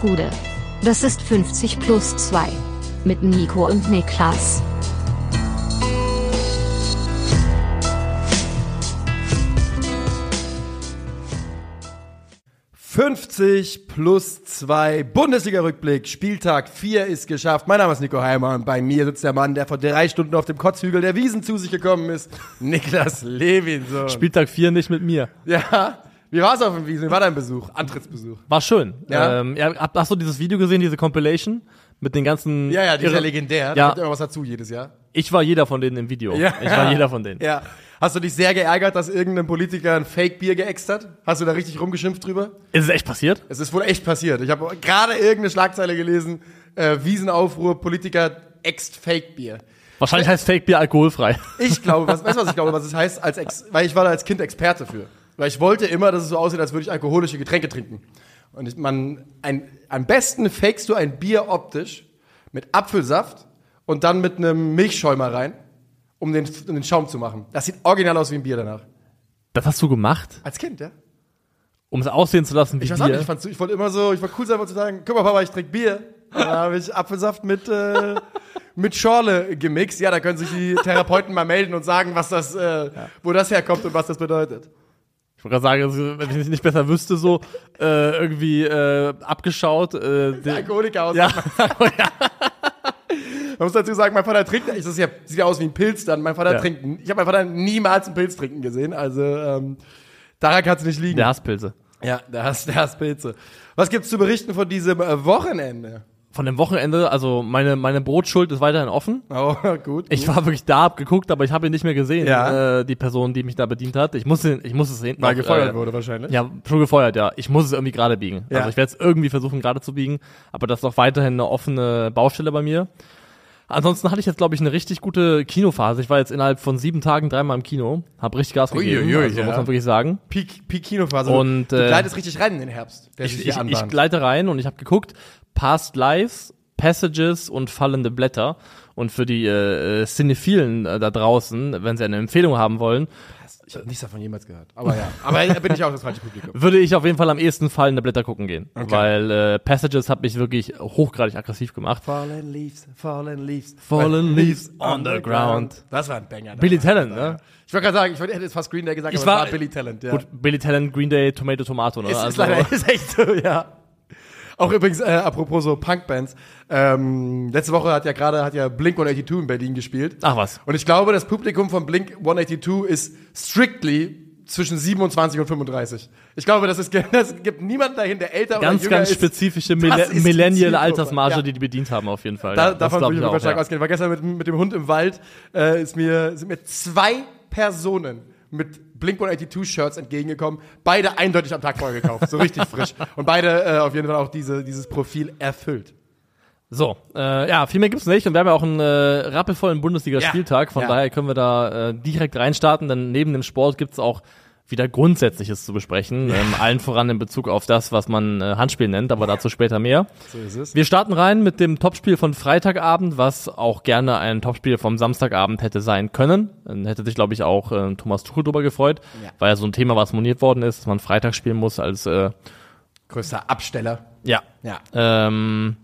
Gude. Das ist 50 plus 2. Mit Nico und Niklas. »50 plus 2 Bundesliga-Rückblick, Spieltag 4 ist geschafft. Mein Name ist Nico Heimer und bei mir sitzt der Mann, der vor drei Stunden auf dem Kotzhügel der Wiesen zu sich gekommen ist, Niklas Levinson. Spieltag 4 nicht mit mir. Ja, wie war's auf dem Wiesen? Wie war dein Besuch? Antrittsbesuch? War schön. Ja? Ähm, ja, hast du dieses Video gesehen, diese Compilation? Mit den ganzen. Ja, ja, die ist ja legendär. Da Ja. kommt immer was dazu jedes Jahr. Ich war jeder von denen im Video. Ich war jeder von denen. Ja. Hast du dich sehr geärgert, dass irgendein Politiker ein Fake-Bier geäxt hat? Hast du da richtig rumgeschimpft drüber? Ist es echt passiert? Es ist wohl echt passiert. Ich habe gerade irgendeine Schlagzeile gelesen, äh, Wiesenaufruhr, Politiker äxt Fake-Bier. Wahrscheinlich heißt Fake Bier alkoholfrei. Ich glaube, was, weißt du, was ich glaube, was es heißt, als Ex weil ich war da als Kind Experte für. Weil ich wollte immer, dass es so aussieht, als würde ich alkoholische Getränke trinken. Und ich, man, ein, am besten fakest du ein Bier optisch mit Apfelsaft und dann mit einem Milchschäumer rein, um den, um den Schaum zu machen. Das sieht original aus wie ein Bier danach. Das hast du gemacht, Als Kind, ja? um es aussehen zu lassen wie Ich weiß auch nicht, Bier. ich, fand's, ich wollte immer so, ich wollte cool sein, zu sagen, guck mal, Papa, ich trinke Bier. Dann habe ich Apfelsaft mit, äh, mit Schorle gemixt. Ja, da können sich die Therapeuten mal melden und sagen, was das, äh, wo das herkommt und was das bedeutet. Ich wollte gerade sagen, also, wenn ich es nicht besser wüsste, so äh, irgendwie äh, abgeschaut. Äh, Der Alkoholiker aus. ja, Man muss dazu sagen, mein Vater trinkt, ich, das ist ja, sieht ja aus wie ein Pilz dann. Mein Vater Ja. trinkt, ich habe meinen Vater niemals einen Pilz trinken gesehen, also ähm, daran kann es nicht liegen. der Hasspilze. Ja, der hast, der hast Pilze. Was gibt's zu berichten von diesem äh, Wochenende? Von dem Wochenende, also meine, meine Brotschuld ist weiterhin offen. Oh, gut. Ich war wirklich da, hab geguckt, aber ich habe ihn nicht mehr gesehen, Ja. äh, die Person, die mich da bedient hat. Ich muss, ihn- ich muss es hinten Mal noch, gefeuert äh, wurde wahrscheinlich. Ja, schon gefeuert, ja. Ich muss es irgendwie gerade biegen. Ja. Also ich werde es irgendwie versuchen gerade zu biegen, aber das ist auch weiterhin eine offene Baustelle bei mir. Ansonsten hatte ich jetzt, glaube ich, eine richtig gute Kinophase. Ich war jetzt innerhalb von sieben Tagen dreimal im Kino, hab richtig Gas gegeben, Uiuiui, also ja. muss man wirklich sagen. Peak, Peak Kinophase. Und, du äh, gleitest richtig rein in den Herbst, Ich, ich, ich gleite rein und ich habe geguckt, Past Lives, Passages und Fallende Blätter. Und für die äh, äh, Cinephilen äh, da draußen, wenn sie eine Empfehlung haben wollen, Ich habe nichts davon jemals gehört. Aber ja, aber da bin ich auch das falsche Publikum. würde ich auf jeden Fall am ehesten Fallende Blätter gucken gehen. Okay. Weil äh, Passages hat mich wirklich hochgradig aggressiv gemacht. Fallen Leaves, Fallen Leaves. Fallen Leaves on the ground. Das war ein Banger. Billy Talent, ne? Ich wollte gerade sagen, ich wollte- hätte jetzt fast Green Day gesagt, Ich aber war- es war Billy Talent. Ja. Gut, Billy Talent, Green Day, Tomato, Tomato, ne? Ist, ist Also- leider ist echt so, ja. Auch übrigens, äh, apropos so Punkbands, ähm, letzte Woche hat ja gerade, hat ja Blink 182 in Berlin gespielt. Ach was. Und ich glaube, das Publikum von Blink 182 ist strictly zwischen 27 und 35. Ich glaube, das ist, das gibt niemanden dahin, der älter Ganz, oder jünger ganz ist. spezifische Das Mille ist die die die bedient haben, auf jeden Fall. Da, Ja, davon würde ich ich auch, stark ja. ausgehen. War gestern mit, mit dem Hund im Wald, äh, ist mir, sind mir zwei Personen mit Blink 182 Shirts entgegengekommen. Beide eindeutig am Tag vorher gekauft. So richtig frisch. Und beide äh, auf jeden Fall auch diese, dieses Profil erfüllt. So, äh, ja, viel mehr gibt's nicht und wir haben ja auch einen äh, rappelvollen Bundesliga-Spieltag, von Ja. daher können wir da äh, direkt reinstarten, denn neben dem Sport gibt's auch wieder Grundsätzliches zu besprechen, ähm, allen voran in Bezug auf das, was man äh, Handspiel nennt, aber dazu später mehr. So ist es. Wir starten rein mit dem Topspiel von Freitagabend, was auch gerne ein Topspiel vom Samstagabend hätte sein können. Dann hätte sich, glaube ich, auch äh, Thomas Tuchel drüber gefreut, Ja. weil ja so ein Thema, was moniert worden ist, dass man Freitag spielen muss als, äh, Größter Absteller. ja, Ja. ähm,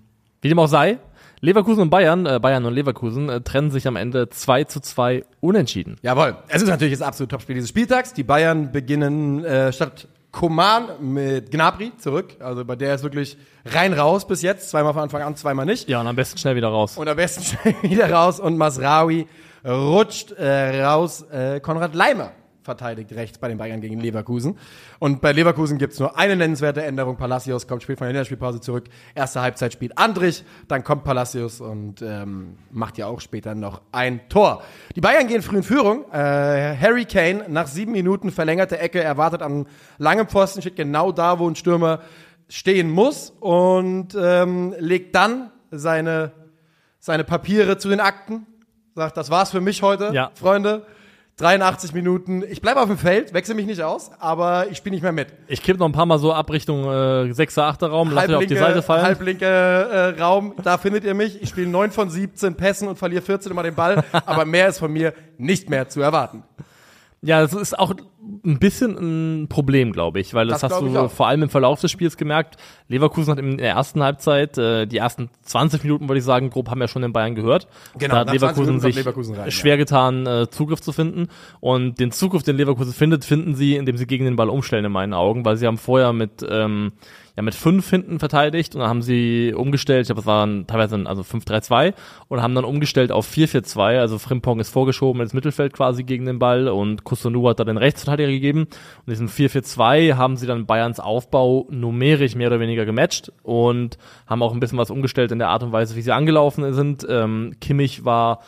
wie dem auch sei, Leverkusen und Bayern, äh, Bayern und Leverkusen äh, trennen sich am Ende 2 zu 2 unentschieden. Jawohl. Es ist natürlich das absolute Topspiel dieses Spieltags. Die Bayern beginnen äh, statt Koman mit Gnabry zurück. Also bei der ist wirklich rein raus bis jetzt. Zweimal von Anfang an, zweimal nicht. Ja, und am besten schnell wieder raus. Und am besten schnell wieder raus und Masraoui rutscht äh, raus. Äh, Konrad Leimer verteidigt rechts bei den Bayern gegen Leverkusen. Und bei Leverkusen gibt's nur eine nennenswerte Änderung. Palacios kommt spät von der Länderspielpause zurück. Erste Halbzeit spielt Andrich, dann kommt Palacios und ähm, macht ja auch später noch ein Tor. Die Bayern gehen früh in Führung. Äh, Harry Kane nach sieben Minuten verlängerte Ecke, erwartet an langem Pfosten, steht genau da, wo ein Stürmer stehen muss und ähm, legt dann seine seine Papiere zu den Akten, sagt, das war's für mich heute, Ja. Freunde. 83 Minuten. Ich bleibe auf dem Feld, wechsle mich nicht aus, aber ich spiele nicht mehr mit. Ich kipp noch ein paar Mal so ab Richtung äh, 6er, 8er Raum, lass mich auf die Seite fallen. halblinke äh, Raum, da findet ihr mich. Ich spiele 9 von 17 Pässen und verliere 14 immer den Ball, aber mehr ist von mir nicht mehr zu erwarten. Ja, das ist auch ein bisschen ein Problem, glaube ich, weil das, Das hast du vor allem im Verlauf des Spiels gemerkt. Leverkusen hat in der ersten Halbzeit, äh, die ersten 20 Minuten, würde ich sagen, grob haben wir schon den Bayern gehört. Genau, da hat nach 20 Leverkusen sich Leverkusen rein, schwer getan, äh, Zugriff zu finden. Und den Zugriff, den Leverkusen findet, finden sie, indem sie gegen den Ball umstellen, in meinen Augen, weil sie haben vorher mit ähm, ja mit fünf hinten verteidigt und dann haben sie umgestellt, ich glaube, es waren teilweise also 5-3-2 und haben dann umgestellt auf 4-4-2, also Frimpong ist vorgeschoben ins Mittelfeld quasi gegen den Ball und Kusunu hat da den Rechtsverteidiger gegeben und diesen 4-4-2 haben sie dann Bayerns Aufbau numerisch mehr oder weniger gematcht und haben auch ein bisschen was umgestellt in der Art und Weise, wie sie angelaufen sind. Ähm, Kimmich war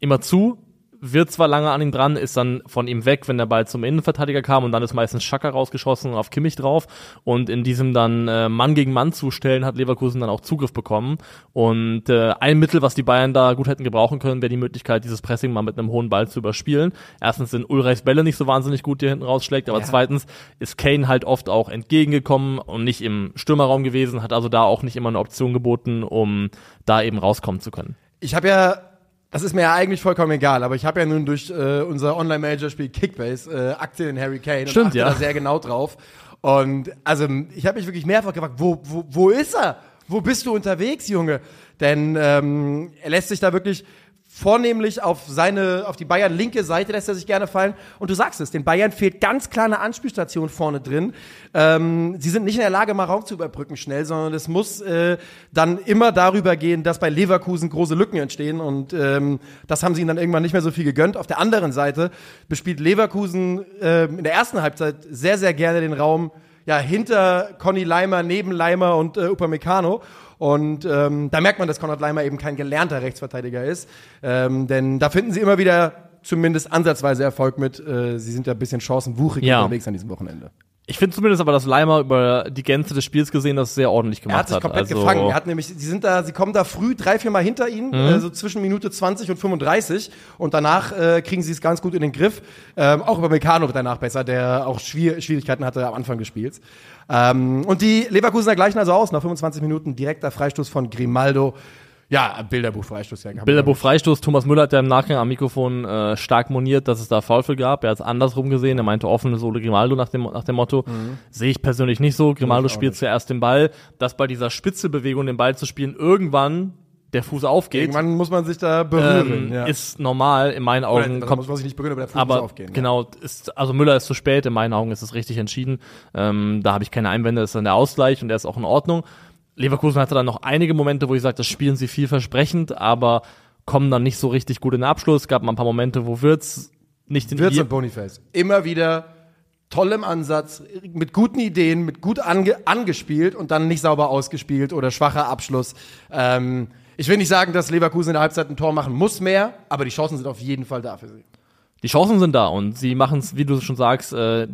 immer zu, wird zwar lange an ihm dran, ist dann von ihm weg, wenn der Ball zum Innenverteidiger kam und dann ist meistens Schaka rausgeschossen und auf Kimmich drauf und in diesem dann äh, Mann gegen Mann zustellen hat Leverkusen dann auch Zugriff bekommen und äh, ein Mittel, was die Bayern da gut hätten gebrauchen können, wäre die Möglichkeit, dieses Pressing mal mit einem hohen Ball zu überspielen. Erstens sind Ulreichs Bälle nicht so wahnsinnig gut, die hinten rausschlägt, aber Ja. zweitens ist Kane halt oft auch entgegengekommen und nicht im Stürmerraum gewesen, hat also da auch nicht immer eine Option geboten, um da eben rauskommen zu können. Ich habe ja, das ist mir ja eigentlich vollkommen egal, aber ich habe ja nun durch äh, unser Online-Manager-Spiel Kickbase äh, Aktien in Harry Kane Stimmt, und achte ja. da sehr genau drauf. Und also ich habe mich wirklich mehrfach gefragt, wo, wo, wo ist er? Wo bist du unterwegs, Junge? Denn ähm, er lässt sich da wirklich vornehmlich auf seine, auf die Bayern linke Seite lässt er sich gerne fallen. Und du sagst es, den Bayern fehlt ganz klar eine Anspielstation vorne drin. Ähm, sie sind nicht in der Lage, mal Raum zu überbrücken schnell, sondern es muss äh, dann immer darüber gehen, dass bei Leverkusen große Lücken entstehen. Und ähm, das haben sie ihnen dann irgendwann nicht mehr so viel gegönnt. Auf der anderen Seite bespielt Leverkusen äh, in der ersten Halbzeit sehr, sehr gerne den Raum ja, hinter Conny Leimer, neben Leimer und äh, Upamecano. Und ähm, da merkt man, dass Konrad Leimer eben kein gelernter Rechtsverteidiger ist. Ähm, denn da finden sie immer wieder zumindest ansatzweise Erfolg mit. Äh, sie sind ja ein bisschen chancenwuchrig Ja. unterwegs an diesem Wochenende. Ich finde zumindest aber, dass Leimer über die Gänze des Spiels gesehen das sehr ordentlich Er gemacht hat sich komplett also, gefangen. Er hat nämlich, sie sind da, sie kommen da früh drei, vier Mal hinter ihn, äh, so zwischen Minute 20 und 35 und danach äh, kriegen sie es ganz gut in den Griff. Ähm, auch über Meccano wird danach besser, der auch Schwier Schwierigkeiten hatte am Anfang des Spiels. Ähm, und die Leverkusener gleichen also aus, nach 25 Minuten direkter Freistoß von Grimaldo. Ja, Bilderbuch-Freistoß. Ja, kann man Bilderbuch Freistoß. Thomas Müller hat ja im Nachgang am Mikrofon äh, stark moniert, dass es da Foul für gab. Er hat es andersrum gesehen. Er meinte offene Sohle Grimaldo nach dem, nach dem Motto. Sehe ich persönlich nicht so. Grimaldo Mhm. Spielt nicht. zuerst den Ball. Dass bei dieser Spitzelbewegung den Ball zu spielen irgendwann der Fuß aufgeht, Irgendwann muss man sich da berühren. ähm, ja. ist normal. In meinen Oder, Augen da kommt muss man sich nicht berühren, aber der Fuß aber muss aufgehen. ja. genau, ist, also Müller ist zu spät, in meinen Augen ist es richtig entschieden. Ähm, da habe ich keine Einwände, das ist dann der Ausgleich und der ist auch in Ordnung. Leverkusen hatte dann noch einige Momente, wo ich sage, das spielen sie vielversprechend, aber kommen dann nicht so richtig gut in den Abschluss. Gab mal ein paar Momente, wo Wirtz nicht den Wirtz und Boniface. Immer wieder toll im Ansatz, mit guten Ideen, mit gut ange angespielt und dann nicht sauber ausgespielt oder schwacher Abschluss. Ähm, ich will nicht sagen, dass Leverkusen in der Halbzeit ein Tor machen muss mehr, aber die Chancen sind auf jeden Fall da für sie. Die Chancen sind da und sie machen es, wie du schon sagst, äh,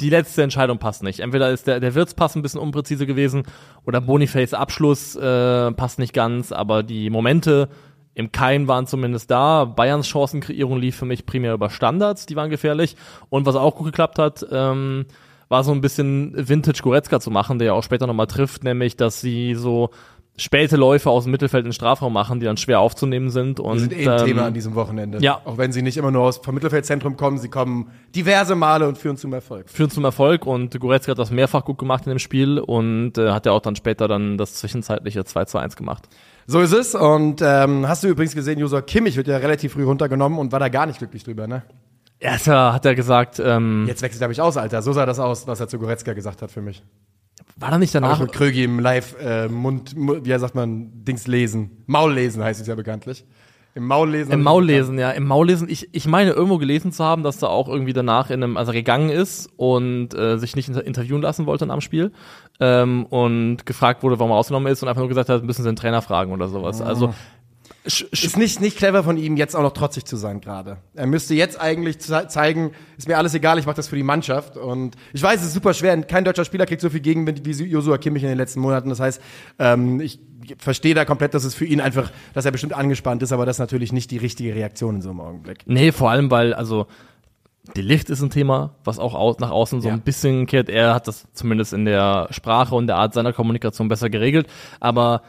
die letzte Entscheidung passt nicht. Entweder ist der, der Wirtspass ein bisschen unpräzise gewesen oder Boniface Abschluss äh, passt nicht ganz, aber die Momente im Keim waren zumindest da. Bayerns Chancenkreierung lief für mich primär über Standards, die waren gefährlich. Und was auch gut geklappt hat, ähm, war so ein bisschen Vintage Goretzka zu machen, der ja auch später nochmal trifft, nämlich, dass sie so späte Läufe aus dem Mittelfeld in den Strafraum machen, die dann schwer aufzunehmen sind. Und, Die sind eh ein ähm, Thema an diesem Wochenende. ja. Auch wenn sie nicht immer nur aus vom Mittelfeldzentrum kommen, sie kommen diverse Male und führen zum Erfolg. führen zum Erfolg und Goretzka hat das mehrfach gut gemacht in dem Spiel und äh, hat ja auch dann später dann das zwischenzeitliche 2 zu 1 gemacht. So ist es. Und ähm, hast du übrigens gesehen, Josua Kimmich wird ja relativ früh runtergenommen und war da gar nicht glücklich drüber, ne? Erst hat er gesagt, ähm, Jetzt wechselt er mich aus, Alter. So sah das aus, was er zu Goretzka gesagt hat für mich. War da nicht danach? mit Krögi im Live äh, Mund, Mu- wie sagt man, Dings lesen. Maul lesen heißt es ja bekanntlich. Im Maul lesen. Im Maul lesen, ja, im Maul lesen. Ich, ich meine irgendwo gelesen zu haben, dass er auch irgendwie danach in einem, also gegangen ist und äh, sich nicht inter interviewen lassen wollte nach dem Spiel ähm, und gefragt wurde, warum er ausgenommen ist und einfach nur gesagt hat, müssen sie den Trainer fragen oder sowas. Also Ist nicht, nicht clever von ihm, jetzt auch noch trotzig zu sein gerade. Er müsste jetzt eigentlich ze zeigen, ist mir alles egal, ich mache das für die Mannschaft. Und ich weiß, es ist super schwer. Kein deutscher Spieler kriegt so viel Gegenwind wie Josua Kimmich in den letzten Monaten. Das heißt, ähm, ich verstehe da komplett, dass es für ihn einfach, dass er bestimmt angespannt ist, aber das ist natürlich nicht die richtige Reaktion in so einem Augenblick. Nee, vor allem, weil, also, die Licht ist ein Thema, was auch au nach außen so Ja. ein bisschen kehrt. Er hat das zumindest in der Sprache und der Art seiner Kommunikation besser geregelt. Aber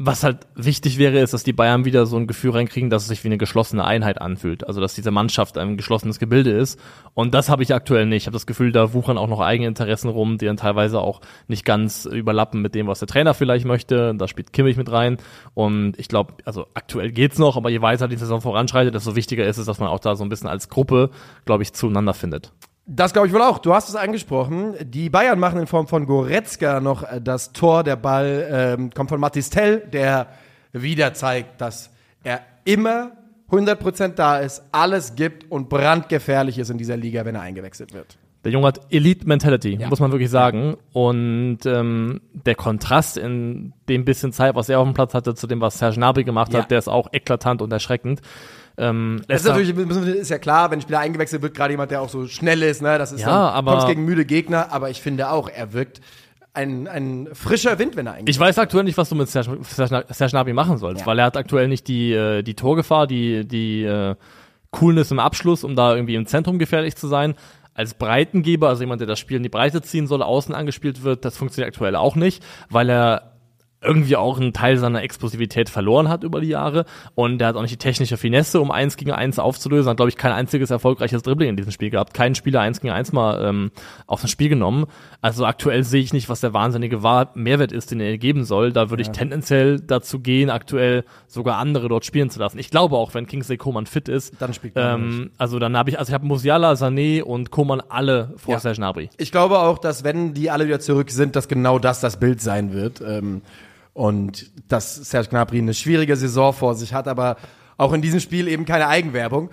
Was halt wichtig wäre, ist, dass die Bayern wieder so ein Gefühl reinkriegen, dass es sich wie eine geschlossene Einheit anfühlt. Also, dass diese Mannschaft ein geschlossenes Gebilde ist. Und das habe ich aktuell nicht. Ich habe das Gefühl, da wuchern auch noch eigene Interessen rum, die dann teilweise auch nicht ganz überlappen mit dem, was der Trainer vielleicht möchte. Da spielt Kimmich mit rein. Und ich glaube, also aktuell geht's noch, aber je weiter die Saison voranschreitet, desto wichtiger ist es, dass man auch da so ein bisschen als Gruppe, glaube ich, zueinander findet. Das glaube ich wohl auch. Du hast es angesprochen. Die Bayern machen in Form von Goretzka noch äh, das Tor. Der Ball ähm, kommt von Matistel, der wieder zeigt, dass er immer 100% da ist, alles gibt und brandgefährlich ist in dieser Liga, wenn er eingewechselt wird. Der Junge hat Elite-Mentality, Ja. muss man wirklich sagen. Und ähm, der Kontrast in dem bisschen Zeit, was er auf dem Platz hatte, zu dem, was Serge Gnabry gemacht Ja. hat, der ist auch eklatant und erschreckend. Ähm, Das ist natürlich, ist ja klar, wenn ein Spieler eingewechselt wird, gerade jemand, der auch so schnell ist, ne, das ist Ja, dann, aber- kommst gegen müde Gegner, aber ich finde auch, er wirkt ein, ein frischer Wind, wenn er eingewechselt Ich weiß aktuell nicht, was du mit Gnabry machen sollst, Ja. weil er hat aktuell nicht die, äh, die Torgefahr, die, die äh, Coolness im Abschluss, um da irgendwie im Zentrum gefährlich zu sein. Als Breitengeber, also jemand, der das Spiel in die Breite ziehen soll, außen angespielt wird, das funktioniert aktuell auch nicht, weil er irgendwie auch einen Teil seiner Explosivität verloren hat über die Jahre und der hat auch nicht die technische Finesse, um eins gegen eins aufzulösen. Hat, glaube ich, kein einziges erfolgreiches Dribbling in diesem Spiel gehabt. Kein Spieler eins gegen eins mal ähm, auf das Spiel genommen. Also aktuell sehe ich nicht, was der wahnsinnige Mehrwert ist, den er geben soll. Da würde ich tendenziell dazu gehen, aktuell sogar andere dort spielen zu lassen. Ich glaube auch, wenn Kingsley Coman fit ist, Dann spielt er ähm, also dann habe ich, also ich habe Musiala, Sané und Coman alle vor Ja. Serge Gnabry. Ich glaube auch, dass wenn die alle wieder zurück sind, dass genau das das Bild sein wird. Ähm, und dass Serge Gnabry eine schwierige Saison vor sich hat, aber auch in diesem Spiel eben keine Eigenwerbung.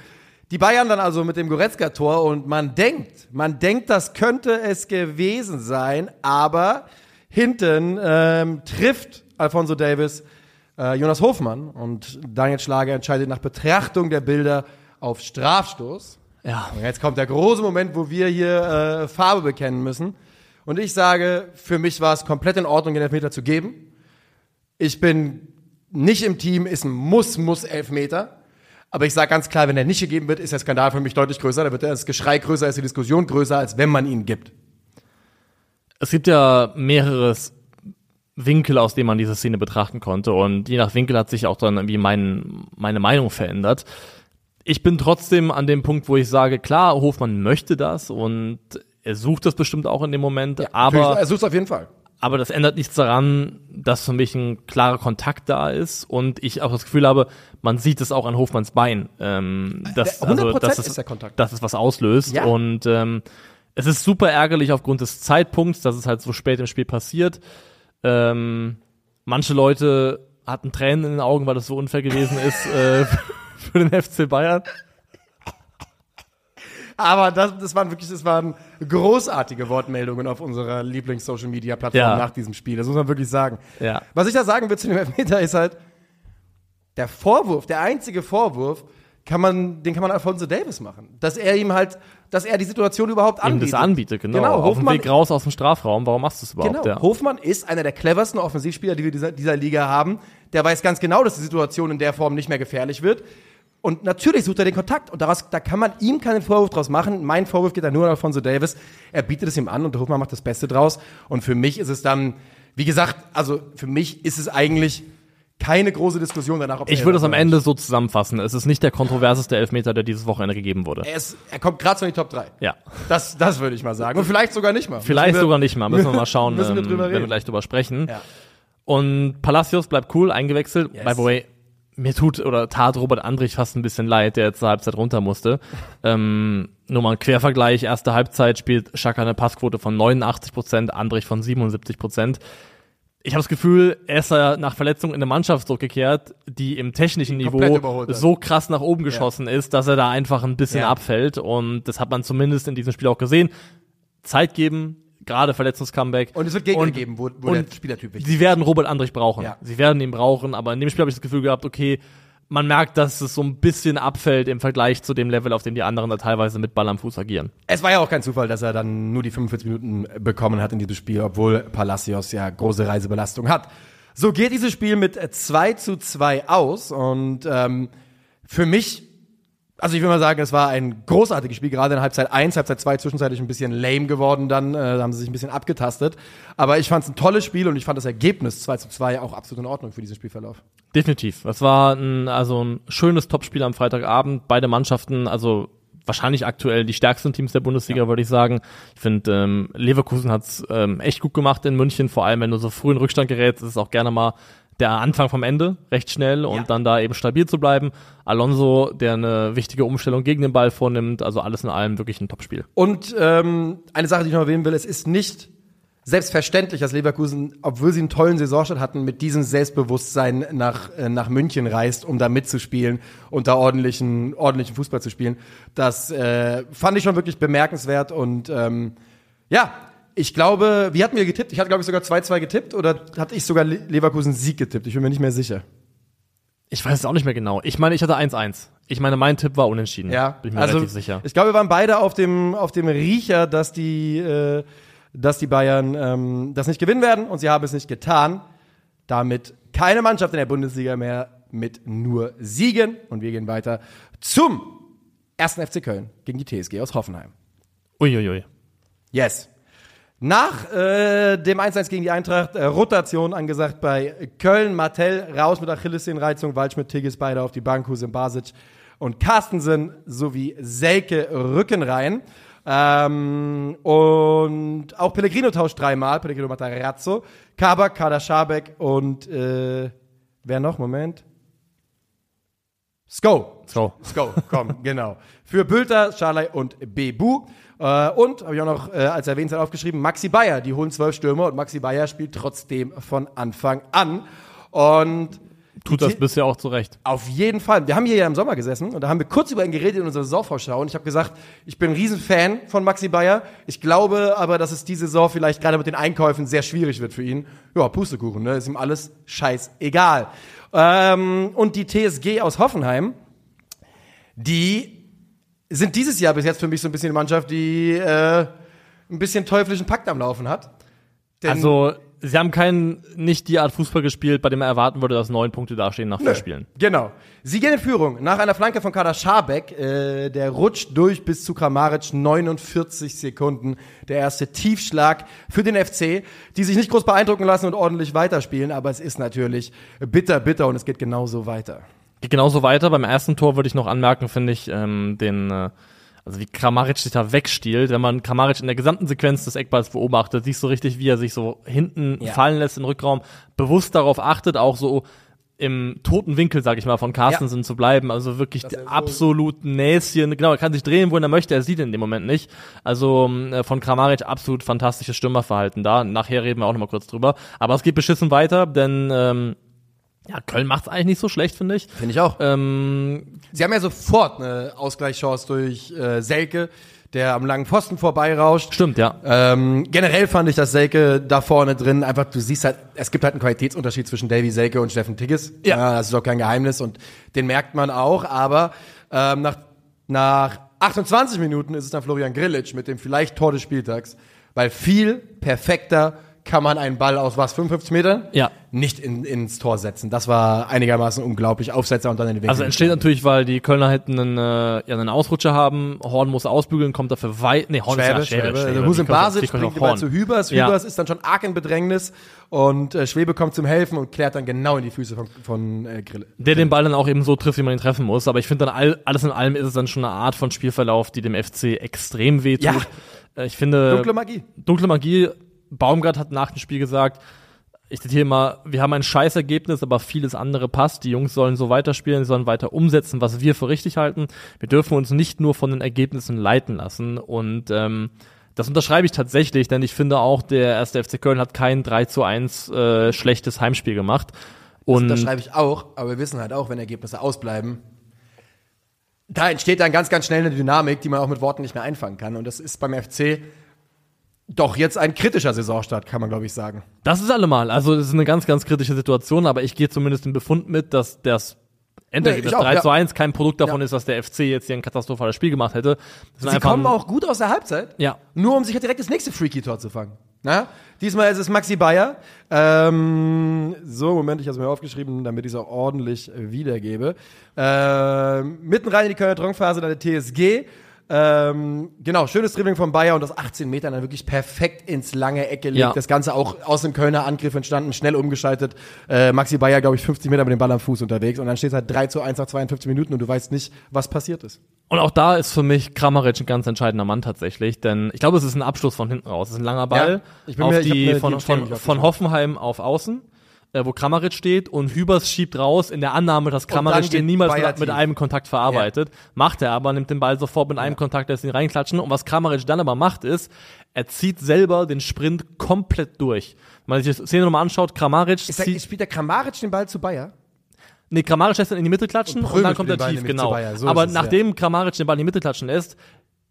Die Bayern dann also mit dem Goretzka-Tor und man denkt, man denkt, das könnte es gewesen sein, aber hinten ähm, trifft Alfonso Davis äh, Jonas Hofmann und Daniel Schlager entscheidet nach Betrachtung der Bilder auf Strafstoß. Ja. Und jetzt kommt der große Moment, wo wir hier äh, Farbe bekennen müssen. Und ich sage, für mich war es komplett in Ordnung, den Elfmeter zu geben. Ich bin nicht im Team, ist ein Muss, Muss Elfmeter. Aber ich sage ganz klar, wenn er nicht gegeben wird, ist der Skandal für mich deutlich größer. Da wird das Geschrei größer, ist die Diskussion größer, als wenn man ihn gibt. Es gibt ja mehrere Winkel, aus denen man diese Szene betrachten konnte. Und je nach Winkel hat sich auch dann irgendwie mein, meine Meinung verändert. Ich bin trotzdem an dem Punkt, wo ich sage, klar, Hofmann möchte das und er sucht das bestimmt auch in dem Moment, aber, er sucht auf jeden Fall. Aber das ändert nichts daran, dass für mich ein klarer Kontakt da ist und ich auch das Gefühl habe, man sieht es auch an Hofmanns Bein, ähm, dass, Der- 100% also, dass ist es, dass es was auslöst Ja. und ähm, es ist super ärgerlich aufgrund des Zeitpunkts, dass es halt so spät im Spiel passiert. Ähm, manche Leute hatten Tränen in den Augen, weil das so unfair gewesen ist äh, für den FC Bayern. Aber das, das waren wirklich, das waren großartige Wortmeldungen auf unserer Lieblings-Social-Media-Plattform Ja. nach diesem Spiel. Das muss man wirklich sagen. Ja. Was ich da sagen will zu dem Elfmeter ist halt, der Vorwurf, der einzige Vorwurf, kann man, den kann man Alfonso Davis machen. Dass er ihm halt, dass er die Situation überhaupt Ihm anbietet. das anbietet, genau. Genau, Auf dem Hofmann- Weg raus aus dem Strafraum, warum machst du es überhaupt? Genau. Ja. Hofmann ist einer der cleversten Offensivspieler, die wir dieser, dieser Liga haben. Der weiß ganz genau, dass die Situation in der Form nicht mehr gefährlich wird. Und natürlich sucht er den Kontakt. Und daraus, da kann man ihm keinen Vorwurf draus machen. Mein Vorwurf geht dann nur an Alfonso Davis. Er bietet es ihm an und der Hofmann macht das Beste draus. Und für mich ist es dann, wie gesagt, also für mich ist es eigentlich keine große Diskussion danach, ob Ich würde es am Ende so zusammenfassen. Es ist nicht der kontroverseste Elfmeter, der dieses Wochenende gegeben wurde. Er, ist, er kommt gerade zu die Top 3. Ja. Das, das würde ich mal sagen. Und vielleicht sogar nicht mal. Vielleicht wir- sogar nicht mal. Müssen wir mal schauen, müssen wir ähm, wenn wir gleich drüber sprechen. Ja. Und Palacios bleibt cool, eingewechselt. Yes. By the way, mir tut oder tat Robert Andrich fast ein bisschen leid, der jetzt zur Halbzeit runter musste. ähm, nur mal ein Quervergleich. Erste Halbzeit spielt Schaka eine Passquote von 89 Prozent, Andrich von 77 Prozent. Ich habe das Gefühl, er ist nach Verletzung in eine Mannschaft zurückgekehrt, die im technischen Niveau so krass nach oben geschossen ist, dass er da einfach ein bisschen Ja. abfällt. Und das hat man zumindest in diesem Spiel auch gesehen. Zeit geben, gerade Verletzungscomeback. Und es wird Gegner Und- geben, wo, wo der Spielertyp wichtig Sie werden Robert Andrich brauchen. Ja. Sie werden ihn brauchen, aber in dem Spiel habe ich das Gefühl gehabt, okay, man merkt, dass es so ein bisschen abfällt im Vergleich zu dem Level, auf dem die anderen da teilweise mit Ball am Fuß agieren. Es war ja auch kein Zufall, dass er dann nur die 45 Minuten bekommen hat in diesem Spiel, obwohl Palacios ja große Reisebelastung hat. So geht dieses Spiel mit 2 zu 2 aus und ähm, für mich Also ich will mal sagen, es war ein großartiges Spiel, gerade in Halbzeit 1, Halbzeit 2 zwischenzeitlich ein bisschen lame geworden dann, äh, da haben sie sich ein bisschen abgetastet. Aber ich fand es ein tolles Spiel und ich fand das Ergebnis 2 zu 2 auch absolut in Ordnung für diesen Spielverlauf. Definitiv. Es war ein, also ein schönes Topspiel am Freitagabend. Beide Mannschaften, also wahrscheinlich aktuell die stärksten Teams der Bundesliga, ja. würde ich sagen. Ich finde, ähm, Leverkusen hat's ähm, echt gut gemacht in München, vor allem wenn du so früh in Rückstand gerätst, ist es auch gerne mal der Anfang vom Ende, recht schnell und ja. dann da eben stabil zu bleiben. Alonso, der eine wichtige Umstellung gegen den Ball vornimmt, also alles in allem wirklich ein Topspiel. Und ähm, eine Sache, die ich noch erwähnen will, es ist nicht selbstverständlich, dass Leverkusen, obwohl sie einen tollen Saisonstart hatten, mit diesem Selbstbewusstsein nach, äh, nach München reist, um da mitzuspielen und da ordentlichen, ordentlichen Fußball zu spielen. Das äh, fand ich schon wirklich bemerkenswert und ähm, ja, ich glaube, wie hatten wir getippt? Ich hatte, glaube ich, sogar 2-2 getippt oder hatte ich sogar Leverkusen Sieg getippt? Ich bin mir nicht mehr sicher. Ich weiß es auch nicht mehr genau. Ich meine, ich hatte 1-1. Ich meine, mein Tipp war unentschieden. Ja, bin ich mir also, relativ sicher. Ich glaube, wir waren beide auf dem, auf dem Riecher, dass die, äh, dass die Bayern ähm, das nicht gewinnen werden und sie haben es nicht getan. Damit keine Mannschaft in der Bundesliga mehr mit nur Siegen und wir gehen weiter zum ersten FC Köln gegen die TSG aus Hoffenheim. Uiuiui. Yes. Nach äh, dem 1-1 gegen die Eintracht, äh, Rotation angesagt bei Köln, Martell raus mit Achillessehnenreizung, Waldschmidt, Tigges beide auf die Bank, Husin Basic und Carstensen sowie Selke Rücken rein. Ähm, und auch Pellegrino tauscht dreimal, Pellegrino Matarazzo, Kabak, Kader Schabek und äh, wer noch? Moment. Sko. Sko. Sko, komm, genau. Für Bülter, Schalay und Bebu. Äh, und, habe ich auch noch äh, als erwähnt aufgeschrieben, Maxi Bayer. Die holen zwölf Stürmer und Maxi Bayer spielt trotzdem von Anfang an. Und Tut das bisher auch zurecht. Auf jeden Fall. Wir haben hier ja im Sommer gesessen und da haben wir kurz über ihn geredet in unserer Saisonvorschau und ich habe gesagt, ich bin ein Riesenfan von Maxi Bayer. Ich glaube aber, dass es diese Saison vielleicht gerade mit den Einkäufen sehr schwierig wird für ihn. Ja, Pustekuchen, ne? Ist ihm alles scheißegal. Ähm, und die TSG aus Hoffenheim, die sind dieses Jahr bis jetzt für mich so ein bisschen die Mannschaft, die äh, ein bisschen teuflischen Pakt am Laufen hat. Denn also sie haben keinen, nicht die Art Fußball gespielt, bei dem man erwarten würde, dass neun Punkte dastehen nach vier Spielen. Genau. Sie gehen in Führung nach einer Flanke von Kader Schabek. Äh, der rutscht durch bis zu Kramaric 49 Sekunden. Der erste Tiefschlag für den FC, die sich nicht groß beeindrucken lassen und ordentlich weiterspielen. Aber es ist natürlich bitter, bitter und es geht genauso weiter. Geht genauso weiter. Beim ersten Tor würde ich noch anmerken, finde ich, ähm, den äh, also wie Kramaric sich da wegstiehlt, wenn man Kramaric in der gesamten Sequenz des Eckballs beobachtet, siehst du richtig, wie er sich so hinten ja. fallen lässt im Rückraum, bewusst darauf achtet, auch so im toten Winkel, sag ich mal, von Carstensen ja. zu bleiben. Also wirklich so absolut Näschen. Genau, er kann sich drehen, wohin er möchte, er sieht ihn in dem Moment nicht. Also äh, von Kramaric absolut fantastisches Stürmerverhalten da. Nachher reden wir auch nochmal kurz drüber. Aber es geht beschissen weiter, denn ähm, ja, Köln macht's eigentlich nicht so schlecht, finde ich. Finde ich auch. Ähm, Sie haben ja sofort eine Ausgleichschance durch äh, Selke, der am langen Pfosten vorbeirauscht. Stimmt, ja. Ähm, generell fand ich, dass Selke da vorne drin einfach, du siehst halt, es gibt halt einen Qualitätsunterschied zwischen Davy Selke und Steffen Tigges. Ja. ja. Das ist auch kein Geheimnis und den merkt man auch, aber ähm, nach, nach 28 Minuten ist es dann Florian Grillitsch mit dem vielleicht Tor des Spieltags, weil viel perfekter kann man einen Ball aus was, 55 Metern? Ja. Nicht in, ins Tor setzen. Das war einigermaßen unglaublich. Aufsetzer und dann in den Winkel. Also entsteht natürlich, weil die Kölner hätten einen, äh, ja, einen Ausrutscher haben. Horn muss ausbügeln, kommt dafür weit. Nee, Horn Schwäbe, ist ja Schwäbe. Schwäbe. Schwäbe. Husin Basic bringt den zu Hübers. Ja. Hübers ist dann schon arg in Bedrängnis und äh, Schwebe kommt zum Helfen und klärt dann genau in die Füße von, von äh, Grille. Der den Ball dann auch eben so trifft, wie man ihn treffen muss. Aber ich finde dann all, alles in allem ist es dann schon eine Art von Spielverlauf, die dem FC extrem wehtut. Ja. Äh, ich finde. Dunkle Magie. Dunkle Magie Baumgart hat nach dem Spiel gesagt, ich zitiere mal, wir haben ein scheiß Ergebnis, aber vieles andere passt. Die Jungs sollen so weiterspielen, sie sollen weiter umsetzen, was wir für richtig halten. Wir dürfen uns nicht nur von den Ergebnissen leiten lassen. Und ähm, das unterschreibe ich tatsächlich, denn ich finde auch, der erste FC Köln hat kein 3 zu 1 äh, schlechtes Heimspiel gemacht. Und das unterschreibe ich auch, aber wir wissen halt auch, wenn Ergebnisse ausbleiben, da entsteht dann ganz, ganz schnell eine Dynamik, die man auch mit Worten nicht mehr einfangen kann. Und das ist beim FC doch jetzt ein kritischer Saisonstart, kann man glaube ich sagen. Das ist allemal. Also es ist eine ganz, ganz kritische Situation, aber ich gehe zumindest den Befund mit, dass das Endergebnis nee, 3 ja. zu 1 kein Produkt davon ja. ist, dass der FC jetzt hier ein katastrophales Spiel gemacht hätte. Sie kommen auch gut aus der Halbzeit. Ja. Nur um sich direkt das nächste Freaky-Tor zu fangen. Na? Diesmal ist es Maxi Bayer. Ähm, so, Moment, ich habe es mir aufgeschrieben, damit ich es auch ordentlich wiedergebe. Ähm, mitten rein in die Kölner Dronkphase, dann der TSG. Ähm, genau, schönes Dribbling von Bayer und das 18 Meter dann wirklich perfekt ins lange Ecke legt. Ja. Das Ganze auch aus dem Kölner Angriff entstanden, schnell umgeschaltet. Äh, Maxi Bayer, glaube ich, 50 Meter mit dem Ball am Fuß unterwegs und dann steht es halt 3 zu 1 nach 52 Minuten und du weißt nicht, was passiert ist. Und auch da ist für mich Kramaric ein ganz entscheidender Mann tatsächlich, denn ich glaube, es ist ein Abschluss von hinten raus. Es ist ein langer Ball Ja, ich bin auf mir- ich die, mir die von, von, von. Hoffenheim auf Außen, wo Kramaric steht und Hübers schiebt raus in der Annahme, dass Kramaric den niemals mit, mit einem Kontakt verarbeitet. Macht er aber, nimmt den Ball sofort mit einem Kontakt, lässt ihn reinklatschen. Und was Kramaric dann aber macht, ist, er zieht selber den Sprint komplett durch. Wenn man sich die Szene nochmal anschaut, Kramaric Ist der, zieht, spielt der Kramaric den Ball zu Bayer? Nee, Kramaric lässt ihn in die Mitte klatschen Und und, dann kommt er tief, genau. So Aber es, nachdem Kramaric den Ball in die Mitte klatschen lässt,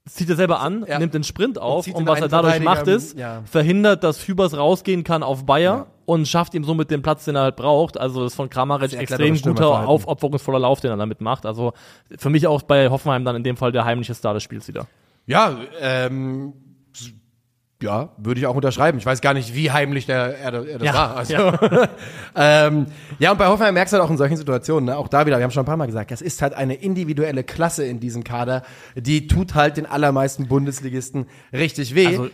zieht er selber an, Ja. nimmt den Sprint auf und, den was er dadurch macht ist, ja. verhindert, dass Hübers rausgehen kann auf Bayer und schafft ihm somit den Platz, den er halt braucht. Also das ist von Kramaric Sehr extrem guter, aufopferungsvoller Lauf, den er damit macht. Also für mich auch bei Hoffenheim dann in dem Fall der heimliche Star des Spiels wieder. Ja, ähm, ja, würde ich auch unterschreiben. Ich weiß gar nicht, wie heimlich der, er, er das Ja, war. Also, ja. ähm, ja, und bei Hoffenheim merkst du halt auch in solchen Situationen, ne, auch da wieder, wir haben schon ein paar Mal gesagt, das ist halt eine individuelle Klasse in diesem Kader, die tut halt den allermeisten Bundesligisten richtig weh. Also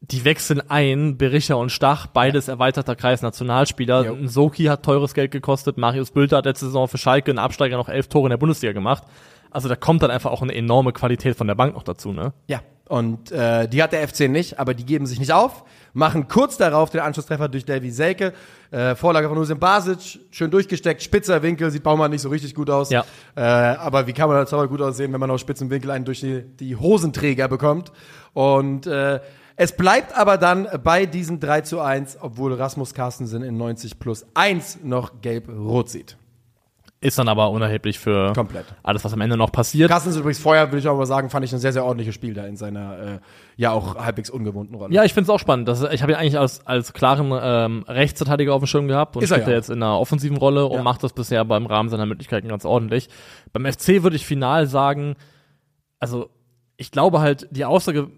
die wechseln ein, Berischer und Stach, beides erweiterter Kreis Nationalspieler. Jo. Soki hat teures Geld gekostet, Marius Bülter hat letzte Saison für Schalke einen Absteiger noch elf Tore in der Bundesliga gemacht. Also da kommt dann einfach auch eine enorme Qualität von der Bank noch dazu, ne? Ja, und äh, die hat der FC nicht, aber die geben sich nicht auf, machen kurz darauf den Anschlusstreffer durch Davy Selke, äh, Vorlage von Usim Basic, schön durchgesteckt, spitzer Winkel, sieht Baumann nicht so richtig gut aus. Ja. Äh, aber wie kann man als Zauber gut aussehen, wenn man aus spitzen Winkel einen durch die, die Hosenträger bekommt? Und äh, es bleibt aber dann bei diesen 3 zu 1, obwohl Rasmus Carstensen in 90 plus 1 noch gelb-rot sieht. Ist dann aber unerheblich für Komplett. alles, was am Ende noch passiert. Carstens übrigens vorher, will ich mal sagen, fand ich ein sehr, sehr ordentliches Spiel da in seiner äh, ja auch halbwegs ungewohnten Rolle. Ja, ich finde es auch spannend. Das, ich habe ihn eigentlich als, als klaren ähm, Rechtsverteidiger auf dem Schirm gehabt und Ist er spielt ja er jetzt in einer offensiven Rolle und Ja. macht das bisher beim Rahmen seiner Möglichkeiten ganz ordentlich. Beim FC würde ich final sagen, also ich glaube halt, die Aussage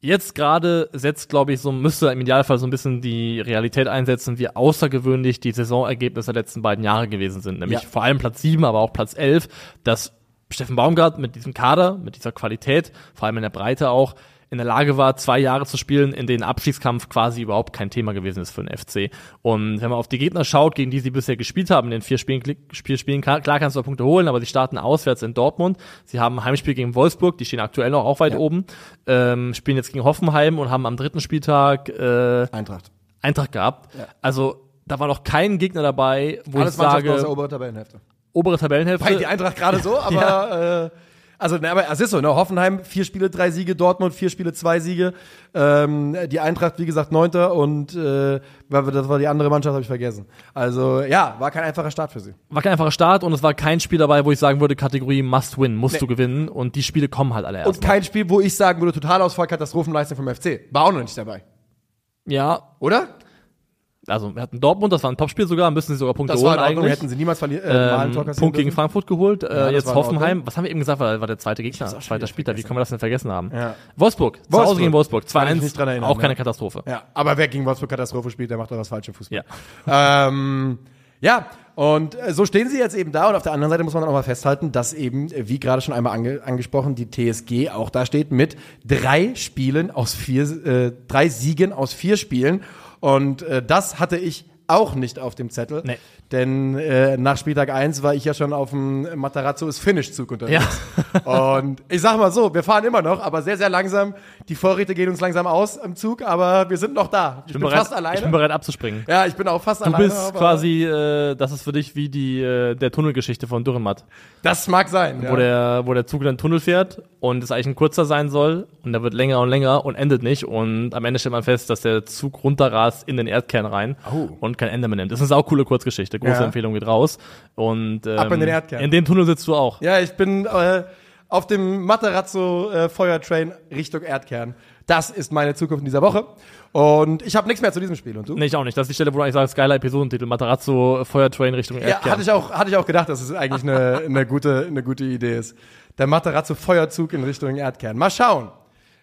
jetzt gerade setzt, glaube ich, so müsste im Idealfall so ein bisschen die Realität einsetzen, wie außergewöhnlich die Saisonergebnisse der letzten beiden Jahre gewesen sind. Nämlich Ja. vor allem Platz 7, aber auch Platz 11, dass Steffen Baumgart mit diesem Kader, mit dieser Qualität, vor allem in der Breite auch, in der Lage war, zwei Jahre zu spielen, in denen Abstiegskampf quasi überhaupt kein Thema gewesen ist für den FC. Und wenn man auf die Gegner schaut, gegen die sie bisher gespielt haben, in den vier Spielen, Spiel Spielen klar klar kannst du Punkte holen, aber sie starten auswärts in Dortmund. Sie haben ein Heimspiel gegen Wolfsburg, die stehen aktuell noch auch weit Ja. oben, ähm, spielen jetzt gegen Hoffenheim und haben am dritten Spieltag äh, Eintracht. Eintracht gehabt. Also da war noch kein Gegner dabei, wo Alles ich Mannschaften aus der sage, oberen Tabellenhälfte. obere Tabellenhälfte. Bei die Eintracht gerade so, aber äh, also ne, aber es ist so, ne? Hoffenheim vier Spiele, drei Siege, Dortmund vier Spiele, zwei Siege. Ähm, die Eintracht wie gesagt neunter und äh, das war die andere Mannschaft, habe ich vergessen. Also ja, war kein einfacher Start für sie. war kein einfacher Start und es war kein Spiel dabei, wo ich sagen würde, Kategorie Must Win, musst Nee. du gewinnen und die Spiele kommen halt alle erst. Und kein Spiel, wo ich sagen würde, Totalausfall, Katastrophenleistung vom FC. War auch noch nicht dabei, ja, oder? Also wir hatten Dortmund, das war ein Topspiel sogar, müssen sie sogar Punkte Das war in holen Ordnung, eigentlich. hätten sie niemals verlieren. Äh, ähm, Punkt gegen dürfen. Frankfurt geholt, äh, das jetzt war Hoffenheim. Was haben wir eben gesagt, war, war der zweite Gegner, zweiter Spieltag, wie können wir das denn vergessen haben? Ja. Wolfsburg, zu Wolfsburg. Hause gegen Wolfsburg, Kann ich mich 2-1, dran erinnern, auch keine ja. Katastrophe. Ja, aber wer gegen Wolfsburg Katastrophe spielt, der macht doch was falsch im Fußball. Ja. Ähm, ja, und äh, so stehen sie jetzt eben da und auf der anderen Seite muss man auch mal festhalten, dass eben, äh, wie gerade schon einmal ange angesprochen, die TSG auch da steht mit drei Spielen aus vier, äh, drei Siegen aus vier Spielen und äh, das hatte ich auch nicht auf dem Zettel. Nee. Denn äh, nach Spieltag 1 war ich ja schon auf dem Matarazzo ist Finish-Zug unterwegs. Und ich sag mal so, wir fahren immer noch, aber sehr, sehr langsam. Die Vorräte gehen uns langsam aus im Zug, aber wir sind noch da. Ich, bin, bereit, fast alleine. Ich bin bereit abzuspringen. ja, ich bin auch fast Du alleine. bist aber quasi, äh, das ist für dich wie die äh, der Tunnelgeschichte von Dürrenmatt, Das mag sein. Ja. wo der wo der Zug in den Tunnel fährt und es eigentlich ein kurzer sein soll und der wird länger und länger und endet nicht und am Ende stellt man fest, dass der Zug runterrast in den Erdkern rein Oh. und kein Ende mehr nimmt. Das ist eine saukoole Kurzgeschichte, große Ja. Empfehlung geht raus und ähm, Ab in den Erdkern. In dem Tunnel sitzt du auch. ja, ich bin äh, auf dem Matarazzo äh, Feuertrain Richtung Erdkern. Das ist meine Zukunft in dieser Woche. Und ich habe nichts mehr zu diesem Spiel. Und du? Nee, ich auch nicht. Das ist die Stelle, wo du eigentlich sagst, geiler Episodentitel, Matarazzo, Feuertrain Richtung Ja, Erdkern. hatte ich auch, hatte ich auch gedacht, dass es eigentlich eine, eine, gute, eine gute Idee ist. Der Matarazzo Feuerzug in Richtung Erdkern. Mal schauen.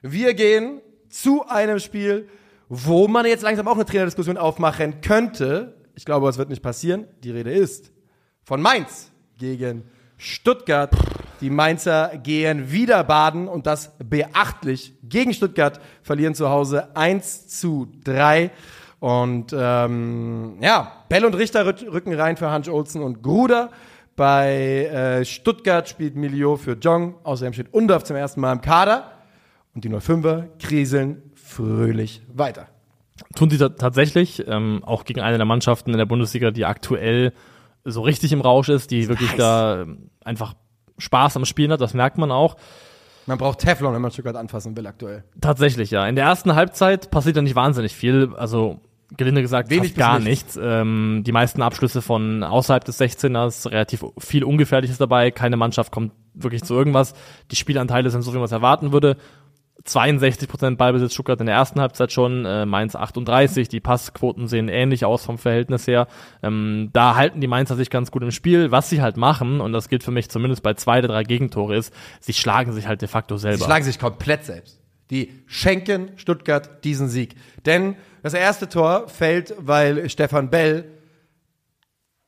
Wir gehen zu einem Spiel, wo man jetzt langsam auch eine Trainerdiskussion aufmachen könnte. Ich glaube, es wird nicht passieren. Die Rede ist von Mainz gegen Stuttgart. Die Mainzer gehen wieder baden und das beachtlich gegen Stuttgart, verlieren zu Hause 1 zu 3. Und ähm, ja, Bell und Richter rücken rein für Hans Olsen und Gruder. Bei äh, Stuttgart spielt Milio für Jong. Außerdem steht Undorf zum ersten Mal im Kader. Und die 05er kriseln fröhlich weiter. Tun sie tatsächlich, ähm, auch gegen eine der Mannschaften in der Bundesliga, die aktuell so richtig im Rausch ist, die wirklich nice. da ähm, einfach Spaß am Spielen hat, das merkt man auch. Man braucht Teflon, wenn man Stuttgart anfassen will aktuell. Tatsächlich, ja. In der ersten Halbzeit passiert da nicht wahnsinnig viel. Also gelinde gesagt Wenig gar nichts. nichts. Ähm, die meisten Abschlüsse von außerhalb des 16ers, relativ viel Ungefährliches dabei. Keine Mannschaft kommt wirklich zu irgendwas. Die Spielanteile sind so, wie man es erwarten würde. 62% Ballbesitz Stuttgart in der ersten Halbzeit schon, äh, Mainz 38, die Passquoten sehen ähnlich aus vom Verhältnis her. Ähm, da halten die Mainzer sich ganz gut im Spiel. Was sie halt machen, und das gilt für mich zumindest bei zwei der drei Gegentore, ist, sie schlagen sich halt de facto selber. Sie schlagen sich komplett selbst. Die schenken Stuttgart diesen Sieg. Denn das erste Tor fällt, weil Stefan Bell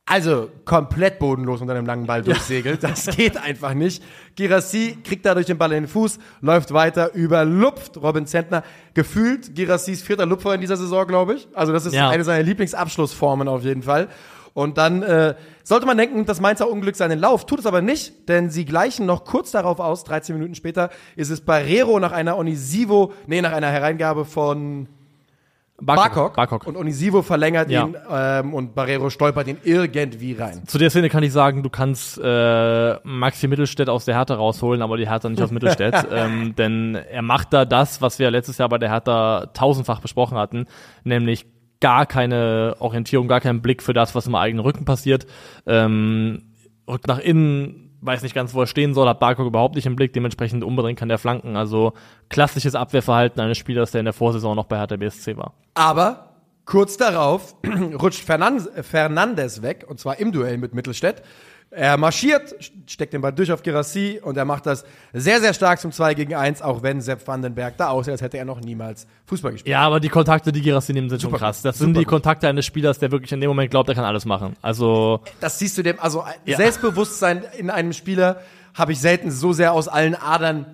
also komplett bodenlos unter einem langen Ball durchsegelt. Das geht einfach nicht. Girassi kriegt dadurch den Ball in den Fuß, läuft weiter, überlupft Robin Zentner. Gefühlt Girassis vierter Lupfer in dieser Saison, glaube ich. Also das ist ja. eine seiner Lieblingsabschlussformen auf jeden Fall. Und dann äh, sollte man denken, dass Mainzer Unglück seinen Lauf. Tut es aber nicht, denn sie gleichen noch kurz darauf aus. 13 Minuten später ist es Barrero nach einer Onisivo, nee, nach einer Hereingabe von Barkok, Barkok. und Onisivo verlängert ja. ihn ähm, und Barrero stolpert ihn irgendwie rein. Zu der Szene kann ich sagen, du kannst äh, Maxi Mittelstädt aus der Hertha rausholen, aber die Hertha nicht aus Mittelstädt, ähm, denn er macht da das, was wir letztes Jahr bei der Hertha tausendfach besprochen hatten, nämlich gar keine Orientierung, gar keinen Blick für das, was im eigenen Rücken passiert, ähm, rückt nach innen, weiß nicht ganz, wo er stehen soll, hat Barkok überhaupt nicht im Blick, dementsprechend umdrehen kann der Flanken. Also klassisches Abwehrverhalten eines Spielers, der in der Vorsaison noch bei Hertha BSC war. Aber kurz darauf rutscht Fernandes weg, und zwar im Duell mit Mittelstädt. Er marschiert, steckt den Ball durch auf Girassi und er macht das sehr, sehr stark zum 2 gegen 1, auch wenn Sepp Vandenberg da aussieht, als hätte er noch niemals Fußball gespielt. Ja, aber die Kontakte, die Girassi nimmt, sind super, schon krass. Das sind die gut. Kontakte eines Spielers, der wirklich in dem Moment glaubt, er kann alles machen. Also. Das siehst du dem, also ja. Selbstbewusstsein in einem Spieler habe ich selten so sehr aus allen Adern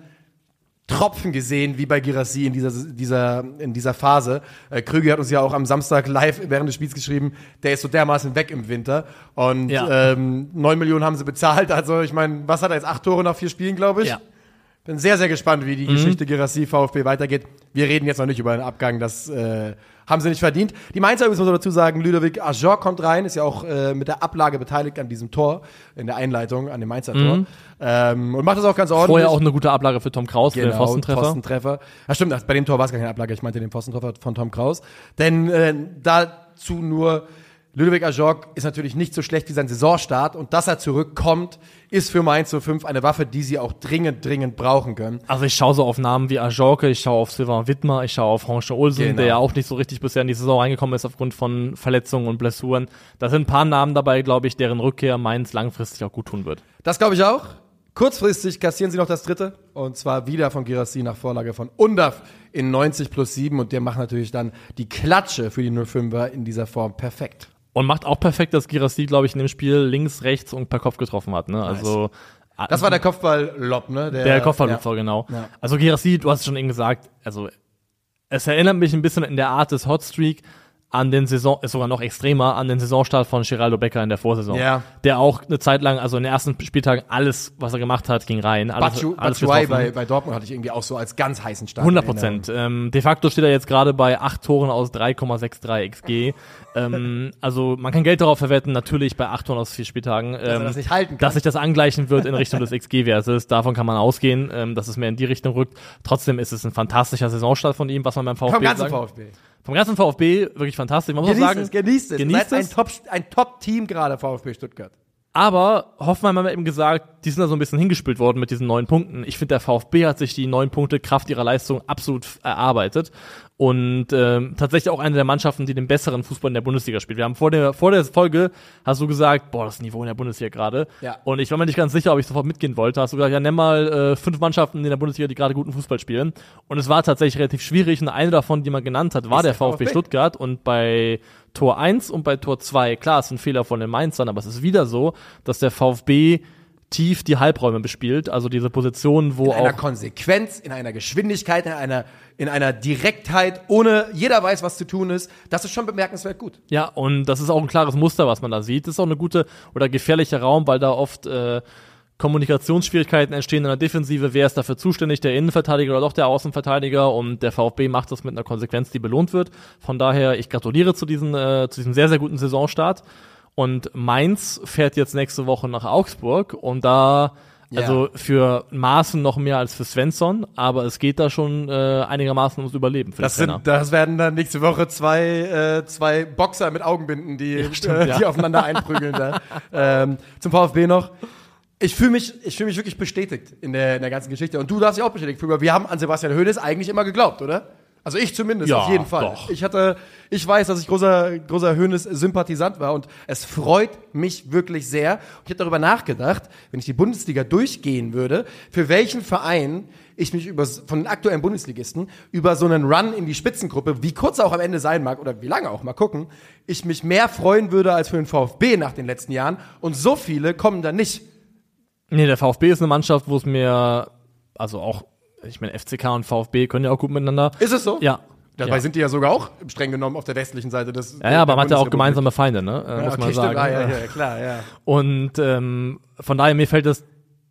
Tropfen gesehen, wie bei Girassi in dieser, dieser, in dieser Phase. Äh, Krüger hat uns ja auch am Samstag live während des Spiels geschrieben, der ist so dermaßen weg im Winter. Und ja. ähm, 9 Millionen haben sie bezahlt. Also ich meine, was hat er jetzt? Acht Tore nach vier Spielen, glaube ich. Ja. Bin sehr, sehr gespannt, wie die mhm. Geschichte Girassi VfB weitergeht. Wir reden jetzt noch nicht über einen Abgang, das äh, haben sie nicht verdient. Die Mainzer müssen wir dazu sagen, Ludovic Ajor kommt rein, ist ja auch äh, mit der Ablage beteiligt an diesem Tor, in der Einleitung, an dem Mainzer Tor. Mhm. Ähm, und macht das auch ganz ordentlich. Vorher auch eine gute Ablage für Tom Kraus, genau, für den genau, Pfostentreffer. Pfostentreffer. Ja, stimmt, bei dem Tor war es gar keine Ablage, ich meinte den Pfostentreffer von Tom Kraus. Denn äh, dazu nur Ludovic Ajorg ist natürlich nicht so schlecht wie sein Saisonstart und dass er zurückkommt, ist für Mainz 05 eine Waffe, die sie auch dringend, dringend brauchen können. Also ich schaue so auf Namen wie Ajorke, ich schaue auf Silvan Wittmer, ich schaue auf Horst Olsen, genau. der ja auch nicht so richtig bisher in die Saison reingekommen ist aufgrund von Verletzungen und Blessuren. Da sind ein paar Namen dabei, glaube ich, deren Rückkehr Mainz langfristig auch gut tun wird. Das glaube ich auch. Kurzfristig kassieren sie noch das dritte und zwar wieder von Girassi nach Vorlage von Undaf in 90 plus 7 und der macht natürlich dann die Klatsche für die 05er in dieser Form perfekt. Und macht auch perfekt, dass Girassi, glaube ich, in dem Spiel links, rechts und per Kopf getroffen hat. Ne? Also das war der Kopfball-Lob, ne? Der, der Kopfball-Lob, ja. genau. Ja. Also Girassi, du hast es schon eben gesagt, also es erinnert mich ein bisschen in der Art des Hotstreak an den Saison, ist sogar noch extremer, an den Saisonstart von Geraldo Becker in der Vorsaison. Ja. Der auch eine Zeit lang, also in den ersten Spieltagen, alles, was er gemacht hat, ging rein. Alles, Batschu, alles Batshuayi bei, bei Dortmund hatte ich irgendwie auch so als ganz heißen Start. 100 Prozent. Ähm, de facto steht er jetzt gerade bei acht Toren aus 3,63 XG. ähm, also man kann Geld darauf verwetten, natürlich bei acht Toren aus vier Spieltagen, ähm, dass, das nicht halten kann. dass sich das angleichen wird in Richtung des XG-Wertes. Davon kann man ausgehen, ähm, dass es mehr in die Richtung rückt. Trotzdem ist es ein fantastischer Saisonstart von ihm, was man beim VfB ganzen VfB. Vom ganzen VfB wirklich fantastisch. Man muss genießt sagen, es, genießt es. Genießt es. Ein Top, ein Top-Team gerade VfB Stuttgart. Aber Hoffmann hat eben gesagt, die sind da so ein bisschen hingespielt worden mit diesen neun Punkten. Ich finde, der VfB hat sich die neun Punkte Kraft ihrer Leistung absolut erarbeitet. und ähm, tatsächlich auch eine der Mannschaften, die den besseren Fußball in der Bundesliga spielt. Wir haben vor der, vor der Folge, hast du gesagt, boah, das Niveau in der Bundesliga gerade. Ja. Und ich war mir nicht ganz sicher, ob ich sofort mitgehen wollte. Hast du gesagt, ja, nenn mal äh, fünf Mannschaften in der Bundesliga, die gerade guten Fußball spielen. Und es war tatsächlich relativ schwierig. Und eine davon, die man genannt hat, war der der VfB VfB. Stuttgart. Und bei Tor 1 und bei Tor 2, klar, es ist ein Fehler von den Mainzern, aber es ist wieder so, dass der VfB tief die Halbräume bespielt, also diese Positionen, wo In einer auch Konsequenz, in einer Geschwindigkeit, in einer, in einer Direktheit, ohne jeder weiß, was zu tun ist. Das ist schon bemerkenswert gut. Ja, und das ist auch ein klares Muster, was man da sieht. Das ist auch eine gute oder gefährliche Raum, weil da oft äh, Kommunikationsschwierigkeiten entstehen in der Defensive. Wer ist dafür zuständig? Der Innenverteidiger oder doch der Außenverteidiger? Und der VfB macht das mit einer Konsequenz, die belohnt wird. Von daher, ich gratuliere zu diesem, äh, zu diesem sehr, sehr guten Saisonstart. Und Mainz fährt jetzt nächste Woche nach Augsburg und da Ja. Also für Maaßen noch mehr als für Svensson, aber es geht da schon äh, einigermaßen ums Überleben für Das, den Trainer. sind, das werden dann nächste Woche zwei, äh, zwei Boxer mit Augenbinden, die, stimmt, äh, ja. die aufeinander einprügeln. da. ähm, zum VfB noch. Ich fühle mich, ich fühle mich wirklich bestätigt in der, in der ganzen Geschichte. Und du darfst dich auch bestätigt fühlen. Wir haben an Sebastian Hoeneß eigentlich immer geglaubt, oder? Also ich zumindest, Ja, auf jeden Fall. doch. Ich hatte, ich weiß, dass ich großer, großer Hoeneß-Sympathisant war und es freut mich wirklich sehr. Ich habe darüber nachgedacht, wenn ich die Bundesliga durchgehen würde, für welchen Verein ich mich über, von den aktuellen Bundesligisten über so einen Run in die Spitzengruppe, wie kurz er auch am Ende sein mag oder wie lange auch, mal gucken, ich mich mehr freuen würde als für den VfB nach den letzten Jahren. Und so viele kommen da nicht. Nee, der VfB ist eine Mannschaft, wo es mir, also auch, ich meine, FCK und VfB können ja auch gut miteinander. Ist es so? Ja. Dabei ja. sind die ja sogar auch streng genommen auf der westlichen Seite des. ja, ja, aber man hat ja auch gemeinsame Feinde, ne? Ja, muss okay, man stimmt. sagen. Ah, ja, ja, klar, ja. Und ähm, von daher, mir fällt es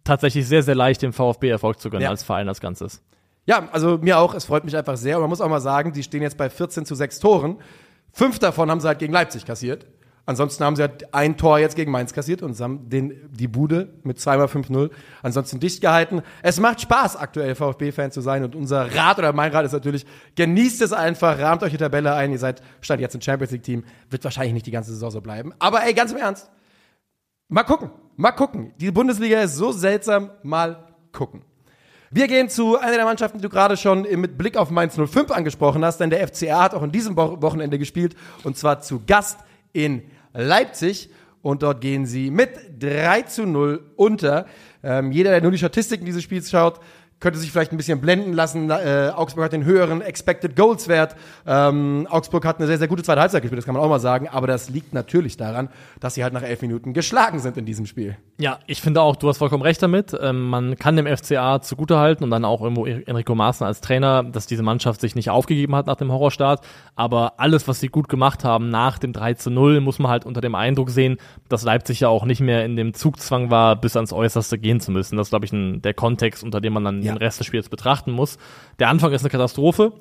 tatsächlich sehr, sehr leicht, dem VfB Erfolg zu gönnen als Verein als Ganzes. Ja, also mir auch. Es freut mich einfach sehr. Und man muss auch mal sagen, die stehen jetzt bei 14 zu 6 Toren. Fünf davon haben sie halt gegen Leipzig kassiert. Ansonsten haben sie halt ein Tor jetzt gegen Mainz kassiert und haben den, die Bude mit zweimal 5-0 ansonsten dicht gehalten. Es macht Spaß, aktuell VfB-Fan zu sein und unser Rat oder mein Rat ist natürlich, genießt es einfach, rahmt euch die Tabelle ein. Ihr seid, stand jetzt ein Champions League-Team, wird wahrscheinlich nicht die ganze Saison so bleiben. Aber ey, ganz im Ernst, mal gucken, mal gucken. Die Bundesliga ist so seltsam, mal gucken. Wir gehen zu einer der Mannschaften, die du gerade schon mit Blick auf Mainz 05 angesprochen hast, denn der FCA hat auch in diesem Wo- Wochenende gespielt und zwar zu Gast in Leipzig und dort gehen sie mit 3 zu 0 unter. Ähm, jeder, der nur die Statistiken dieses Spiels schaut, könnte sich vielleicht ein bisschen blenden lassen. Äh, Augsburg hat den höheren Expected Goals Wert. Ähm, Augsburg hat eine sehr, sehr gute zweite Halbzeit gespielt, das kann man auch mal sagen. Aber das liegt natürlich daran, dass sie halt nach elf Minuten geschlagen sind in diesem Spiel. Ja, ich finde auch, du hast vollkommen recht damit. Ähm, man kann dem FCA zugutehalten und dann auch irgendwo Enrico Maaßen als Trainer, dass diese Mannschaft sich nicht aufgegeben hat nach dem Horrorstart. Aber alles, was sie gut gemacht haben nach dem 3 zu 0, muss man halt unter dem Eindruck sehen, dass Leipzig ja auch nicht mehr in dem Zugzwang war, bis ans Äußerste gehen zu müssen. Das ist, glaube ich, ein, der Kontext, unter dem man dann Ja. den Rest des Spiels betrachten muss. Der Anfang ist eine Katastrophe.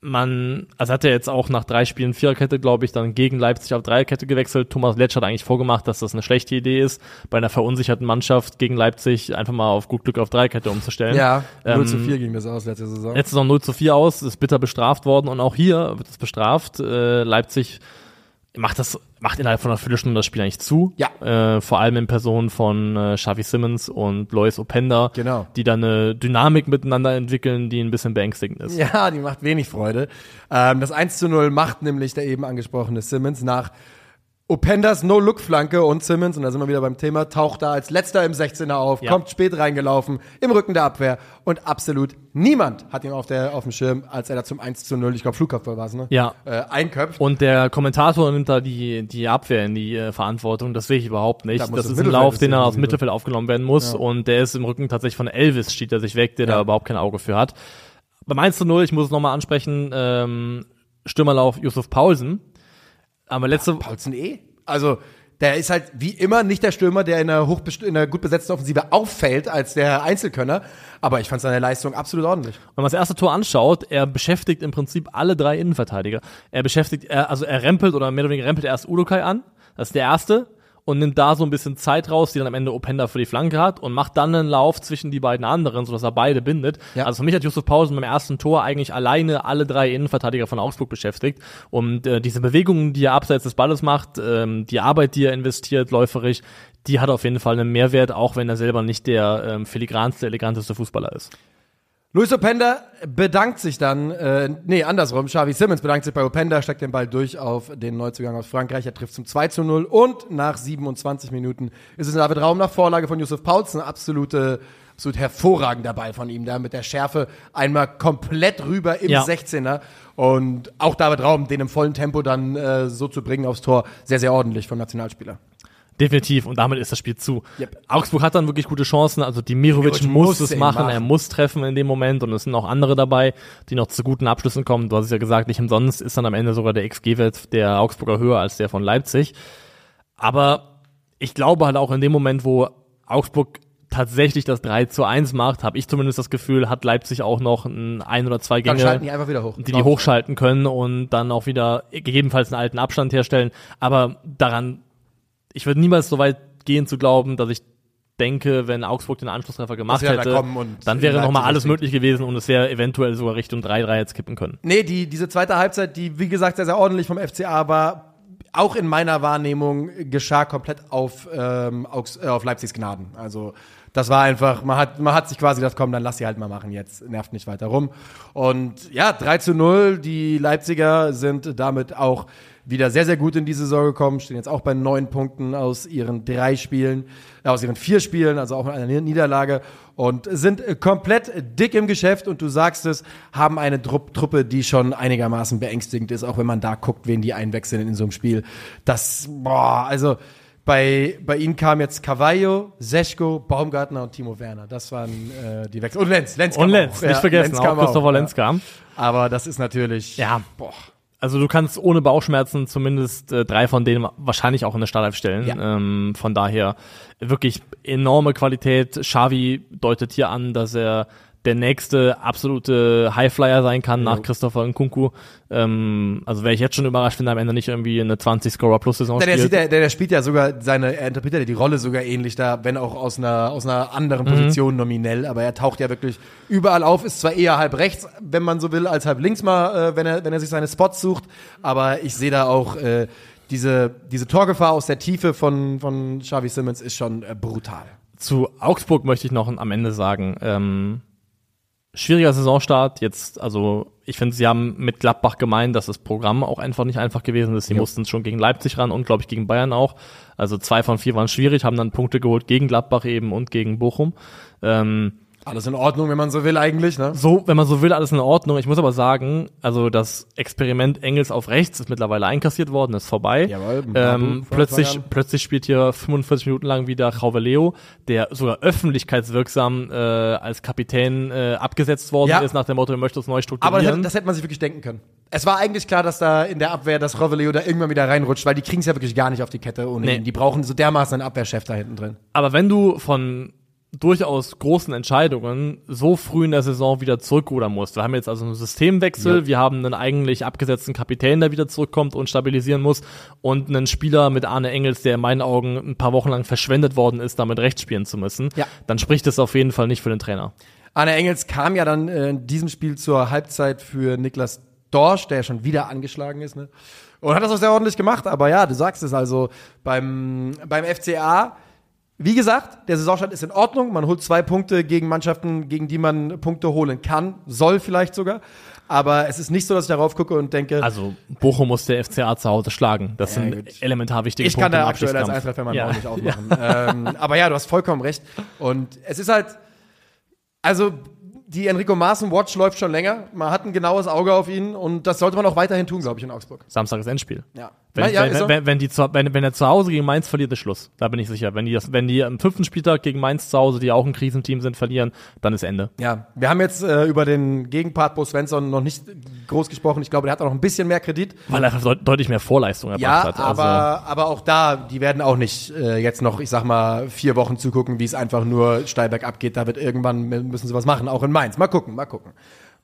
Man, also hat er jetzt auch nach drei Spielen Viererkette, glaube ich, dann gegen Leipzig auf Dreierkette gewechselt. Thomas Letsch hat eigentlich vorgemacht, dass das eine schlechte Idee ist, bei einer verunsicherten Mannschaft gegen Leipzig einfach mal auf gut Glück auf Dreierkette umzustellen. 0 Ähm, zu 4 ging das aus letzte Saison. Letzte Saison 0 zu 4 aus, ist bitter bestraft worden und auch hier wird es bestraft. Äh, Leipzig macht das, macht innerhalb von einer Viertelstunde das Spiel eigentlich zu. Ja. Äh, vor allem in Person von äh, Xavi Simmons und Lois Openda, Genau. die da eine Dynamik miteinander entwickeln, die ein bisschen beängstigend ist. Ja, die macht wenig Freude. Ähm, das 1 zu 0 macht nämlich der eben angesprochene Simmons nach Opendas No-Look-Flanke und Simmons, und da sind wir wieder beim Thema, taucht da als letzter im 16er auf, Ja. kommt spät reingelaufen, im Rücken der Abwehr und absolut niemand hat ihn auf, der, auf dem Schirm, als er da zum 1 zu 0, ich glaube Flugkopf war es, ne? Ja. Äh, einköpft. Und der Kommentator nimmt da die, die Abwehr in die äh, Verantwortung. Das sehe ich überhaupt nicht. Da Das ist ein Lauf, den er aus dem Mittelfeld aufgenommen werden muss. Und der ist im Rücken tatsächlich von Elvis, steht er sich weg, der Ja. da überhaupt kein Auge für hat. Beim 1 zu 0, ich muss es nochmal ansprechen, ähm, Stürmerlauf Yusuf Paulsen. Aber letzte, Paulsen eh. Also, der ist halt wie immer nicht der Stürmer, der in einer, hoch in einer gut besetzten Offensive auffällt als der Einzelkönner. Aber ich fand seine Leistung absolut ordentlich. Wenn man das erste Tor anschaut, er beschäftigt im Prinzip alle drei Innenverteidiger. Er beschäftigt, er, also er rempelt oder mehr oder weniger rempelt erst Udokai an, das ist der erste, und nimmt da so ein bisschen Zeit raus, die dann am Ende Openda für die Flanke hat und macht dann einen Lauf zwischen die beiden anderen, sodass er beide bindet. Ja. Also für mich hat Josef Pausen beim ersten Tor eigentlich alleine alle drei Innenverteidiger von Augsburg beschäftigt. Und äh, diese Bewegungen, die er abseits des Balles macht, ähm, die Arbeit, die er investiert, läuferisch, die hat auf jeden Fall einen Mehrwert, auch wenn er selber nicht der ähm, filigranste, eleganteste Fußballer ist. Luis Openda bedankt sich dann, äh, nee, andersrum, Xavi Simmons bedankt sich bei Openda, steckt den Ball durch auf den Neuzugang aus Frankreich, er trifft zum 2 zu 0 und nach 27 Minuten ist es David Raum nach Vorlage von Yusuf Paulsen, absolute, absolut hervorragender Ball von ihm da mit der Schärfe. Einmal komplett rüber im Ja. 16er und auch David Raum, den im vollen Tempo dann äh, so zu bringen aufs Tor, sehr, sehr ordentlich vom Nationalspieler. Definitiv. Und damit ist das Spiel zu. Yep. Augsburg hat dann wirklich gute Chancen. Also Dimirovic Dimirovic muss, muss es machen. machen. Er muss treffen in dem Moment. Und es sind auch andere dabei, die noch zu guten Abschlüssen kommen. Du hast es ja gesagt, nicht umsonst ist dann am Ende sogar der XG-Wert der Augsburger höher als der von Leipzig. Aber ich glaube halt auch in dem Moment, wo Augsburg tatsächlich das 3 zu 1 macht, habe ich zumindest das Gefühl, hat Leipzig auch noch ein, ein oder zwei Dann Gänge schalten die hoch. die die hochschalten können und dann auch wieder gegebenenfalls einen alten Abstand herstellen. Aber daran, ich würde niemals so weit gehen zu glauben, dass ich denke, wenn Augsburg den Anschlusstreffer gemacht da hätte, und dann wäre nochmal alles möglich gewesen und es wäre eventuell sogar Richtung 3-3 jetzt kippen können. Nee, die, diese zweite Halbzeit, die wie gesagt sehr, sehr ordentlich vom FCA war, auch in meiner Wahrnehmung geschah komplett auf, ähm, Augs äh, auf Leipzigs Gnaden. Also das war einfach, man hat, man hat sich quasi gedacht, komm, dann lass sie halt mal machen jetzt, nervt nicht weiter rum. Und ja, 3 zu 0, die Leipziger sind damit auch wieder sehr, sehr gut in die Saison gekommen, stehen jetzt auch bei neun Punkten aus ihren drei Spielen, äh, aus ihren vier Spielen, also auch mit einer Niederlage und sind komplett dick im Geschäft und du sagst es, haben eine Trupp, Truppe, die schon einigermaßen beängstigend ist, auch wenn man da guckt, wen die einwechseln in so einem Spiel. Das, boah, also bei, bei ihnen kam jetzt Cavallo, Seschko, Baumgartner und Timo Werner. Das waren äh, die Wechsel. Und Lenz, Lenz kam Und Lenz, auch. nicht Ja, vergessen, Lenz auch kam Christopher auch, Lenz ja. kam. Aber das ist natürlich, Ja, boah. Also du kannst ohne Bauchschmerzen zumindest äh, drei von denen wahrscheinlich auch in der Startelf stellen. Ja. Ähm, von daher wirklich enorme Qualität. Xavi deutet hier an, dass er der nächste absolute Highflyer sein kann nach Christopher Nkunku. Ähm, also wäre ich jetzt schon überrascht, wenn er am Ende nicht irgendwie eine 20-Scorer-Plus-Saison Der, der, spielt. der, der, der spielt ja sogar seine, er interpretiert ja die Rolle sogar ähnlich da, wenn auch aus einer, aus einer Mhm. anderen Position nominell, aber er taucht ja wirklich überall auf, ist zwar eher halb rechts, wenn man so will, als halb links mal, äh, wenn er, wenn er sich seine Spots sucht, aber ich sehe da auch, äh, diese, diese Torgefahr aus der Tiefe von, von Xavi Simmons ist schon äh, brutal. Zu Augsburg möchte ich noch am Ende sagen, ähm, schwieriger Saisonstart. Jetzt, also ich finde, sie haben mit Gladbach gemeint, dass das Programm auch einfach nicht einfach gewesen ist. Sie mussten schon gegen Leipzig ran und glaube ich gegen Bayern auch. Also zwei von vier waren schwierig, haben dann Punkte geholt gegen Gladbach eben und gegen Bochum. Ähm, Alles in Ordnung, wenn man so will eigentlich, ne? so, wenn man so will, alles in Ordnung. Ich muss aber sagen, also das Experiment Engels auf rechts ist mittlerweile einkassiert worden, ist vorbei. Jawohl, ähm, plötzlich, plötzlich spielt hier 45 Minuten lang wieder Leo, der sogar öffentlichkeitswirksam äh, als Kapitän äh, abgesetzt worden Ja. ist nach dem Motto, er möchte es neu Aber das, strukturieren. hätte- das hätte man sich wirklich denken können. Es war eigentlich klar, dass da in der Abwehr das Roveleo da irgendwann wieder reinrutscht, weil die kriegen es ja wirklich gar nicht auf die Kette ohne Nee. Die brauchen so dermaßen einen Abwehrchef da hinten drin. aber wenn du von durchaus großen Entscheidungen so früh in der Saison wieder zurückrudern musst. Wir haben jetzt also einen Systemwechsel, Ja. wir haben einen eigentlich abgesetzten Kapitän, der wieder zurückkommt und stabilisieren muss und einen Spieler mit Arne Engels, der in meinen Augen ein paar Wochen lang verschwendet worden ist, damit rechts spielen zu müssen, Ja. dann spricht das auf jeden Fall nicht für den Trainer. Arne Engels kam ja dann äh, in diesem Spiel zur Halbzeit für Niklas Dorsch, der ja schon wieder angeschlagen ist, ne? Und hat das auch sehr ordentlich gemacht, aber ja, du sagst es also, beim, beim FCA, wie gesagt, der Saisonstand ist in Ordnung, man holt zwei Punkte gegen Mannschaften, gegen die man Punkte holen kann, soll vielleicht sogar, aber es ist nicht so, dass ich darauf gucke und denke, Also Bochum muss der FCA zu Hause schlagen. Das Ja, sind gut. elementar wichtige ich kann Punkte im da aktuell als. Einzelfall Ja. auch nicht aufmachen. ähm, aber ja, du hast vollkommen recht. Und es ist halt, also die Enrico Maaßen Watch läuft schon länger. Man hat ein genaues Auge auf ihn und das sollte man auch weiterhin tun, glaube ich, in Augsburg. Samstag ist Endspiel. Ja. Wenn, ja, wenn, so. wenn, wenn, die zu, wenn, wenn er zu Hause gegen Mainz verliert, ist Schluss. Da bin ich sicher. Wenn die, das, wenn die am fünften Spieltag gegen Mainz zu Hause, die auch ein Krisenteam sind, verlieren, dann ist Ende. ja, wir haben jetzt äh, über den Gegenpart Bo Svensson noch nicht groß gesprochen. Ich glaube, der hat auch noch ein bisschen mehr Kredit. Weil er deut deutlich mehr Vorleistung erbracht Ja, hat. aber, Also, aber auch da, die werden auch nicht äh, jetzt noch, ich sag mal, vier Wochen zugucken, wie es einfach nur steil bergab geht. Da wird irgendwann müssen sie was machen, auch in Mainz. Mal gucken, mal gucken.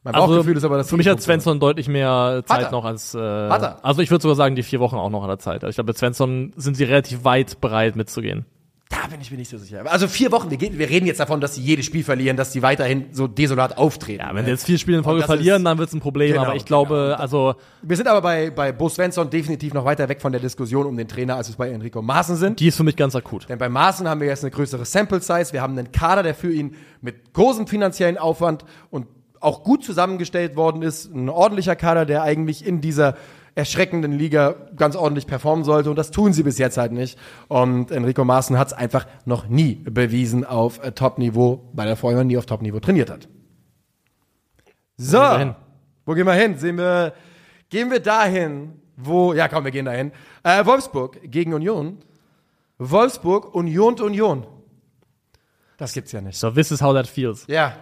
Mein also Bauchgefühl ist aber, dass für mich hat Svensson deutlich mehr Zeit er. noch als. Äh, Hat er. Also ich würde sogar sagen, die vier Wochen auch noch an der Zeit. Also ich glaube, mit Svensson sind sie relativ weit bereit mitzugehen. Da bin ich mir nicht so sicher. Also vier Wochen, wir, gehen, wir reden jetzt davon, dass sie jedes Spiel verlieren, dass sie weiterhin so desolat auftreten. Ja, wenn sie jetzt vier Spiele in Folge das verlieren, ist- dann wird es ein Problem. Genau, aber ich glaube, genau. also wir sind aber bei, bei Bo Svensson definitiv noch weiter weg von der Diskussion um den Trainer, als wir es bei Enrico Maaßen sind. die ist für mich ganz akut. Denn bei Maaßen haben wir jetzt eine größere Sample Size. Wir haben einen Kader, der für ihn mit großem finanziellen Aufwand und auch gut zusammengestellt worden ist. Ein ordentlicher Kader, der eigentlich in dieser erschreckenden Liga ganz ordentlich performen sollte. Und das tun sie bis jetzt halt nicht. Und Enrico Maaßen hat es einfach noch nie bewiesen auf äh, Top-Niveau, weil er vorher noch nie auf Top-Niveau trainiert hat. So, Wo gehen wir hin? wo gehen wir hin? Sehen wir, gehen wir dahin, wo, ja komm, wir gehen dahin. Äh, Wolfsburg gegen Union. Wolfsburg, Union, Union. Das gibt's ja nicht. So, this is how that feels. Ja.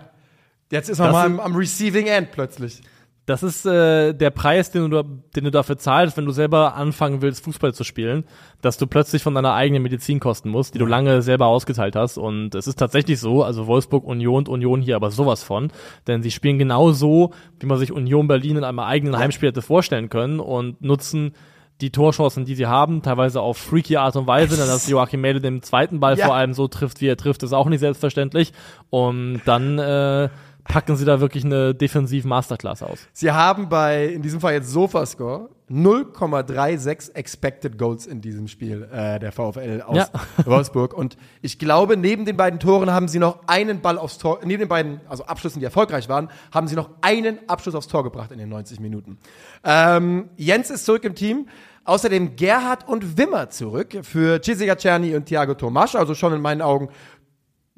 Jetzt ist man Das mal am, am Receiving End plötzlich. Das ist äh, der Preis, den du, den du dafür zahlst, wenn du selber anfangen willst, Fußball zu spielen, dass du plötzlich von deiner eigenen Medizin kosten musst, die du lange selber ausgeteilt hast. Und es ist tatsächlich so, also Wolfsburg, Union und Union hier aber sowas von, denn sie spielen genau so, wie man sich Union Berlin in einem eigenen Heimspiel hätte vorstellen können und nutzen die Torchancen, die sie haben, teilweise auf freaky Art und Weise, denn dass Joachim Melde den zweiten Ball Ja. vor allem so trifft, wie er trifft, ist auch nicht selbstverständlich. Und dann äh, packen sie da wirklich eine defensiv Masterclass aus. Sie haben bei, in diesem Fall jetzt Sofascore, 0,36 Expected Goals in diesem Spiel, äh, der VfL aus Ja. Wolfsburg. Und ich glaube, neben den beiden Toren haben sie noch einen Ball aufs Tor, neben den beiden, also Abschlüssen, die erfolgreich waren, haben sie noch einen Abschluss aufs Tor gebracht in den 90 Minuten. Ähm, Jens ist zurück im Team. Außerdem Gerhard und Wimmer zurück für Cisiga Czerny und Thiago Tomasch. Also schon in meinen Augen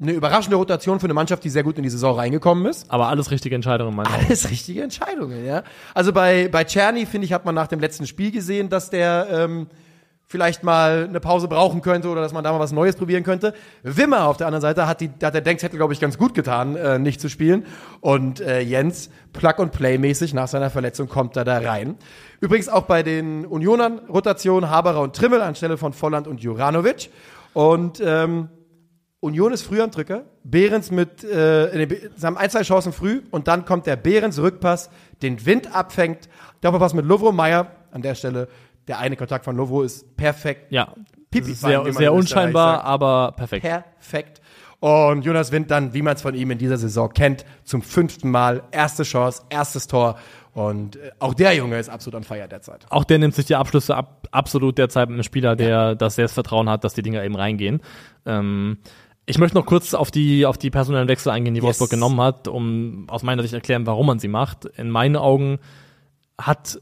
eine überraschende Rotation für eine Mannschaft, die sehr gut in die Saison reingekommen ist. Aber alles richtige Entscheidungen, meine ich. Alles richtige Entscheidungen, ja. Also bei, bei Czerny, finde ich, hat man nach dem letzten Spiel gesehen, dass der ähm, vielleicht mal eine Pause brauchen könnte oder dass man da mal was Neues probieren könnte. Wimmer auf der anderen Seite hat, die, hat der Denkzettel, glaube ich, ganz gut getan, äh, nicht zu spielen. Und äh, Jens, Plug-and-Play-mäßig nach seiner Verletzung kommt er da rein. Übrigens auch bei den Unionern Rotation Haberer und Trimmel anstelle von Volland und Juranovic. Und ähm, Union ist früh am Drücker. Behrens mit, äh, Be- sie haben ein, zwei Chancen früh und dann kommt der Behrens Rückpass, den Wind abfängt. Doppelpass mit Lovro Meyer an der Stelle. Der eine Kontakt von Lovro ist perfekt. Ja, Pipi sehr, sehr in unscheinbar, aber perfekt. Perfekt. Und Jonas Wind dann, wie man es von ihm in dieser Saison kennt, zum fünften Mal. Erste Chance, erstes Tor. Und äh, auch der Junge ist absolut an Feier derzeit. Auch der nimmt sich die Abschlüsse ab, absolut derzeit mit einem Spieler, der das Selbstvertrauen hat, dass die Dinger eben reingehen. Ähm, ich möchte noch kurz auf die, auf die personellen Wechsel eingehen, die Yes. Wolfsburg genommen hat, um aus meiner Sicht erklären, warum man sie macht. In meinen Augen hat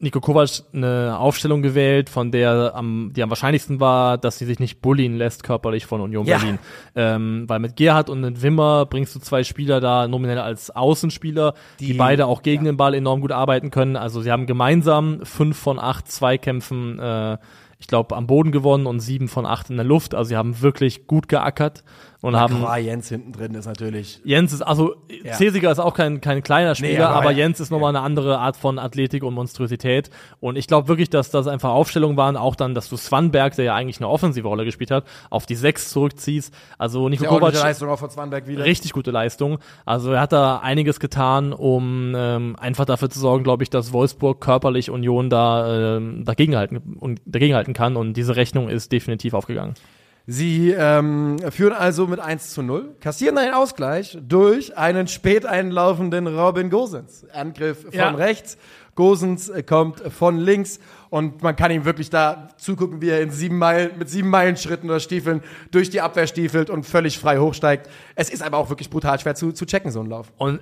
Nico Kovac eine Aufstellung gewählt, von der am, die am wahrscheinlichsten war, dass sie sich nicht bullien lässt körperlich von Union Ja. Berlin. Ähm, weil mit Gerhard und mit Wimmer bringst du zwei Spieler da nominell als Außenspieler, die, Die- beide auch gegen den Ball enorm gut arbeiten können. Also sie haben gemeinsam fünf von acht Zweikämpfen, äh, ich glaube, am Boden gewonnen und sieben von acht in der Luft. Also sie haben wirklich gut geackert und haben Klar, Jens hinten drin ist natürlich. Jens ist, also Ja. Cesiger ist auch kein, kein kleiner Spieler, aber aber, ja. Jens ist nochmal eine andere Art von Athletik und Monstrosität. Und ich glaube wirklich, dass das einfach Aufstellungen waren, auch dann, dass du Swanberg, der ja eigentlich eine offensive Rolle gespielt hat, auf die Sechs zurückziehst. Also Nico Sehr Kovac, Leistung auch von Zwanberg wieder. richtig gute Leistung. Also er hat da einiges getan, um ähm, einfach dafür zu sorgen, glaube ich, dass Wolfsburg körperlich Union da ähm, dagegenhalten und dagegenhalten kann. Und diese Rechnung ist definitiv aufgegangen. Sie ähm, führen also mit 1 zu 0, kassieren einen Ausgleich durch einen spät einlaufenden Robin Gosens. Angriff von Ja. rechts, Gosens kommt von links und man kann ihm wirklich da zugucken, wie er in sieben Meilen, mit sieben Meilenschritten oder Stiefeln durch die Abwehr stiefelt und völlig frei hochsteigt. Es ist aber auch wirklich brutal schwer zu, zu checken, so ein Lauf. Und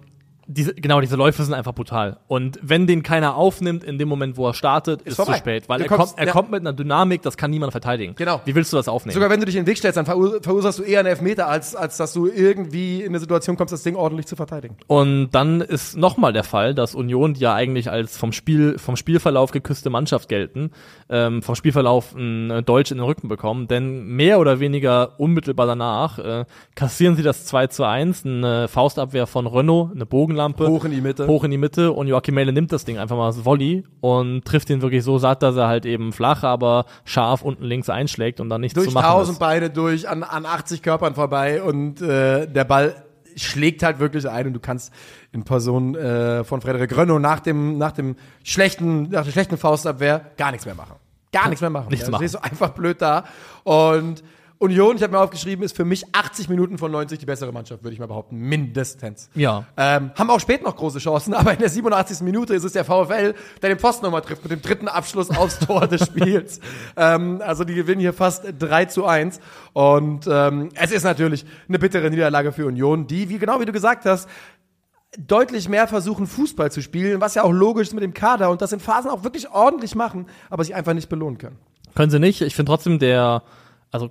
diese, genau, diese Läufe sind einfach brutal. Und wenn den keiner aufnimmt in dem Moment, wo er startet, ist, vorbei. zu spät. Weil Du er, kommst- kommt, er ja. kommt mit einer Dynamik, das kann niemand verteidigen. Genau. Wie willst du das aufnehmen? Sogar wenn du dich in den Weg stellst, dann verur verursachst du eher einen Elfmeter, als, als dass du irgendwie in eine Situation kommst, das Ding ordentlich zu verteidigen. Und dann ist nochmal der Fall, dass Union, die ja eigentlich als vom Spiel, vom Spielverlauf geküsste Mannschaft gelten, ähm, vom Spielverlauf ein äh, Deutsch in den Rücken bekommen, denn mehr oder weniger unmittelbar danach äh, kassieren sie das 2 zu 1, eine Faustabwehr von Renault, eine Bogenlampe. Hoch in die Mitte. Hoch in die Mitte und Joachim Mele nimmt das Ding einfach mal als Volley und trifft ihn wirklich so satt, dass er halt eben flach, aber scharf unten links einschlägt und dann nichts durch zu machen tausend ist. Beine durch, an, an 80 Körpern vorbei und äh, der Ball schlägt halt wirklich ein und du kannst in Person äh, von Frederik Rönno nach dem, nach dem schlechten, nach der schlechten Faustabwehr gar nichts mehr machen. Gar nichts mehr machen. Nichts Da machen. stehst du einfach blöd da. Und Union, ich habe mir aufgeschrieben, ist für mich 80 Minuten von 90 die bessere Mannschaft, würde ich mal behaupten. Mindestens. Ja. Ähm, haben auch spät noch große Chancen, aber in der 87. Minute ist es der VfL, der den Pfosten nochmal trifft mit dem dritten Abschluss aufs Tor des Spiels. Ähm, also die gewinnen hier fast 3 zu 1. Und ähm, es ist natürlich eine bittere Niederlage für Union, die, wie genau wie du gesagt hast, deutlich mehr versuchen, Fußball zu spielen, was ja auch logisch ist mit dem Kader und das in Phasen auch wirklich ordentlich machen, aber sich einfach nicht belohnen können. Können sie nicht. Ich finde trotzdem der, also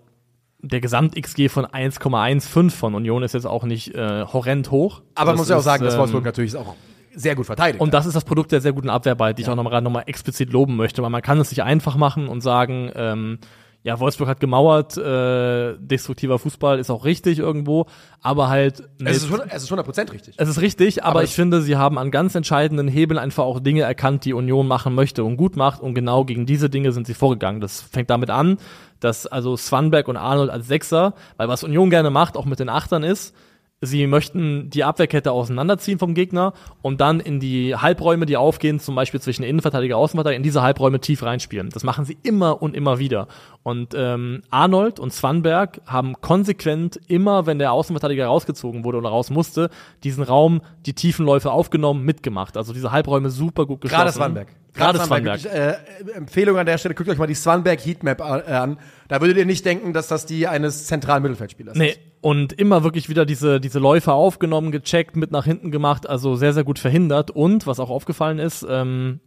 der Gesamt-XG von 1,15 von Union ist jetzt auch nicht äh, horrend hoch. Aber man Das muss ja auch ist, sagen, dass ähm, Wolfsburg natürlich auch sehr gut verteidigt. Und das ist das Produkt der sehr guten Abwehrarbeit, die ich auch nochmal noch mal explizit loben möchte, weil man kann es sich einfach machen und sagen, ähm, ja, Wolfsburg hat gemauert, äh, destruktiver Fußball ist auch richtig irgendwo, aber halt es ist, schon- es ist 100% richtig. es ist richtig, aber, Aber ich finde, sie haben an ganz entscheidenden Hebeln einfach auch Dinge erkannt, die Union machen möchte und gut macht und genau gegen diese Dinge sind sie vorgegangen. Das fängt damit an, dass also Swanberg und Arnold als Sechser, weil was Union gerne macht, auch mit den Achtern ist, sie möchten die Abwehrkette auseinanderziehen vom Gegner und dann in die Halbräume, die aufgehen, zum Beispiel zwischen Innenverteidiger und Außenverteidiger, in diese Halbräume tief reinspielen. Das machen sie immer und immer wieder. Und ähm, Arnold und Swanberg haben konsequent immer, wenn der Außenverteidiger rausgezogen wurde oder raus musste, diesen Raum, die tiefen Läufe aufgenommen, mitgemacht. Also diese Halbräume super gut geschlossen. Gerade Swanberg. Gerade Swanberg. Wirklich, Äh, Empfehlung an der Stelle, guckt euch mal die Swanberg Heatmap äh, an. Da würdet ihr nicht denken, dass das die eines zentralen Mittelfeldspielers Nee, ist. und immer wirklich wieder diese, diese Läufe aufgenommen, gecheckt, mit nach hinten gemacht, also sehr, sehr gut verhindert. Und was auch aufgefallen ist, ähm,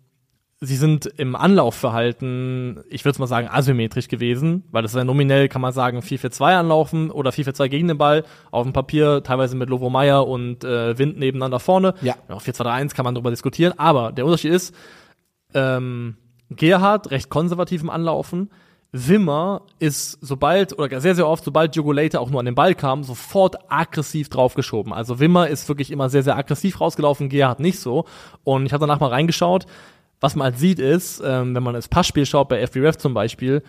sie sind im Anlaufverhalten, ich würde mal sagen, asymmetrisch gewesen, weil das ist ja nominell, kann man sagen, 4-4-2 anlaufen oder 4-4-2 gegen den Ball, auf dem Papier teilweise mit Lovo Meyer und äh, Wind nebeneinander vorne. Ja. Auch 4-2-3-1 kann man darüber diskutieren, aber der Unterschied ist, ähm, Gerhard recht konservativ im Anlaufen. Wimmer ist sobald, oder sehr, sehr oft, sobald Leite auch nur an den Ball kam, sofort aggressiv draufgeschoben. Also Wimmer ist wirklich immer sehr, sehr aggressiv rausgelaufen, Gerhard nicht so. Und ich habe danach mal reingeschaut. Was man halt sieht ist, ähm, wenn man das Passspiel schaut, bei FBref zum Beispiel,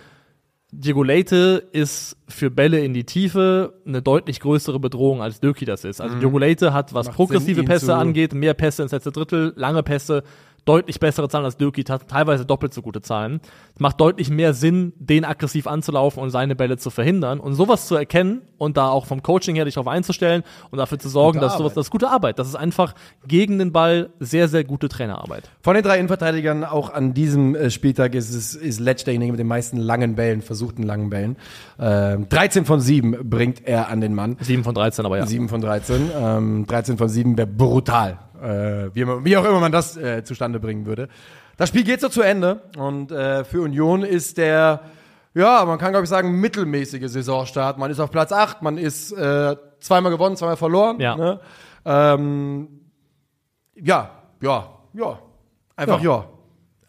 Diego Leite ist für Bälle in die Tiefe eine deutlich größere Bedrohung als Döki das ist. Also Diego Leite hat, was Macht progressive Sinn, Pässe angeht, mehr Pässe ins letzte Drittel, lange Pässe, deutlich bessere Zahlen als Döki, ta- teilweise doppelt so gute Zahlen. Es macht deutlich mehr Sinn, den aggressiv anzulaufen und seine Bälle zu verhindern. Und sowas zu erkennen und da auch vom Coaching her dich darauf einzustellen und dafür zu sorgen, Gute dass sowas, das ist gute Arbeit. Das ist einfach gegen den Ball sehr, sehr gute Trainerarbeit. Von den drei Innenverteidigern auch an diesem äh, Spieltag ist es ist Letsch derjenige mit den meisten langen Bällen, versuchten langen Bällen. Ähm, 13 von 7 bringt er an den Mann. 7 von 13, aber ja. 7 von 13. Ähm, 13 von 7 wäre brutal. Äh, wie, wie auch immer man das äh, zustande bringen würde. Das Spiel geht so zu Ende und äh, für Union ist der, ja, man kann glaube ich sagen, mittelmäßige Saisonstart. Man ist auf Platz 8, man ist äh, zweimal gewonnen, zweimal verloren. Ja. Ne? Ähm, ja, ja, ja. Einfach ja.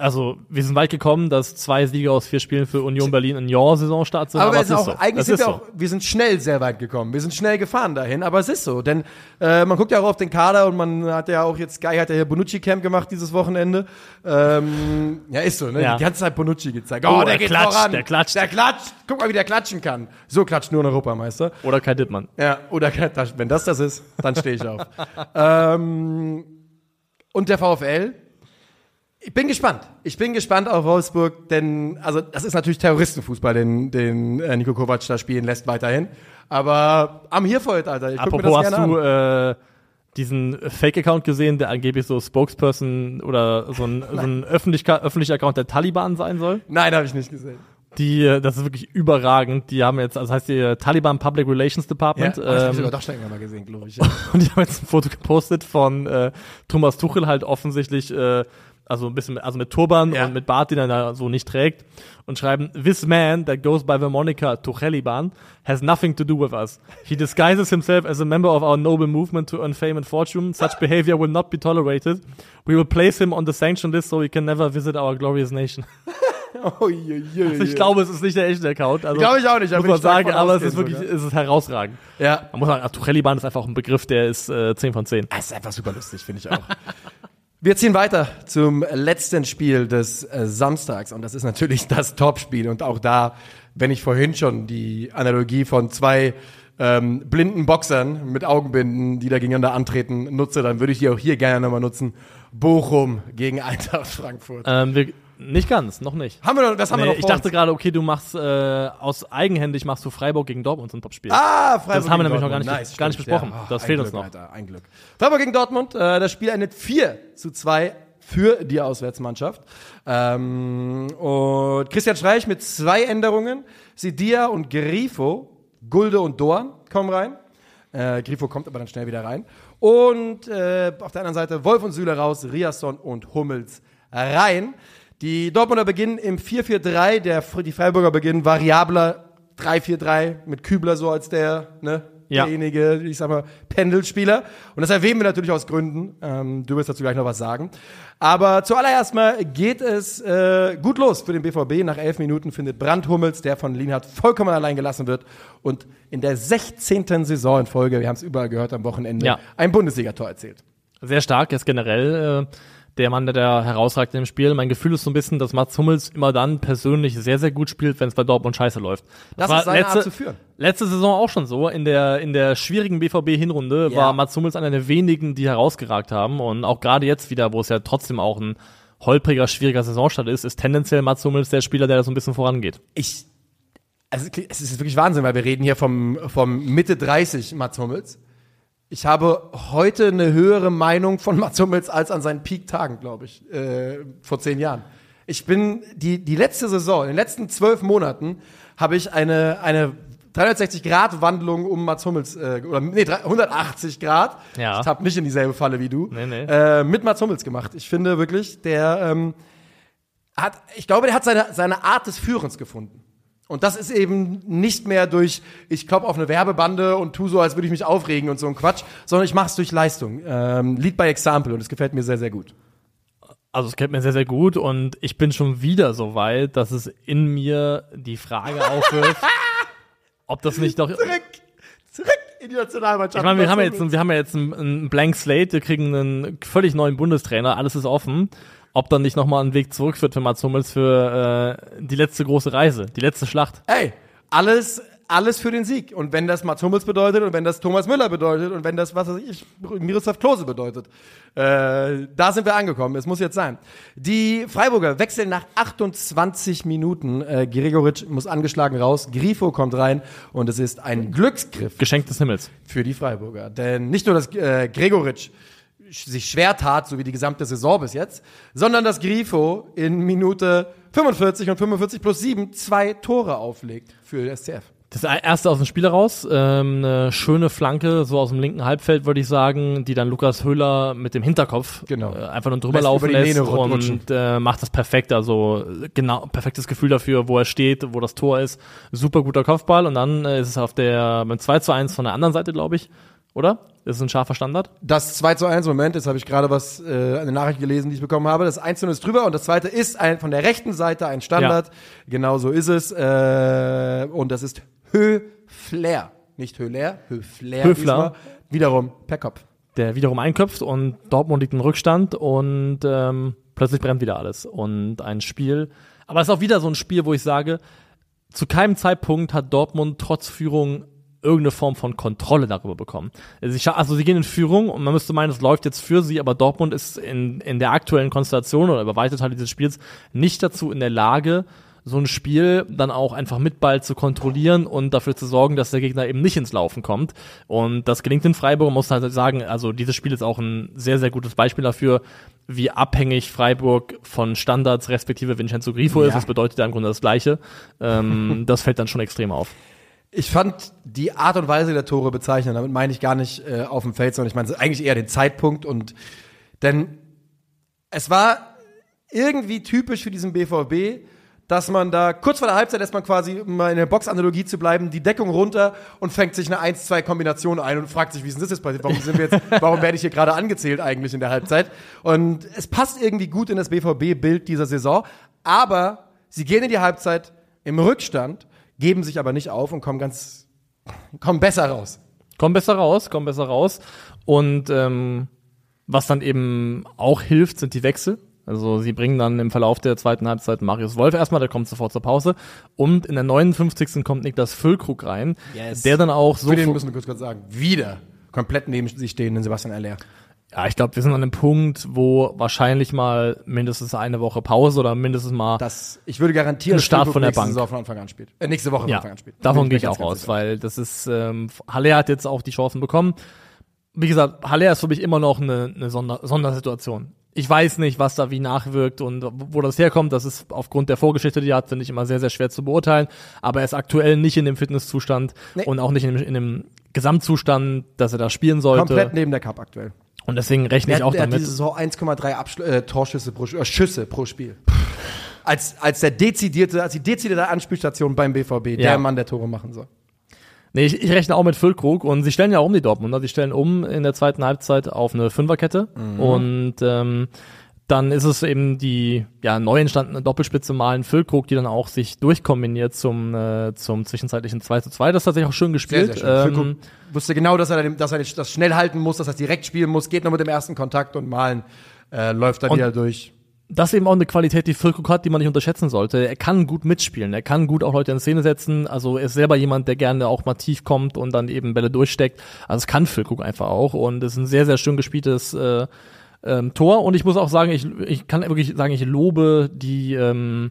Also, wir sind weit gekommen, dass zwei Siege aus vier Spielen für Union Berlin ein Jahr-Saisonstart sind. Aber, wir es sind ist auch, so. eigentlich sind wir so. auch, wir sind schnell sehr weit gekommen. Wir sind schnell gefahren dahin, aber es ist so. Denn äh, man guckt ja auch auf den Kader und man hat ja auch jetzt, Sky hat ja hier Bonucci Camp gemacht dieses Wochenende. Ähm, ja, ist so, ne? Ja. Die ganze Zeit Bonucci gezeigt. Oh, der der geht klatscht, voran. der klatscht. Der klatscht. Guck mal, wie der klatschen kann. So klatscht nur ein Europameister. Oder Kai Dittmann. Ja, oder das- wenn das das ist, dann stehe ich auf. ähm, und der VfL? Ich bin gespannt. Ich bin gespannt auf Wolfsburg, denn also das ist natürlich Terroristenfußball, den, den äh, Nico Kovac da spielen lässt weiterhin. Aber am Hirfold, Alter. Ich guck mir Apropos, das hast du äh, diesen Fake-Account gesehen, der angeblich so Spokesperson oder so ein, so ein öffentlicher, öffentlicher Account der Taliban sein soll? Nein, habe ich nicht gesehen. Die, äh, das ist wirklich überragend. Die haben jetzt, also heißt die äh, Taliban Public Relations Department. Ja, das ich ähm, sogar doch schon mal gesehen, glaube ich. Ja. Und die haben jetzt ein Foto gepostet von äh, Thomas Tuchel halt offensichtlich, äh, also ein bisschen, mit- also mit Turban Ja. und mit Bart, den er da so nicht trägt, und schreiben, This man that goes by the moniker Tucheliban has nothing to do with us. He disguises himself as a member of our noble movement to earn fame and fortune. Such behavior will not be tolerated. We will place him on the sanction list so he can never visit our glorious nation. oh, je, je, Also ich je. glaube, es ist nicht der echte Account. Also, Glaube ich auch nicht, Muss man sagen, aber es ist wirklich, sogar. es ist herausragend. Ja, Man muss sagen, Tucheliban ist einfach auch ein Begriff, der ist äh, 10 von 10. Das ist einfach super lustig, finde ich auch. Wir ziehen weiter zum letzten Spiel des äh, Samstags und das ist natürlich das Topspiel und auch da, wenn ich vorhin schon die Analogie von zwei ähm, blinden Boxern mit Augenbinden, die da gegeneinander antreten, nutze, dann würde ich die auch hier gerne nochmal nutzen. Bochum gegen Eintracht Frankfurt. Ähm, wir, nicht ganz, noch nicht. haben wir noch, das haben wir Nee, noch ich dachte gerade, okay, du machst äh, aus eigenhändig machst du Freiburg gegen Dortmund so ein Topspiel. Ah, Freiburg Das haben wir nämlich noch gar Dortmund. nicht- gar nicht besprochen. Ja. Das ein fehlt Glück, uns noch. Alter, ein Glück. Freiburg gegen Dortmund. Äh, das Spiel endet 4 zu 2 für die Auswärtsmannschaft. Ähm, und Christian Streich mit zwei Änderungen. Sidia und Grifo, Gulde und Dorn kommen rein. Äh, Grifo kommt aber dann schnell wieder rein. Und äh, auf der anderen Seite Wolf und Süle raus, Riasson und Hummels rein. Die Dortmunder beginnen im 4-4-3, der, die Freiburger beginnen variabler 3-4-3 mit Kübler so als der, ne, Ja. derjenige, ich sag mal, Pendelspieler. Und das erwähnen wir natürlich aus Gründen. Ähm, du wirst dazu gleich noch was sagen. Aber zuallererst mal geht es äh, gut los für den BVB. Nach elf Minuten findet Brandt Hummels, der von Lienhardt vollkommen allein gelassen wird und in der 16. Saison in Folge, wir haben es überall gehört am Wochenende, Ja. ein Bundesligator erzielt. Sehr stark, ist generell äh, der Mann, der da herausragt im Spiel. Mein Gefühl ist so ein bisschen, dass Mats Hummels immer dann persönlich sehr, sehr gut spielt, wenn es bei Dortmund scheiße läuft. Das war ist seine letzte, Art zu führen. Letzte Saison auch schon so. In der, in der schwierigen BVB-Hinrunde Ja. war Mats Hummels einer der wenigen, die herausgeragt haben. Und auch gerade jetzt wieder, wo es ja trotzdem auch ein holpriger, schwieriger Saisonstart ist, ist tendenziell Mats Hummels der Spieler, der da so ein bisschen vorangeht. Ich, also es ist wirklich Wahnsinn, weil wir reden hier vom, vom Mitte 30 Mats Hummels. Ich habe heute eine höhere Meinung von Mats Hummels als an seinen Peak-Tagen, glaube ich, äh, vor zehn Jahren. Ich bin die, die letzte Saison, in den letzten zwölf Monaten, habe ich eine, eine 360-Grad-Wandlung um Mats Hummels, äh, oder nee, 3- 180 Grad. Ja. Ich habe nicht in dieselbe Falle wie du. Nee, nee. Äh, mit Mats Hummels gemacht. Ich finde wirklich, der ähm, hat, ich glaube, der hat seine, seine Art des Führens gefunden. Und das ist eben nicht mehr durch, ich klopp auf eine Werbebande und tu so, als würde ich mich aufregen und so ein Quatsch, sondern ich mache es durch Leistung. Ähm, Lead by Example und es gefällt mir sehr, sehr gut. Also es gefällt mir sehr, sehr gut und ich bin schon wieder so weit, dass es in mir die Frage aufwirft, ob das nicht doch... Zurück, zurück in die Nationalmannschaft. Ich meine, wir haben ja jetzt, wir haben ja jetzt einen, einen Blank Slate, wir kriegen einen völlig neuen Bundestrainer, alles ist offen. Ob dann nicht nochmal ein Weg zurückführt für Mats Hummels für äh, die letzte große Reise, die letzte Schlacht. Ey, alles, alles für den Sieg. Und wenn das Mats Hummels bedeutet und wenn das Thomas Müller bedeutet und wenn das, was weiß ich, Miroslav Klose bedeutet, äh, da sind wir angekommen. Es muss jetzt sein. Die Freiburger wechseln nach 28 Minuten. Äh, Gregoritsch muss angeschlagen raus. Grifo kommt rein und es ist ein Glücksgriff Geschenk des Himmels. für die Freiburger. Denn nicht nur, dass äh, Gregoritsch sich schwer tat, so wie die gesamte Saison bis jetzt, sondern dass Grifo in Minute 45 und 45 plus 7 zwei Tore auflegt für SCF. Das erste aus dem Spiel heraus, ähm, eine schöne Flanke, so aus dem linken Halbfeld, würde ich sagen, die dann Lukas Höhler mit dem Hinterkopf Genau. äh, einfach nur drüber Lässt laufen lässt rutschen. und äh, macht das perfekt. Also äh, genau, perfektes Gefühl dafür, wo er steht, wo das Tor ist. Super guter Kopfball und dann äh, ist es auf der beim 2 zu 1 von der anderen Seite, glaube ich. Oder? Das ist ein scharfer Standard. Das 2 zu 1, Moment, jetzt habe ich gerade was, äh, eine Nachricht gelesen, die ich bekommen habe. Das 1 zu 0 ist drüber und das zweite ist ein, von der rechten Seite ein Standard. Genau so ist es. Äh, und das ist Höfler. Nicht Höhler, Höfler. Höfler. Wiederum per Kopf. der wiederum einköpft und Dortmund liegt im Rückstand und ähm, plötzlich brennt wieder alles. Und ein Spiel, aber es ist auch wieder so ein Spiel, wo ich sage, zu keinem Zeitpunkt hat Dortmund trotz Führung irgendeine Form von Kontrolle darüber bekommen. Also, also sie gehen in Führung und man müsste meinen, es läuft jetzt für sie, aber Dortmund ist in, in der aktuellen Konstellation oder über weite Teile dieses Spiels nicht dazu in der Lage, so ein Spiel dann auch einfach mit Ball zu kontrollieren und dafür zu sorgen, dass der Gegner eben nicht ins Laufen kommt. Und das gelingt in Freiburg, man muss halt sagen, also dieses Spiel ist auch ein sehr, sehr gutes Beispiel dafür, wie abhängig Freiburg von Standards respektive Vincenzo Grifo ist. Ja. Das bedeutet ja im Grunde das Gleiche. Ähm, das fällt dann schon extrem auf. Ich fand die Art und Weise der Tore bezeichnen. Damit meine ich gar nicht äh, auf dem Feld, sondern ich meine eigentlich eher den Zeitpunkt. Und denn es war irgendwie typisch für diesen BVB, dass man da kurz vor der Halbzeit lässt man quasi, um mal in der Boxanalogie zu bleiben, die Deckung runter und fängt sich eine 1-2-Kombination ein und fragt sich, wie ist denn das jetzt passiert? Warum sind wir jetzt, warum werde ich hier gerade angezählt eigentlich in der Halbzeit? Und es passt irgendwie gut in das BVB-Bild dieser Saison, aber sie gehen in die Halbzeit im Rückstand, geben sich aber nicht auf und kommen ganz, kommen besser raus. Komm besser raus, komm besser raus. Und ähm, was dann eben auch hilft, sind die Wechsel. Also sie bringen dann im Verlauf der zweiten Halbzeit Marius Wolf erstmal, der kommt sofort zur Pause. Und in der 59. kommt Niklas Füllkrug rein, Yes. der dann auch so... Für den müssen wir kurz, kurz sagen. Wieder komplett neben sich stehenden Sebastian Aller. Ja, ich glaube, wir sind an einem Punkt, wo wahrscheinlich mal mindestens eine Woche Pause oder mindestens mal... Das, ich würde garantieren, dass Start von der Bank. Saison von Anfang an spielt. Äh, nächste Woche von ja, Anfang an spielt. davon gehe ich auch aus, weil das ist... Ähm, Haller hat jetzt auch die Chancen bekommen. Wie gesagt, Haller ist für mich immer noch eine, eine Sonder Sondersituation. Ich weiß nicht, was da wie nachwirkt und wo das herkommt. Das ist aufgrund der Vorgeschichte, die er hat, finde ich immer sehr, sehr schwer zu beurteilen. Aber er ist aktuell nicht in dem Fitnesszustand Nee. und auch nicht in dem, in dem Gesamtzustand, dass er da spielen sollte. Komplett neben der Cup aktuell. Und deswegen rechne Er ich hat, auch er hat damit. diese Saison 1,3 Abschl- äh, Torschüsse pro, äh, Schüsse pro Spiel. Als, als der dezidierte, als die dezidierte Anspielstation beim BVB, der Ja. Mann, der Tore machen soll. Nee, ich, ich rechne auch mit Füllkrug und sie stellen ja um die Dortmunder. Sie stellen um in der zweiten Halbzeit auf eine Fünferkette Mhm. und ähm, dann ist es eben die ja, neu entstandene Doppelspitze Malen Füllkrug, die dann auch sich durchkombiniert zum, äh, zum zwischenzeitlichen 2 zu 2. Das ist tatsächlich auch schön gespielt. Ähm, Füllkrug wusste genau, dass er, dass er das schnell halten muss, dass er direkt spielen muss, geht noch mit dem ersten Kontakt und malen äh, läuft dann wieder durch. das ist eben auch eine Qualität, die Füllkrug hat, die man nicht unterschätzen sollte. Er kann gut mitspielen, er kann gut auch Leute in Szene setzen. Also er ist selber jemand, der gerne auch mal tief kommt und dann eben Bälle durchsteckt. Also es kann Füllkrug einfach auch und es ist ein sehr, sehr schön gespieltes äh, ähm, Tor. Und ich muss auch sagen, ich, ich kann wirklich sagen, ich lobe die ähm,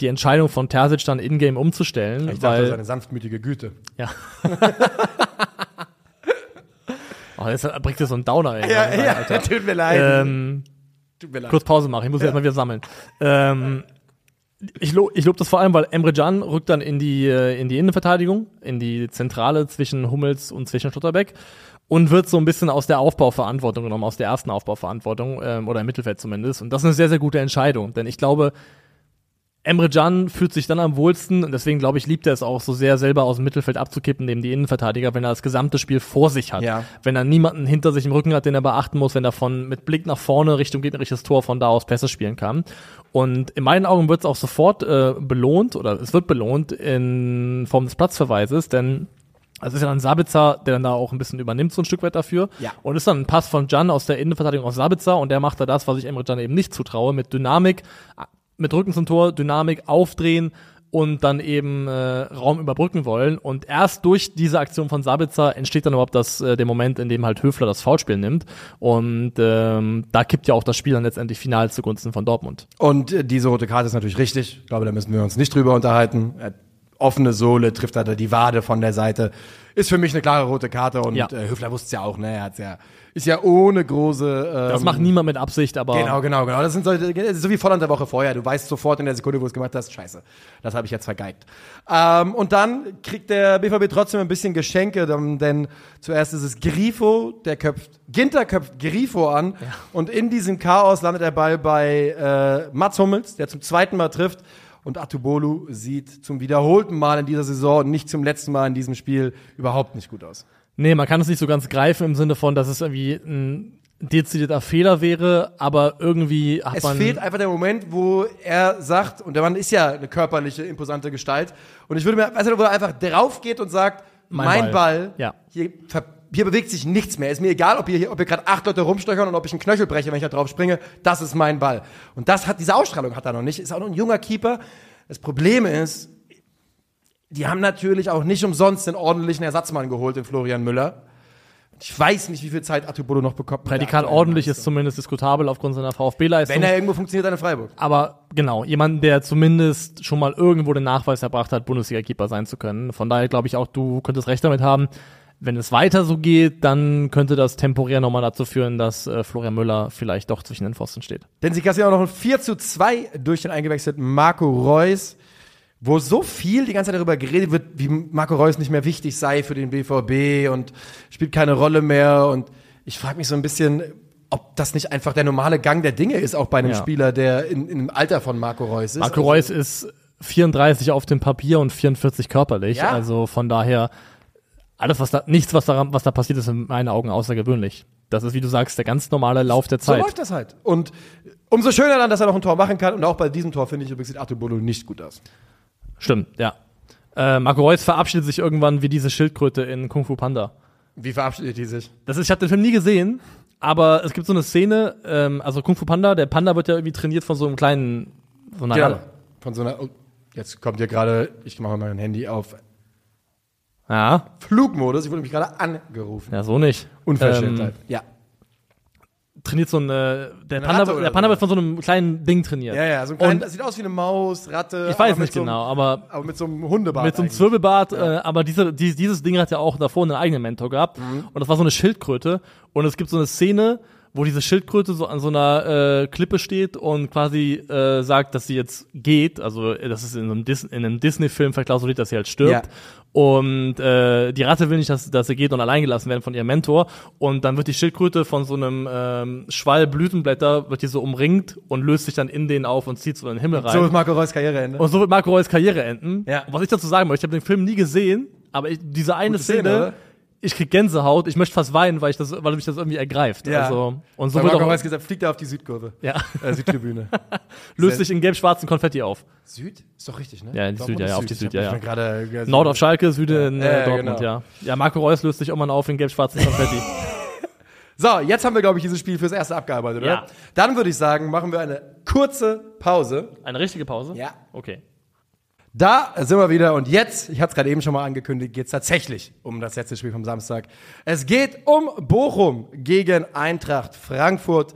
die Entscheidung von Terzic dann in-game umzustellen, Ich dachte, weil seine sanftmütige Güte. ja. oh, jetzt bringt dir so ein Downer. Ey, Alter. tut mir leid. Ähm, tut mir leid. kurz Pause machen. Ich muss jetzt mal wieder sammeln. Ähm, ich, lo ich lobe das vor allem, weil Emre Can rückt dann in die, äh, in die Innenverteidigung, in die Zentrale zwischen Hummels und zwischen Schlotterbeck und wird so ein bisschen aus der Aufbauverantwortung genommen, aus der ersten Aufbauverantwortung ähm, oder im Mittelfeld zumindest. Und das ist eine sehr, sehr gute Entscheidung, denn ich glaube, Emre Can fühlt sich dann am wohlsten und deswegen glaube ich, liebt er es auch so sehr, selber aus dem Mittelfeld abzukippen, neben die Innenverteidiger, wenn er das gesamte Spiel vor sich hat. Ja. Wenn er niemanden hinter sich im Rücken hat, den er beachten muss, wenn er von mit Blick nach vorne Richtung gegnerisches Tor von da aus Pässe spielen kann. Und in meinen Augen wird es auch sofort äh, belohnt oder es wird belohnt in Form des Platzverweises, denn es ist ja dann Sabitzer, der dann da auch ein bisschen übernimmt, so ein Stück weit dafür. Ja. Und ist dann ein Pass von Jan aus der Innenverteidigung aus Sabitzer und der macht da das, was ich Emre Can eben nicht zutraue, mit Dynamik, mit Rücken zum Tor, Dynamik aufdrehen und dann eben äh, Raum überbrücken wollen. Und erst durch diese Aktion von Sabitzer entsteht dann überhaupt das, äh, der Moment, in dem halt Höfler das Foulspiel nimmt. Und ähm, da kippt ja auch das Spiel dann letztendlich final zugunsten von Dortmund. Und äh, diese rote Karte ist natürlich richtig. Ich glaube, da müssen wir uns nicht drüber unterhalten. Er offene Sohle, trifft er da die Wade von der Seite. Ist für mich eine klare rote Karte und Ja. äh, Höfler wusste es ja auch, ne? Er hat's ja, ist ja ohne große. Ähm, Das macht niemand mit Absicht, aber Genau, genau, genau. Das sind so, so wie Volland der Woche vorher. Du weißt sofort in der Sekunde, wo du es gemacht hast, scheiße, das habe ich jetzt vergeigt. Ähm, und dann kriegt der BVB trotzdem ein bisschen Geschenke, denn, zuerst ist es Grifo, der köpft, Ginter köpft Grifo an und in diesem Chaos landet der Ball bei äh, Mats Hummels, der zum zweiten Mal trifft. Und Atubolu sieht zum wiederholten Mal in dieser Saison und nicht zum letzten Mal in diesem Spiel überhaupt nicht gut aus. Nee, man kann es nicht so ganz greifen im Sinne von, dass es irgendwie ein dezidierter Fehler wäre, aber irgendwie hat Es man. fehlt einfach der Moment, wo er sagt, und der Mann ist ja eine körperliche, imposante Gestalt, und ich würde mir, du, wo er einfach drauf geht und sagt, Mein mein, Ball. Ball, Ja. hier, ver- hier bewegt sich nichts mehr. Ist mir egal, ob hier, ob hier gerade acht Leute rumstöchern und ob ich einen Knöchel breche, wenn ich da drauf springe, das ist mein Ball. Und das hat, diese Ausstrahlung hat er noch nicht, ist auch noch ein junger Keeper. Das Problem ist, die haben natürlich auch nicht umsonst den ordentlichen Ersatzmann geholt, den Florian Müller. Ich weiß nicht, wie viel Zeit Atubolo noch bekommt. Prädikat ordentlich ist zumindest diskutabel aufgrund seiner VfB-Leistung. Wenn er irgendwo funktioniert, dann in Freiburg. Aber genau, jemand, der zumindest schon mal irgendwo den Nachweis erbracht hat, Bundesliga-Keeper sein zu können. Von daher glaube ich auch, du könntest recht damit haben. Wenn es weiter so geht, dann könnte das temporär nochmal dazu führen, dass äh, Florian Müller vielleicht doch zwischen den Pfosten steht. Denn sie kassieren auch noch ein 4 zu 2 durch den eingewechselten Marco Reus, wo so viel die ganze Zeit darüber geredet wird, wie Marco Reus nicht mehr wichtig sei für den BVB und spielt keine Rolle mehr. Und ich frage mich so ein bisschen, ob das nicht einfach der normale Gang der Dinge ist, auch bei einem Ja. Spieler, der in, in dem Alter von Marco Reus ist. Marco Reus ist 34 auf dem Papier und 44 körperlich. Ja. Also von daher, alles, was da, nichts, was da, was da passiert, ist in meinen Augen außergewöhnlich. Das ist, wie du sagst, der ganz normale Lauf der So Zeit. läuft das halt. Und umso schöner dann, dass er noch ein Tor machen kann. Und auch bei diesem Tor finde ich übrigens sieht Artubolo nicht gut aus. Stimmt, ja. Äh, Marco Reus verabschiedet sich irgendwann wie diese Schildkröte in Kung Fu Panda. Wie verabschiedet die sich? Das ist, ich habe den Film nie gesehen, aber es gibt so eine Szene, ähm, also Kung Fu Panda, der Panda wird ja irgendwie trainiert von so einem kleinen, so einer Genau. Von so einer. Oh, jetzt kommt hier gerade, ich mache mal mein Handy auf Ja, Flugmodus. Ich wurde mich gerade angerufen. ja, so nicht. Unverschämtheit. Ähm, ja. trainiert so ein, äh, der Eine Panda, der Panda so. wird von so einem kleinen Ding trainiert. Ja, ja, so ein klein, Und- das sieht aus wie eine Maus, Ratte. Ich weiß nicht so einem- genau, aber Aber mit so einem Hundebart. mit so einem eigentlich. Zwirbelbart, äh, aber diese, die, dieses Ding hat ja auch davor einen eigenen Mentor gehabt. Mhm. Und das war so eine Schildkröte. Und es gibt so eine Szene, wo diese Schildkröte so an so einer äh, Klippe steht und quasi äh, sagt, dass sie jetzt geht. Also das ist in einem, Dis in einem Disney-Film verklausuliert, dass sie halt stirbt. Ja. Und äh, die Ratte will nicht, dass, dass sie geht und allein gelassen werden von ihrem Mentor. Und dann wird die Schildkröte von so einem ähm, Schwall Blütenblätter, wird die so umringt und löst sich dann in den auf und zieht so in den Himmel rein. So ist Marco Reus Karriereende. und so wird Marco Reus Karriere enden. Ja. Und was ich dazu sagen möchte, ich habe den Film nie gesehen, aber ich, diese eine Gute Szene, Szene? Ich krieg Gänsehaut, ich möchte fast weinen, weil ich das, weil mich das irgendwie ergreift. Ja. Also, und so Bei wird Marco auch, Reus gesagt, fliegt er auf die Südkurve. ja, Äh, Südtribüne. löst sich in gelb-schwarzen Konfetti auf. Süd? Ist doch richtig, ne? Ja, in die Süd, ja, ja, auf die Süd, hab ja, mich ja. Gerade, äh, Nord auf Schalke, Süde in Ja, äh, ja, Dortmund, genau. ja. Ja, Marco Reus löst sich immer auf in gelb-schwarzen Konfetti. So, jetzt haben wir, glaube ich, dieses Spiel fürs erste abgearbeitet, oder? Ja. Dann würde ich sagen, machen wir eine kurze Pause. Eine richtige Pause? Ja. Okay. Da sind wir wieder und jetzt, ich hatte es gerade eben schon mal angekündigt, geht es tatsächlich um das letzte Spiel vom Samstag. Es geht um Bochum gegen Eintracht Frankfurt.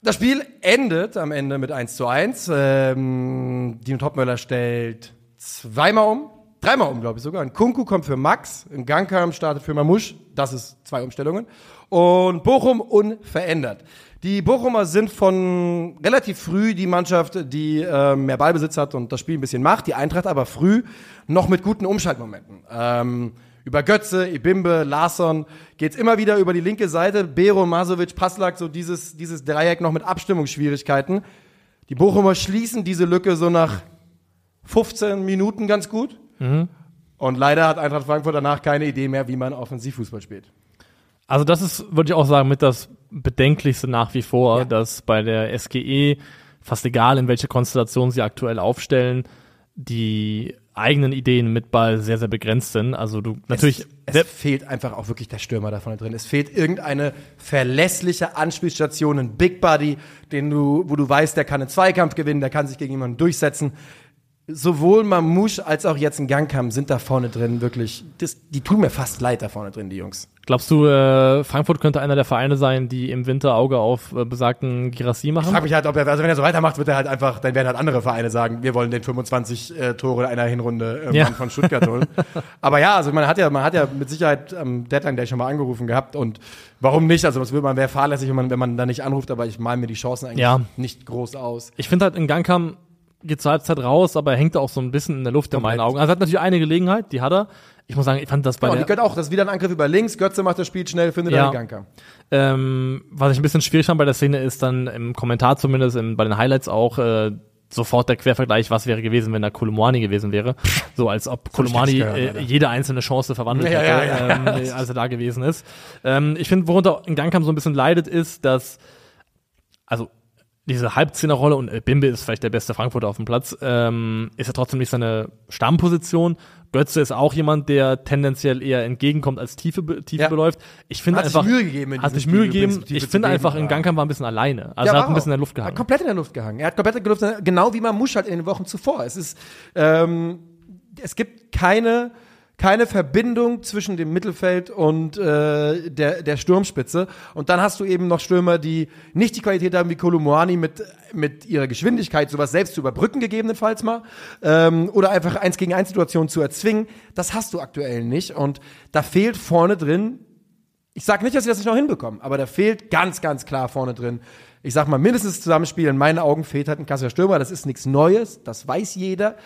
Das Spiel endet am Ende mit 1 zu 1. Ähm, Dino Topmöller stellt zweimal um, dreimal um, glaube ich sogar. Ein Kunku kommt für Max, ein Gangkam startet für Mamusch. Das ist zwei Umstellungen. Und Bochum unverändert. Die Bochumer sind von relativ früh die Mannschaft, die äh, mehr Ballbesitz hat und das Spiel ein bisschen macht. Die Eintracht aber früh noch mit guten Umschaltmomenten. Ähm, über Götze, Ibimbe, Larsson geht's immer wieder über die linke Seite. Bero, Masovic, Paslak, so dieses, dieses Dreieck noch mit Abstimmungsschwierigkeiten. Die Bochumer schließen diese Lücke so nach 15 Minuten ganz gut. Und leider hat Eintracht Frankfurt danach keine Idee mehr, wie man Offensivfußball spielt. Also das ist, würde ich auch sagen, mit das Bedenklichste nach wie vor, Ja. dass bei der SGE, fast egal in welche Konstellation sie aktuell aufstellen, die eigenen Ideen mit Ball sehr, sehr begrenzt sind. Also du natürlich Es, es fehlt einfach auch wirklich der Stürmer da vorne drin. Es fehlt irgendeine verlässliche Anspielstation, ein Big Buddy, den du, wo du weißt, der kann einen Zweikampf gewinnen, der kann sich gegen jemanden durchsetzen. Sowohl Mamouche als auch jetzt ein Gangkam sind da vorne drin wirklich, das, die tun mir fast leid da vorne drin, die Jungs. Glaubst du, äh, Frankfurt könnte einer der Vereine sein, die im Winter Auge auf äh, besagten Girassi Ich machen? frage mich halt, ob er, also wenn er so weitermacht, wird er halt einfach, dann werden halt andere Vereine sagen, wir wollen den 25 äh, Tore in einer Hinrunde irgendwann Ja. von Stuttgart holen. Aber ja, also man hat ja, man hat ja mit Sicherheit am Deadline Day schon mal angerufen gehabt und warum nicht? Also das würde man wäre fahrlässig, wenn man, wenn man da nicht anruft, aber ich mal mir die Chancen eigentlich Ja. nicht groß aus. Ich finde halt, in Gangkam geht zur Halbzeit raus, aber er hängt auch so ein bisschen in der Luft in meinen. Augen. Also er hat natürlich eine Gelegenheit, die hat er. Ich muss sagen, ich fand das bei die der, gehört auch, das ist wieder ein Angriff über links, Götze macht das Spiel schnell, findet Ja. den Gangkam. ähm, was ich ein bisschen schwierig fand bei der Szene ist dann im Kommentar zumindest, im, bei den Highlights auch, äh, sofort der Quervergleich, was wäre gewesen, wenn da Kolumani gewesen wäre. So als ob Kolumani gehört, äh, jede einzelne Chance verwandelt Ja, hätte, ja, ja, ähm, äh, als er da gewesen ist. Ähm, ich finde, worunter in Gangkam so ein bisschen leidet, ist, dass also diese Halbzehnerrolle und äh, Bimbe ist vielleicht der beste Frankfurter auf dem Platz, ähm, ist ja trotzdem nicht seine Stammposition. Götze ist auch jemand, der tendenziell eher entgegenkommt als Tiefe, Tiefe Ja. beläuft. Ich finde einfach, Mühe gegeben, in hat sich Mühe gegeben. Ich finde einfach, in aber- Gangkam war ein bisschen alleine. Also Ja, er hat ein bisschen in der Luft gehangen. Hat komplett in der Luft gehangen. Er hat komplett in der Luft gehangen, genau wie Mamouche halt in den Wochen zuvor. Es ist, ähm, es gibt keine, keine Verbindung zwischen dem Mittelfeld und äh, der, der Sturmspitze. Und dann hast du eben noch Stürmer, die nicht die Qualität haben wie Kolumuani mit, mit ihrer Geschwindigkeit, sowas selbst zu überbrücken, gegebenenfalls mal. Ähm, oder einfach eins gegen eins Situationen zu erzwingen. Das hast du aktuell nicht. Und da fehlt vorne drin ich sag nicht, dass sie das nicht noch hinbekommen, aber da fehlt ganz, ganz klar vorne drin. Ich sag mal, mindestens Zusammenspiel. In meinen Augen fehlt halt ein Kassel Stürmer. Das ist nichts Neues. Das weiß jeder.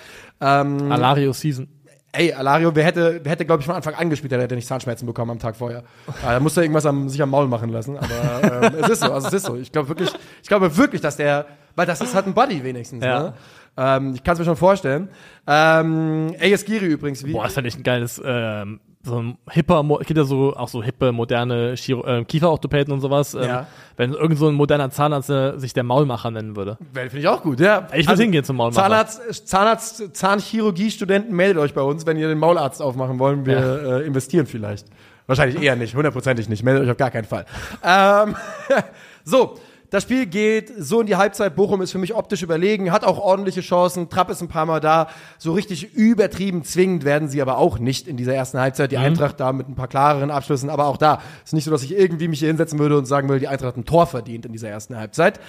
Ähm, Alario Season. Ey, Alario, wer hätte, wer hätte, glaube ich, von Anfang an gespielt, der hätte nicht Zahnschmerzen bekommen am Tag vorher. Äh, da musste er irgendwas am, sich am Maul machen lassen. Aber ähm, es ist so, also es ist so. Ich glaube wirklich, ich glaube wirklich, dass der, weil das ist halt ein Buddy wenigstens. Ja. Ne? Ähm, ich kann es mir schon vorstellen. Ähm, Eyes Giri übrigens, wie, Boah, das fand ich ein geiles, ähm, so ein hipper, mo- gibt ja so, auch so hippe, moderne Chiro äh, Kieferorthopäden und sowas. Ähm, Ja. Wenn irgend so ein moderner Zahnarzt äh, sich der Maulmacher nennen würde. Finde ich auch gut, ja. Ich würd hingehen zum Maulmacher. Zahnarzt, Zahnarzt, Zahnchirurgie-Studenten, meldet euch bei uns, wenn ihr den Maularzt aufmachen wollen. Wir äh, investieren vielleicht. Wahrscheinlich eher nicht, hundertprozentig nicht. Meldet euch auf gar keinen Fall. Ähm, so, das Spiel geht so in die Halbzeit. Bochum ist für mich optisch überlegen, hat auch ordentliche Chancen. Trapp ist ein paar Mal da. So richtig übertrieben zwingend werden sie aber auch nicht in dieser ersten Halbzeit. Die Eintracht da mit ein paar klareren Abschlüssen. Aber auch da ist nicht so, dass ich irgendwie mich hier hinsetzen würde und sagen würde, die Eintracht hat ein Tor verdient in dieser ersten Halbzeit.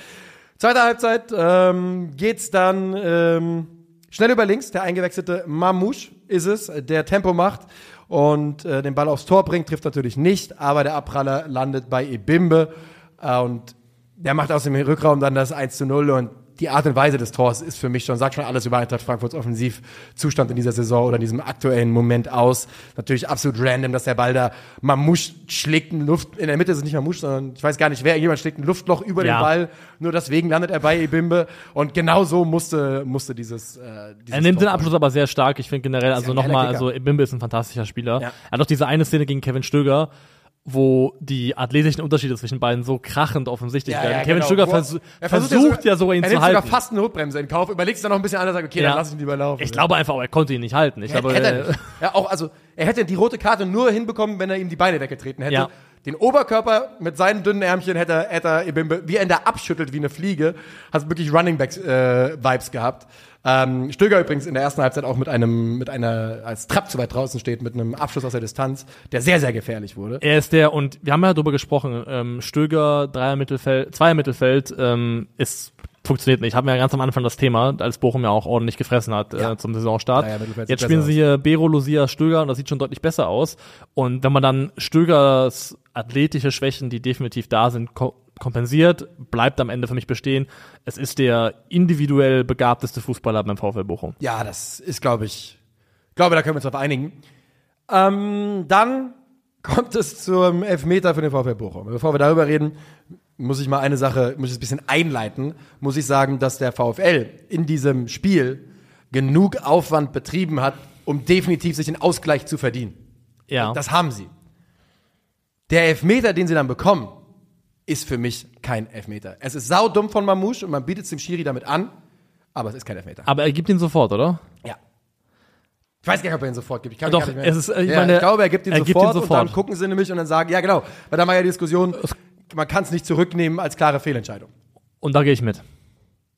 Zweite Halbzeit ähm, geht's dann ähm, Schnell über links, der eingewechselte Mamouche ist es, der Tempo macht und äh, den Ball aufs Tor bringt, trifft natürlich nicht, aber der Abpraller landet bei Ebimbe äh, und der macht aus dem Rückraum dann das 1 zu 0 und die Art und Weise des Tors ist für mich schon, sagt schon alles über Eintracht Frankfurts Offensivzustand in dieser Saison oder in diesem aktuellen Moment aus. Natürlich absolut random, dass der Ball da Mamouche schlägt in Luft, in der Mitte ist es nicht Mamouche, sondern ich weiß gar nicht wer, jemand schlägt ein Luftloch über Ja. den Ball, nur deswegen landet er bei Ebimbe und genau so musste, musste dieses, äh, dieses Er nimmt Tor den Abschluss aber sehr stark. Ich finde generell, also ein nochmal, also Bimbe ist ein fantastischer Spieler. Ja. Er hat auch diese eine Szene gegen Kevin Stöger, wo die athletischen Unterschiede zwischen beiden so krachend offensichtlich werden. Kevin genau. Stöger Wo er- versu er versucht, ja sogar ihn er zu nimmt halten. sogar fast eine Notbremse in Kauf, überlegst dann noch ein bisschen anders, sagt, okay, Ja. dann lass ich ihn lieber laufen. ich glaube einfach, er konnte ihn nicht halten. Ich glaube, hätte er äh. Ja, auch, also, er hätte die rote Karte nur hinbekommen, wenn er ihm die Beine weggetreten hätte. Ja. Den Oberkörper mit seinen dünnen Ärmchen hätte, er- hätte er, wie er ihn da abschüttelt wie eine Fliege, hast wirklich Running Back äh, Vibes gehabt. Ähm, Stöger übrigens in der ersten Halbzeit auch mit einem, mit einer, als Trapp zu weit draußen steht, mit einem Abschluss aus der Distanz, der sehr, sehr gefährlich wurde. Er ist der, und wir haben ja darüber gesprochen, ähm, Stöger, Dreier Mittelfeld, Zweier Mittelfeld, ähm, ist, funktioniert nicht. Hatten wir ja ganz am Anfang das Thema, als Bochum ja auch ordentlich gefressen hat Ja. äh, zum Saisonstart. Dreier Mittelfeld Jetzt spielen sie hier Bero, Lucia, Stöger und das sieht schon deutlich besser aus. Und wenn man dann Stögers athletische Schwächen, die definitiv da sind, ko kompensiert, bleibt am Ende für mich bestehen. Es ist der individuell begabteste Fußballer beim VfL Bochum. Ja, das ist, glaube ich, glaube, da können wir uns drauf einigen. Ähm, dann kommt es zum Elfmeter für den VfL Bochum. Bevor wir darüber reden, muss ich mal eine Sache, muss ich ein bisschen einleiten, muss ich sagen, dass der VfL in diesem Spiel genug Aufwand betrieben hat, um definitiv sich den Ausgleich zu verdienen. Ja. Das haben sie. Der Elfmeter, den sie dann bekommen, ist für mich kein Elfmeter. Es ist saudumm von Mamouche und man bietet es dem Schiri damit an, aber es ist kein Elfmeter. Aber er gibt ihn sofort, oder? Ja. Ich weiß gar nicht, ob er ihn sofort gibt. Ich kann Doch, gar nicht mehr. es ist, ich ja, meine, ich glaube, er gibt ihn, er gibt sofort, ihn sofort. und dann gucken sie nämlich und dann sagen, ja genau, weil da war ja die Diskussion, man kann es nicht zurücknehmen als klare Fehlentscheidung. Und da gehe ich mit.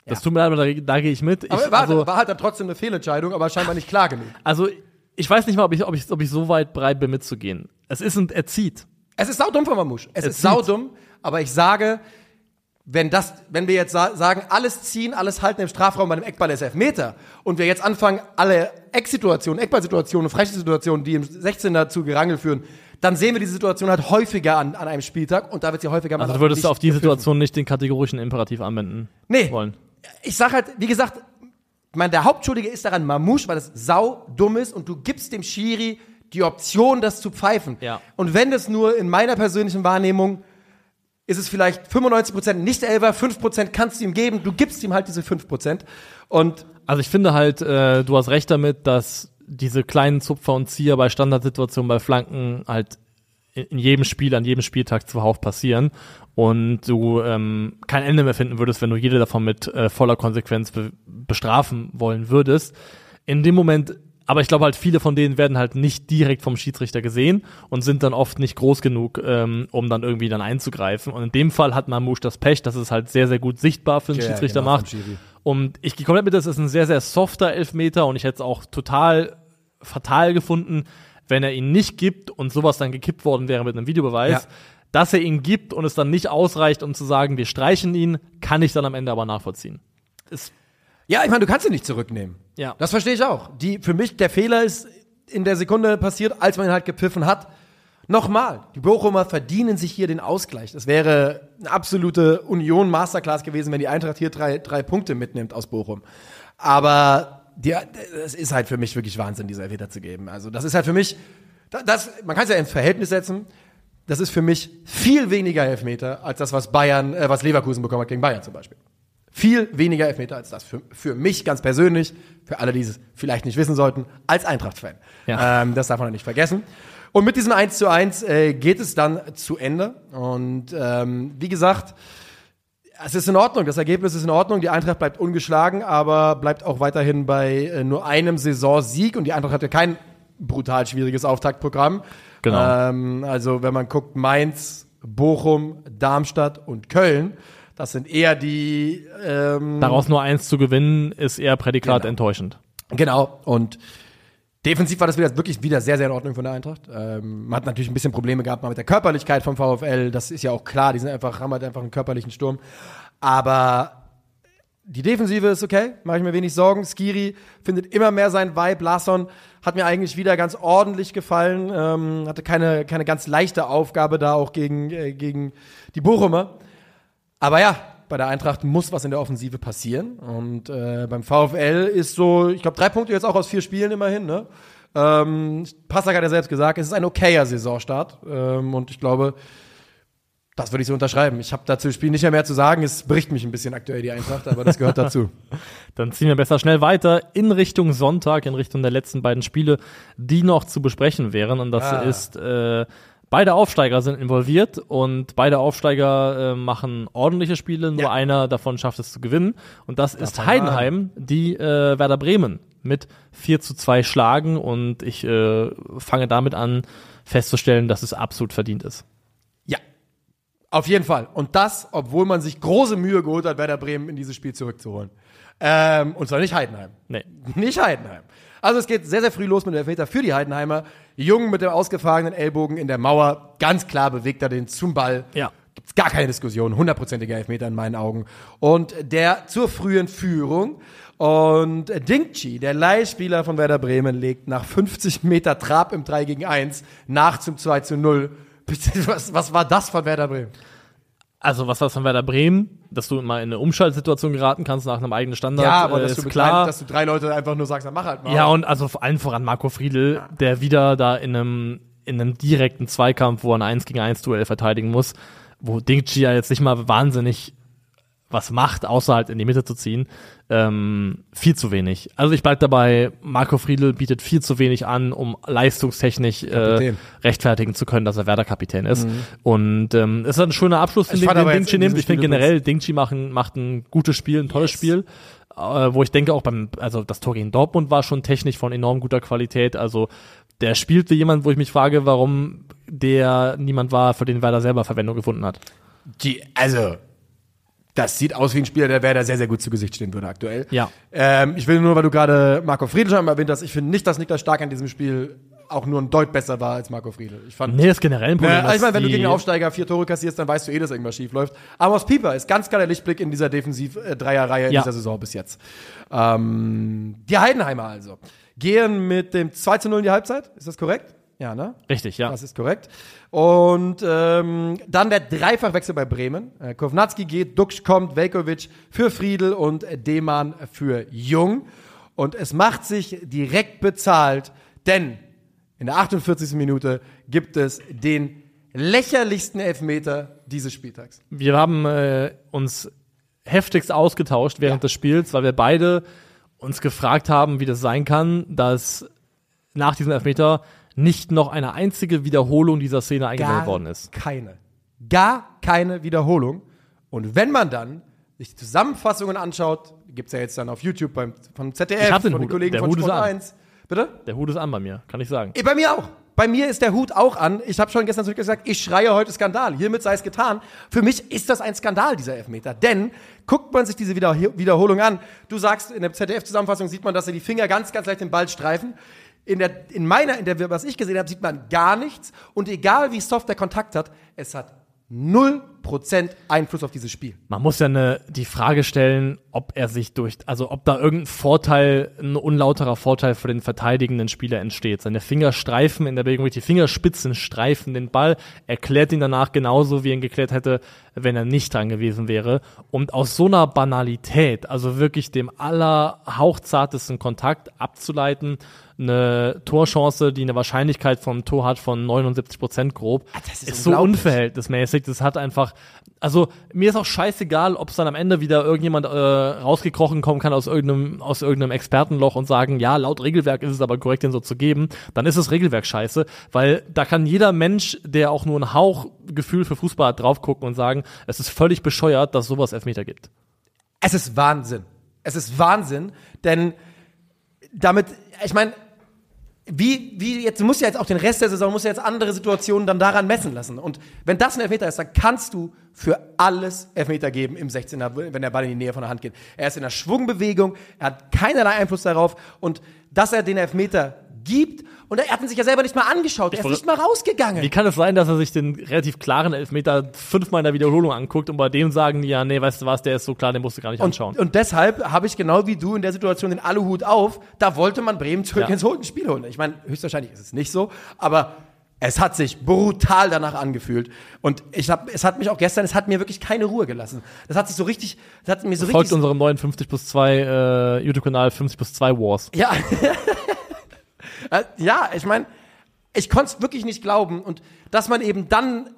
Das Ja. tut mir leid, aber da, da gehe ich mit. Aber ich, war, also, war halt dann trotzdem eine Fehlentscheidung, aber scheinbar nicht klar genug. also, ich weiß nicht mal, ob ich, ob ich, ob ich so weit bereit bin, mitzugehen. Es ist ein, er zieht. Es ist saudumm von Mamouche. Es Er ist zieht. saudumm, aber ich sage, wenn das, wenn wir jetzt sa sagen, alles ziehen, alles halten im Strafraum bei einem Eckball ist Elfmeter und wir jetzt anfangen, alle Ecksituationen, Eckballsituationen, Freisituationen, die im 16er zu Gerangel führen, dann sehen wir diese Situation halt häufiger an, an einem Spieltag und da wird sie häufiger Also mal du würdest du auf die gepfiffen. Situation nicht den kategorischen Imperativ anwenden Nee. wollen. Ich sag halt, wie gesagt, ich meine, der Hauptschuldige ist daran Mamouche, weil das sau dumm ist und du gibst dem Schiri die Option, das zu pfeifen. Ja. Und wenn das nur in meiner persönlichen Wahrnehmung ist es vielleicht 95% nicht Elfer, 5% kannst du ihm geben, du gibst ihm halt diese 5%. Und Also ich finde halt, äh, du hast recht damit, dass diese kleinen Zupfer und Zieher bei Standardsituationen, bei Flanken halt in, in jedem Spiel, an jedem Spieltag zuhauf passieren und du ähm, kein Ende mehr finden würdest, wenn du jede davon mit äh, voller Konsequenz be bestrafen wollen würdest. In dem Moment, aber ich glaube halt, viele von denen werden halt nicht direkt vom Schiedsrichter gesehen und sind dann oft nicht groß genug, ähm, um dann irgendwie dann einzugreifen. Und in dem Fall hat Mamouche das Pech, dass es halt sehr, sehr gut sichtbar für den Ja, Schiedsrichter genau, macht. Und ich gehe komplett mit, das ist ein sehr, sehr softer Elfmeter und ich hätte es auch total fatal gefunden, wenn er ihn nicht gibt und sowas dann gekippt worden wäre mit einem Videobeweis. Ja. Dass er ihn gibt und es dann nicht ausreicht, um zu sagen, wir streichen ihn, kann ich dann am Ende aber nachvollziehen. Ist, ja, ich meine, du kannst ihn nicht zurücknehmen. Ja. Das verstehe ich auch. Die, für mich, der Fehler ist in der Sekunde passiert, als man ihn halt gepfiffen hat. Nochmal, die Bochumer verdienen sich hier den Ausgleich. Das wäre eine absolute Union-Masterclass gewesen, wenn die Eintracht hier drei, drei Punkte mitnimmt aus Bochum. Aber die, es ist halt für mich wirklich Wahnsinn, diese Elfmeter zu geben. Also das ist halt für mich, da- das, man kann es ja ins Verhältnis setzen. Das ist für mich viel weniger Elfmeter als das, was Bayern, äh, was Leverkusen bekommen hat gegen Bayern zum Beispiel. Viel weniger Elfmeter als das. Für, für mich ganz persönlich, für alle, die es vielleicht nicht wissen sollten, als Eintracht-Fan. Ja. Ähm, das darf man nicht vergessen. Und mit diesem 1 zu 1 äh, geht es dann zu Ende. Und ähm, wie gesagt, es ist in Ordnung, das Ergebnis ist in Ordnung. Die Eintracht bleibt ungeschlagen, aber bleibt auch weiterhin bei äh, nur einem Saisonsieg. Und die Eintracht hat ja kein brutal schwieriges Auftaktprogramm. Genau. Ähm, also wenn man guckt, Mainz, Bochum, Darmstadt und Köln, das sind eher die ähm, daraus nur eins zu gewinnen, ist eher Prädikat Genau. enttäuschend. Genau. Und defensiv war das wieder wirklich wieder sehr, sehr in Ordnung von der Eintracht. Ähm, man hat natürlich ein bisschen Probleme gehabt mal mit der Körperlichkeit vom VfL. Das ist ja auch klar. Die sind einfach, haben halt einfach einen körperlichen Sturm. Aber Die Defensive ist okay, mache ich mir wenig Sorgen. Skiri findet immer mehr sein Vibe. Larsson hat mir eigentlich wieder ganz ordentlich gefallen. Ähm, hatte keine, keine ganz leichte Aufgabe da auch gegen, äh, gegen die Bochumer. Aber ja, bei der Eintracht muss was in der Offensive passieren. Und äh, beim VfL ist so, ich glaube, drei Punkte jetzt auch aus vier Spielen immerhin. Ne? Ähm, Passak hat ja selbst gesagt, es ist ein okayer Saisonstart. Ähm, und ich glaube, das würde ich so unterschreiben. Ich habe dazu Spiel nicht mehr, mehr zu sagen. Es bricht mich ein bisschen aktuell die Eintracht, aber das gehört dazu. Dann ziehen wir besser schnell weiter in Richtung Sonntag, in Richtung der letzten beiden Spiele, die noch zu besprechen wären. Und das Ah. ist, äh, beide Aufsteiger sind involviert und beide Aufsteiger äh, machen ordentliche Spiele. Nur Ja. einer davon schafft es zu gewinnen. Und das ist Davon Heidenheim, die äh, Werder Bremen mit 4 zu 2 schlagen. Und ich äh, fange damit an, festzustellen, dass es absolut verdient ist. Ja, auf jeden Fall. Und das, obwohl man sich große Mühe geholt hat, Werder Bremen in dieses Spiel zurückzuholen. Ähm, und zwar nicht Heidenheim. Nee. Nicht Heidenheim. Also es geht sehr, sehr früh los mit dem Elfmeter für die Heidenheimer. Jung mit dem ausgefahrenen Ellbogen in der Mauer. Ganz klar bewegt er den zum Ball. Ja. Gibt's gar keine Diskussion. Hundertprozentiger Elfmeter in meinen Augen. Und der zur frühen Führung. Und Dingchi, der Leihspieler von Werder Bremen, legt nach 50 Meter Trab im 3 gegen 1 nach zum 2 zu 0. Bitte, Was, was war das von Werder Bremen? Also was war das von Werder Bremen, dass du mal in eine Umschaltsituation geraten kannst nach einem eigenen Standard, Ja, aber äh, dass, ist du klar. klar. dass du drei Leute einfach nur sagst, dann mach halt mal. Ja, und also vor allem voran Marco Friedl, der wieder da in einem, in einem direkten Zweikampf, wo er ein 1 gegen 1 Duell verteidigen muss, wo Dingchi ja jetzt nicht mal wahnsinnig was macht, außer halt in die Mitte zu ziehen, ähm, viel zu wenig. Also ich bleib dabei, Marco Friedl bietet viel zu wenig an, um leistungstechnisch äh, rechtfertigen zu können, dass er Werder-Kapitän ist. Und ähm, es ist ein schöner Abschluss, den jetzt Dingchi in nimmt. Ich finde generell, Dingchi machen, macht ein gutes Spiel, ein tolles Yes. Spiel äh, wo ich denke auch beim, also das Tor gegen Dortmund war schon technisch von enorm guter Qualität. Also der spielt wie jemand, wo ich mich frage, warum der niemand war, für den Werder selber Verwendung gefunden hat. Die, also, das sieht aus wie ein Spieler, der Werder sehr, sehr gut zu Gesicht stehen würde aktuell. Ja. Ähm, ich will nur, weil du gerade Marco Friedl schon mal erwähnt hast, ich finde nicht, dass Niklas Stark an diesem Spiel auch nur ein Deut besser war als Marco Friedl. Ich fand, Nee, das ist generell ein Problem. Also ich meine, wenn du gegen einen Aufsteiger vier Tore kassierst, dann weißt du eh, dass irgendwas schief läuft. Amos Pieper ist ganz klar der Lichtblick in dieser Defensiv-Dreierreihe in Ja. dieser Saison bis jetzt. Ähm, die Heidenheimer also gehen mit dem 2 zu 0 in die Halbzeit. Ist das korrekt? Ja, ne? Richtig, ja. Das ist korrekt. Und ähm, dann der Dreifachwechsel bei Bremen. Äh, Kovnatski geht, Duxch kommt, Velkovic für Friedel und äh, Deman für Jung. Und es macht sich direkt bezahlt, denn in der 48. Minute gibt es den lächerlichsten Elfmeter dieses Spieltags. Wir haben äh, uns heftigst ausgetauscht während des Spiels, weil wir beide uns gefragt haben, wie das sein kann, dass nach diesem Elfmeter nicht noch eine einzige Wiederholung dieser Szene eingebaut worden ist. keine. Gar keine Wiederholung. Und wenn man dann sich die Zusammenfassungen anschaut, gibt's ja jetzt dann auf YouTube beim, vom ZDF, Ich hab den von den Hut. Kollegen Der von Hut ist Sport an. 1. Bitte? Der Hut ist an bei mir, kann ich sagen. Eh, Bei mir auch. Bei mir ist der Hut auch an. Ich habe schon gestern gesagt, ich schreie heute Skandal. Hiermit sei es getan. Für mich ist das ein Skandal, dieser Elfmeter. Denn guckt man sich diese Wieder Wiederholung an. Du sagst, in der ZDF-Zusammenfassung sieht man, dass er die Finger ganz, ganz leicht den Ball streifen. In, der, in meiner, in der, was ich gesehen habe, sieht man gar nichts. Und egal wie soft der Kontakt hat, es hat 0% Einfluss auf dieses Spiel. Man muss ja eine, die Frage stellen, ob er sich durch, also ob da irgendein Vorteil, ein unlauterer Vorteil für den verteidigenden Spieler entsteht. Seine Finger streifen in der Bewegung, die Fingerspitzen streifen den Ball, erklärt ihn danach genauso, wie er ihn geklärt hätte, wenn er nicht dran gewesen wäre. Und aus so einer Banalität, also wirklich dem allerhauchzartesten Kontakt abzuleiten, eine Torchance, die eine Wahrscheinlichkeit vom Tor hat von 79 Prozent grob, das ist ist so unverhältnismäßig. Das hat einfach, also mir ist auch scheißegal, ob es dann am Ende wieder irgendjemand äh, rausgekrochen kommen kann aus irgendeinem, aus irgendeinem Expertenloch und sagen, ja, laut Regelwerk ist es aber korrekt, den so zu geben. Dann ist es Regelwerk scheiße, weil da kann jeder Mensch, der auch nur einen Hauch Gefühl für Fußball hat, drauf gucken und sagen, es ist völlig bescheuert, dass sowas Elfmeter gibt. Es ist Wahnsinn. Es ist Wahnsinn, denn damit, ich meine, wie, wie jetzt, du musst ja jetzt auch den Rest der Saison, musst ja jetzt andere Situationen dann daran messen lassen. Und wenn das ein Elfmeter ist, dann kannst du für alles Elfmeter geben im 16er, wenn der Ball in die Nähe von der Hand geht. Er ist in der Schwungbewegung, er hat keinerlei Einfluss darauf und dass er den Elfmeter gibt. Und er hat ihn sich ja selber nicht mal angeschaut. Er ist nicht mal rausgegangen. Wie kann es sein, dass er sich den relativ klaren Elfmeter fünfmal in der Wiederholung anguckt und bei dem sagen ja, nee, weißt du was, der ist so klar, den musst du gar nicht Und, anschauen. und deshalb habe ich genau wie du in der Situation den Aluhut auf. Da wollte man Bremen zurück Ja. ins Spiel holen. Ich meine, höchstwahrscheinlich ist es nicht so, aber es hat sich brutal danach angefühlt. Und ich hab, es hat mich auch gestern, es hat mir wirklich keine Ruhe gelassen. Das hat sich so richtig, das hat mir so Folgt richtig. unserem neuen 50 plus 2 äh, YouTube-Kanal 50 plus 2 Wars. Ja. Äh, ja, ich meine, ich konnte es wirklich nicht glauben. Und dass man eben dann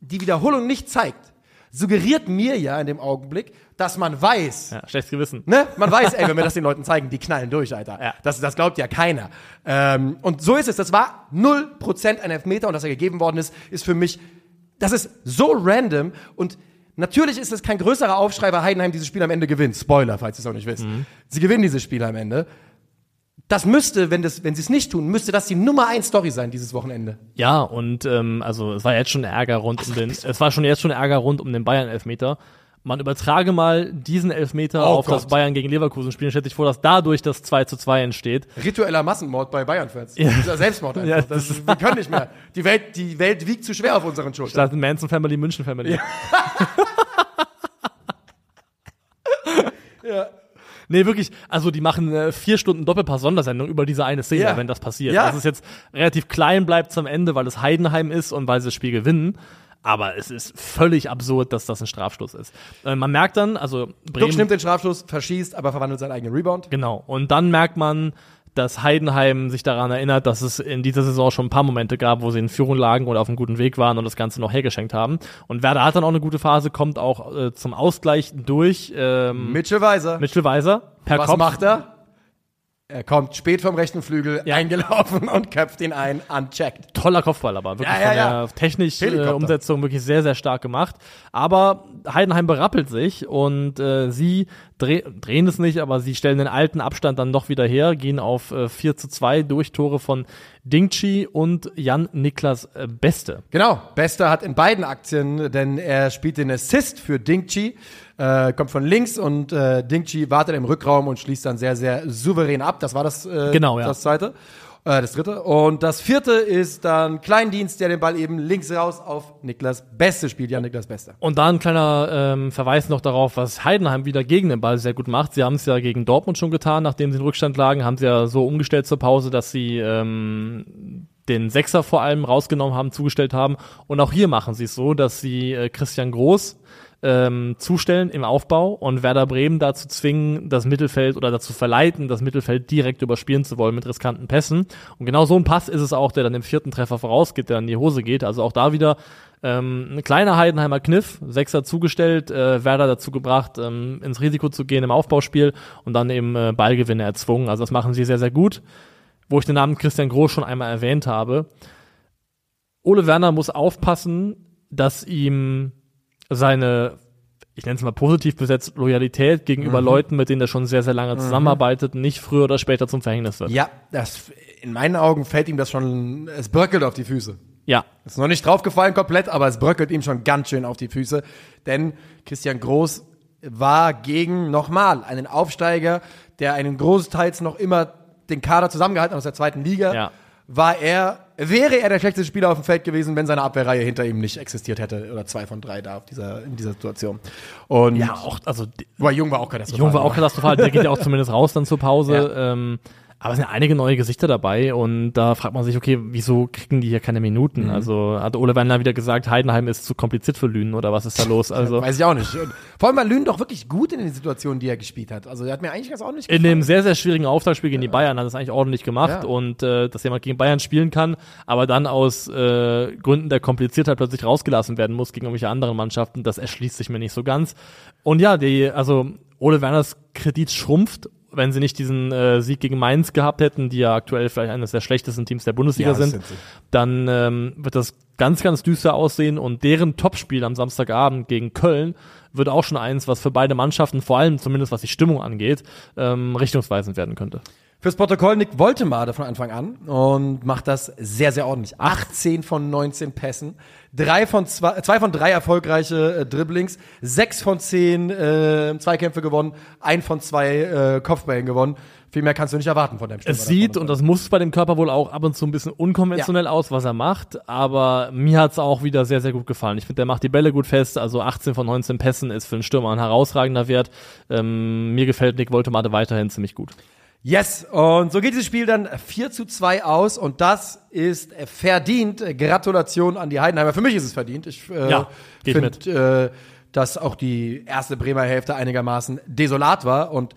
die Wiederholung nicht zeigt, suggeriert mir ja in dem Augenblick, dass man weiß, Ja, schlechtes Gewissen. Ne? Man weiß, ey, wenn wir das den Leuten zeigen, die knallen durch, Alter. Ja. Das, das glaubt ja keiner. Ähm, und so ist es. Das war 0% ein Elfmeter und dass er gegeben worden ist, ist für mich, das ist so random und natürlich ist es kein größerer Aufschrei, weil Heidenheim dieses Spiel am Ende gewinnt. Spoiler, falls ihr es auch nicht wisst. Sie gewinnen dieses Spiel am Ende. Das müsste, wenn, das, wenn sie es nicht tun, müsste das die Nummer 1 Story sein dieses Wochenende. Ja, und ähm, also es war jetzt schon Ärger rund um den, es war schon jetzt schon Ärger rund um den Bayern-Elfmeter. Man übertrage mal diesen Elfmeter Oh auf das Gott. Bayern gegen Leverkusen Spiel, stellt sich vor, dass dadurch das 2 zu 2 entsteht. Ritueller Massenmord bei Bayern-Fans. Dieser Selbstmord einfach. Ja, das, das wir können nicht mehr. Die Welt, die Welt wiegt zu schwer auf unseren Schultern. Statt Manson Family, München Family. Ja. Nee, wirklich, also die machen äh, vier Stunden Doppelpass-Sondersendung über diese eine Szene, Ja. wenn das passiert. Ja. Dass es jetzt relativ klein bleibt zum Ende, weil es Heidenheim ist und weil sie das Spiel gewinnen. Aber es ist völlig absurd, dass das ein Strafstoß ist. Äh, man merkt dann, also Bremen. Duck nimmt den Strafstoß, verschießt, aber verwandelt seinen eigenen Rebound. Genau. Und dann merkt man, dass Heidenheim sich daran erinnert, dass es in dieser Saison schon ein paar Momente gab, wo sie in Führung lagen oder auf einem guten Weg waren und das Ganze noch hergeschenkt haben. Und Werder hat dann auch eine gute Phase, kommt auch äh, zum Ausgleich durch. Ähm, Mitchell Weiser. Mitchell Weiser per Was Kopf. macht er? Er kommt spät vom rechten Flügel eingelaufen und köpft ihn ein, unchecked. Toller Kopfball, aber wirklich Ja, ja, von der ja. technisch äh. Umsetzung wirklich sehr, sehr stark gemacht. Aber Heidenheim berappelt sich und äh, sie dreh, drehen es nicht, aber sie stellen den alten Abstand dann doch wieder her, gehen auf äh, 4 zu 2 durch Tore von Dingchi und Jan Niklas äh, Beste. Genau, Bester hat in beiden Aktien, denn er spielt den Assist für Dingchi, äh, kommt von links und äh, Dingchi wartet im Rückraum und schließt dann sehr, sehr souverän ab. Das war das, äh, Genau, ja. das zweite. Äh, das dritte. Und das vierte ist dann Kleindienst, der den Ball eben links raus auf Niklas Beste spielt. Ja, Niklas Beste. Und da ein kleiner ähm, Verweis noch darauf, was Heidenheim wieder gegen den Ball sehr gut macht. Sie haben es ja gegen Dortmund schon getan, nachdem sie in Rückstand lagen, haben sie ja so umgestellt zur Pause, dass sie ähm, den Sechser vor allem rausgenommen haben, zugestellt haben. Und auch hier machen sie es so, dass sie äh, Christian Groß ähm, zustellen im Aufbau und Werder Bremen dazu zwingen, das Mittelfeld oder dazu verleiten, das Mittelfeld direkt überspielen zu wollen mit riskanten Pässen. Und genau so ein Pass ist es auch, der dann im vierten Treffer vorausgeht, der in die Hose geht. Also auch da wieder ähm, ein kleiner Heidenheimer Kniff, Sechser zugestellt, äh, Werder dazu gebracht, ähm, ins Risiko zu gehen im Aufbauspiel und dann eben äh, Ballgewinne erzwungen. Also das machen sie sehr, sehr gut. Wo ich den Namen Christian Groß schon einmal erwähnt habe. Ole Werner muss aufpassen, dass ihm seine, ich nenne es mal positiv besetzt, Loyalität gegenüber Leuten, mit denen er schon sehr, sehr lange zusammenarbeitet, nicht früher oder später zum Verhängnis wird. Ja, das, in meinen Augen fällt ihm das schon, es bröckelt auf die Füße. Ja, Ist noch nicht draufgefallen komplett, aber es bröckelt ihm schon ganz schön auf die Füße. Denn Christian Groß war gegen nochmal einen Aufsteiger, der einen großteils noch immer den Kader zusammengehalten hat aus der zweiten Liga. Ja. War er, wäre er der schlechteste Spieler auf dem Feld gewesen, wenn seine Abwehrreihe hinter ihm nicht existiert hätte. Oder zwei von drei da auf dieser, in dieser Situation. Und ja, auch, also Wobei Jung war auch katastrophal. Jung war auch katastrophal, der geht ja auch zumindest raus dann zur Pause. Ja. Ähm, aber es sind einige neue Gesichter dabei und da fragt man sich, okay, wieso kriegen die hier keine Minuten? Mhm. Also hat Ole Werner wieder gesagt, Heidenheim ist zu kompliziert für Lünen oder was ist da los? Also Weiß ich auch nicht. Vor allem war Lünen doch wirklich gut in den Situationen, die er gespielt hat. Also er hat mir eigentlich ganz ordentlich in dem sehr, sehr schwierigen Auftaktspiel gegen die Bayern hat er es eigentlich ordentlich gemacht Ja. und äh, dass jemand gegen Bayern spielen kann, aber dann aus äh, Gründen der Kompliziertheit plötzlich rausgelassen werden muss gegen irgendwelche anderen Mannschaften, das erschließt sich mir nicht so ganz. Und ja, die, also Ole Werners Kredit schrumpft, wenn sie nicht diesen äh, Sieg gegen Mainz gehabt hätten, die ja aktuell vielleicht eines der schlechtesten Teams der Bundesliga Ja, sind, sind dann ähm, wird das ganz, ganz düster aussehen und deren Topspiel am Samstagabend gegen Köln wird auch schon eins, was für beide Mannschaften, vor allem zumindest was die Stimmung angeht, ähm, richtungsweisend werden könnte. Fürs Protokoll Nick Woltemade von Anfang an und macht das sehr, sehr ordentlich. 18 von 19 Pässen, drei von zwei, zwei von drei erfolgreiche äh, Dribblings, sechs von zehn äh, Zweikämpfe gewonnen, ein von zwei äh, Kopfbällen gewonnen. Viel mehr kannst du nicht erwarten von dem Stürmer. Es sieht, und das muss bei dem Körper wohl auch ab und zu ein bisschen unkonventionell aus, was er macht, aber mir hat's auch wieder sehr, sehr gut gefallen. Ich finde, der macht die Bälle gut fest, also 18 von 19 Pässen ist für einen Stürmer ein herausragender Wert. Ähm, mir gefällt Nick Woltemade weiterhin ziemlich gut. Yes, und so geht dieses Spiel dann 4 zu 2 aus und das ist verdient. Gratulation an die Heidenheimer. Für mich ist es verdient. Ich äh, Ja, finde, äh, dass auch die erste Bremer Hälfte einigermaßen desolat war und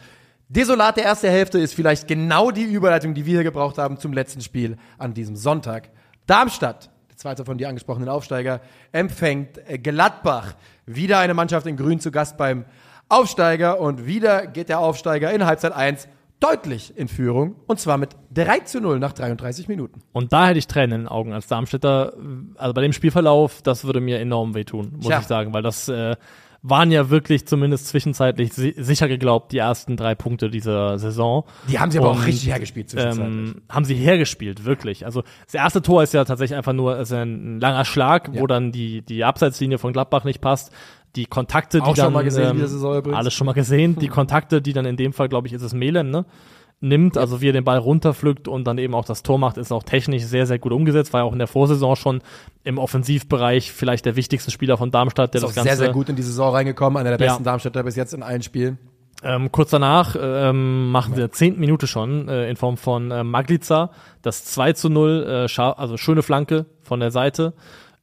desolat der erste Hälfte ist vielleicht genau die Überleitung, die wir hier gebraucht haben zum letzten Spiel an diesem Sonntag. Darmstadt, der zweite von dir angesprochenen Aufsteiger, empfängt Gladbach. Wieder eine Mannschaft in Grün zu Gast beim Aufsteiger und wieder geht der Aufsteiger in Halbzeit 1 deutlich in Führung und zwar mit 3 zu 0 nach 33 Minuten. Und da hätte ich Tränen in den Augen als Darmstädter. Also bei dem Spielverlauf, das würde mir enorm wehtun, muss Tja. ich sagen, weil das äh, waren ja wirklich zumindest zwischenzeitlich si sicher geglaubt die ersten drei Punkte dieser Saison. Die haben sie aber auch Und, richtig hergespielt zwischenzeitlich. Ähm, haben sie hergespielt, wirklich. Also das erste Tor ist ja tatsächlich einfach nur ein langer Schlag, Ja. wo dann die, die Abseitslinie von Gladbach nicht passt. Die Kontakte, die Auch dann schon mal gesehen, ähm, alles schon mal gesehen. Die Kontakte, die dann in dem Fall, glaube ich, ist es Melem, ne? nimmt, also wie er den Ball runterpflückt und dann eben auch das Tor macht, ist auch technisch sehr, sehr gut umgesetzt, war ja auch in der Vorsaison schon im Offensivbereich vielleicht der wichtigste Spieler von Darmstadt, der ist auch das Ganze sehr, sehr gut in die Saison reingekommen, einer der Ja. besten Darmstädter bis jetzt in allen Spielen. Ähm, kurz danach ähm, machen sie in der zehnten Minute schon äh, in Form von äh, Maglica das 2 zu 0, äh, also schöne Flanke von der Seite.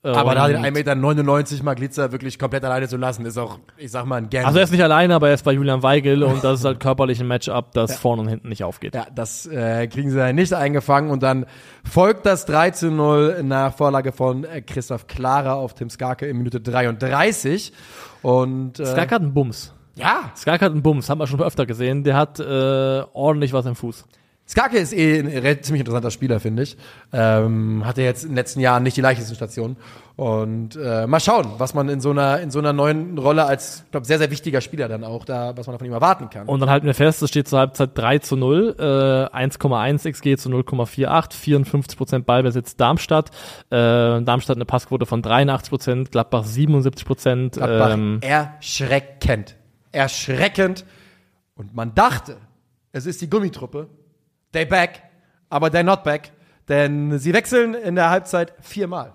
Aber da den und- 1,99 Meter Maglitzer wirklich komplett alleine zu lassen, ist auch, ich sag mal, ein Gern. Also er ist nicht alleine, aber er ist bei Julian Weigel und das ist halt körperlich ein Matchup, das vorne und hinten nicht aufgeht. ja, das äh, kriegen sie dann nicht eingefangen und dann folgt das 3 zu 0 nach Vorlage von äh, Christoph Klara auf Tim Skarke in Minute 33. Und äh, Skak hat einen Bums. ja, Skak hat einen Bums, haben wir schon öfter gesehen. Der hat äh, ordentlich was im Fuß. Skarke ist eh ein ziemlich interessanter Spieler, finde ich. Ähm, hatte jetzt in den letzten Jahren nicht die leichtesten Stationen. Und äh, mal schauen, was man in so einer in so einer neuen Rolle als, glaube sehr, sehr wichtiger Spieler dann auch da, was man von ihm erwarten kann. Und dann halten wir fest, es steht zur Halbzeit 3 zu 0, äh, 1,1 XG zu 0,48, 54 Prozent Ballbesitz Darmstadt. Äh, Darmstadt eine Passquote von 83 Prozent, Gladbach 77 Prozent. Gladbach Ähm, erschreckend. Erschreckend. Und man dachte, es ist die Gummitruppe. They back, aber they're not back. Denn sie wechseln in der Halbzeit viermal.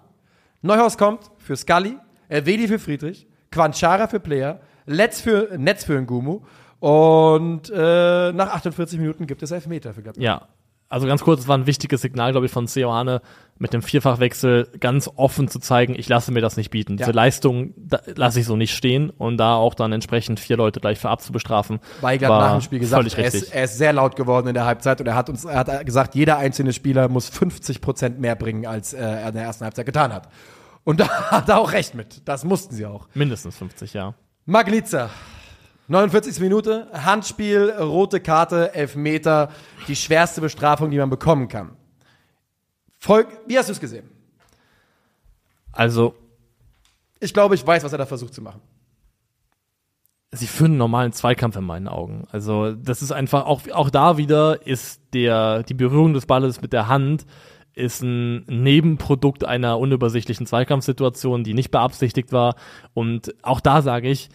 Neuhaus kommt für Scully, Elvedi für Friedrich, Quanchara für Player, Letz für, Netz für Ngumu. Und äh, nach 48 Minuten gibt es Elfmeter für Gladbach. ja, also ganz kurz, es war ein wichtiges Signal, glaube ich, von Seoane mit dem Vierfachwechsel ganz offen zu zeigen, ich lasse mir das nicht bieten. Ja. Diese Leistung lasse ich so nicht stehen und da auch dann entsprechend vier Leute gleich für abzubestrafen. War nach dem Spiel gesagt, er ist, er ist sehr laut geworden in der Halbzeit und er hat uns er hat gesagt, jeder einzelne Spieler muss 50 Prozent mehr bringen, als äh, er in der ersten Halbzeit getan hat. Und da hat er auch recht mit. Das mussten sie auch. Mindestens 50, ja. Magliza. 49. Minute, Handspiel, rote Karte, Elfmeter, die schwerste Bestrafung, die man bekommen kann. Volk, wie hast du es gesehen? Also Ich glaube, ich weiß, was er da versucht zu machen. sie führen einen normalen Zweikampf in meinen Augen. Also das ist einfach auch auch da wieder ist der die Berührung des Balles mit der Hand ist ein Nebenprodukt einer unübersichtlichen Zweikampfsituation, die nicht beabsichtigt war und auch da sage ich,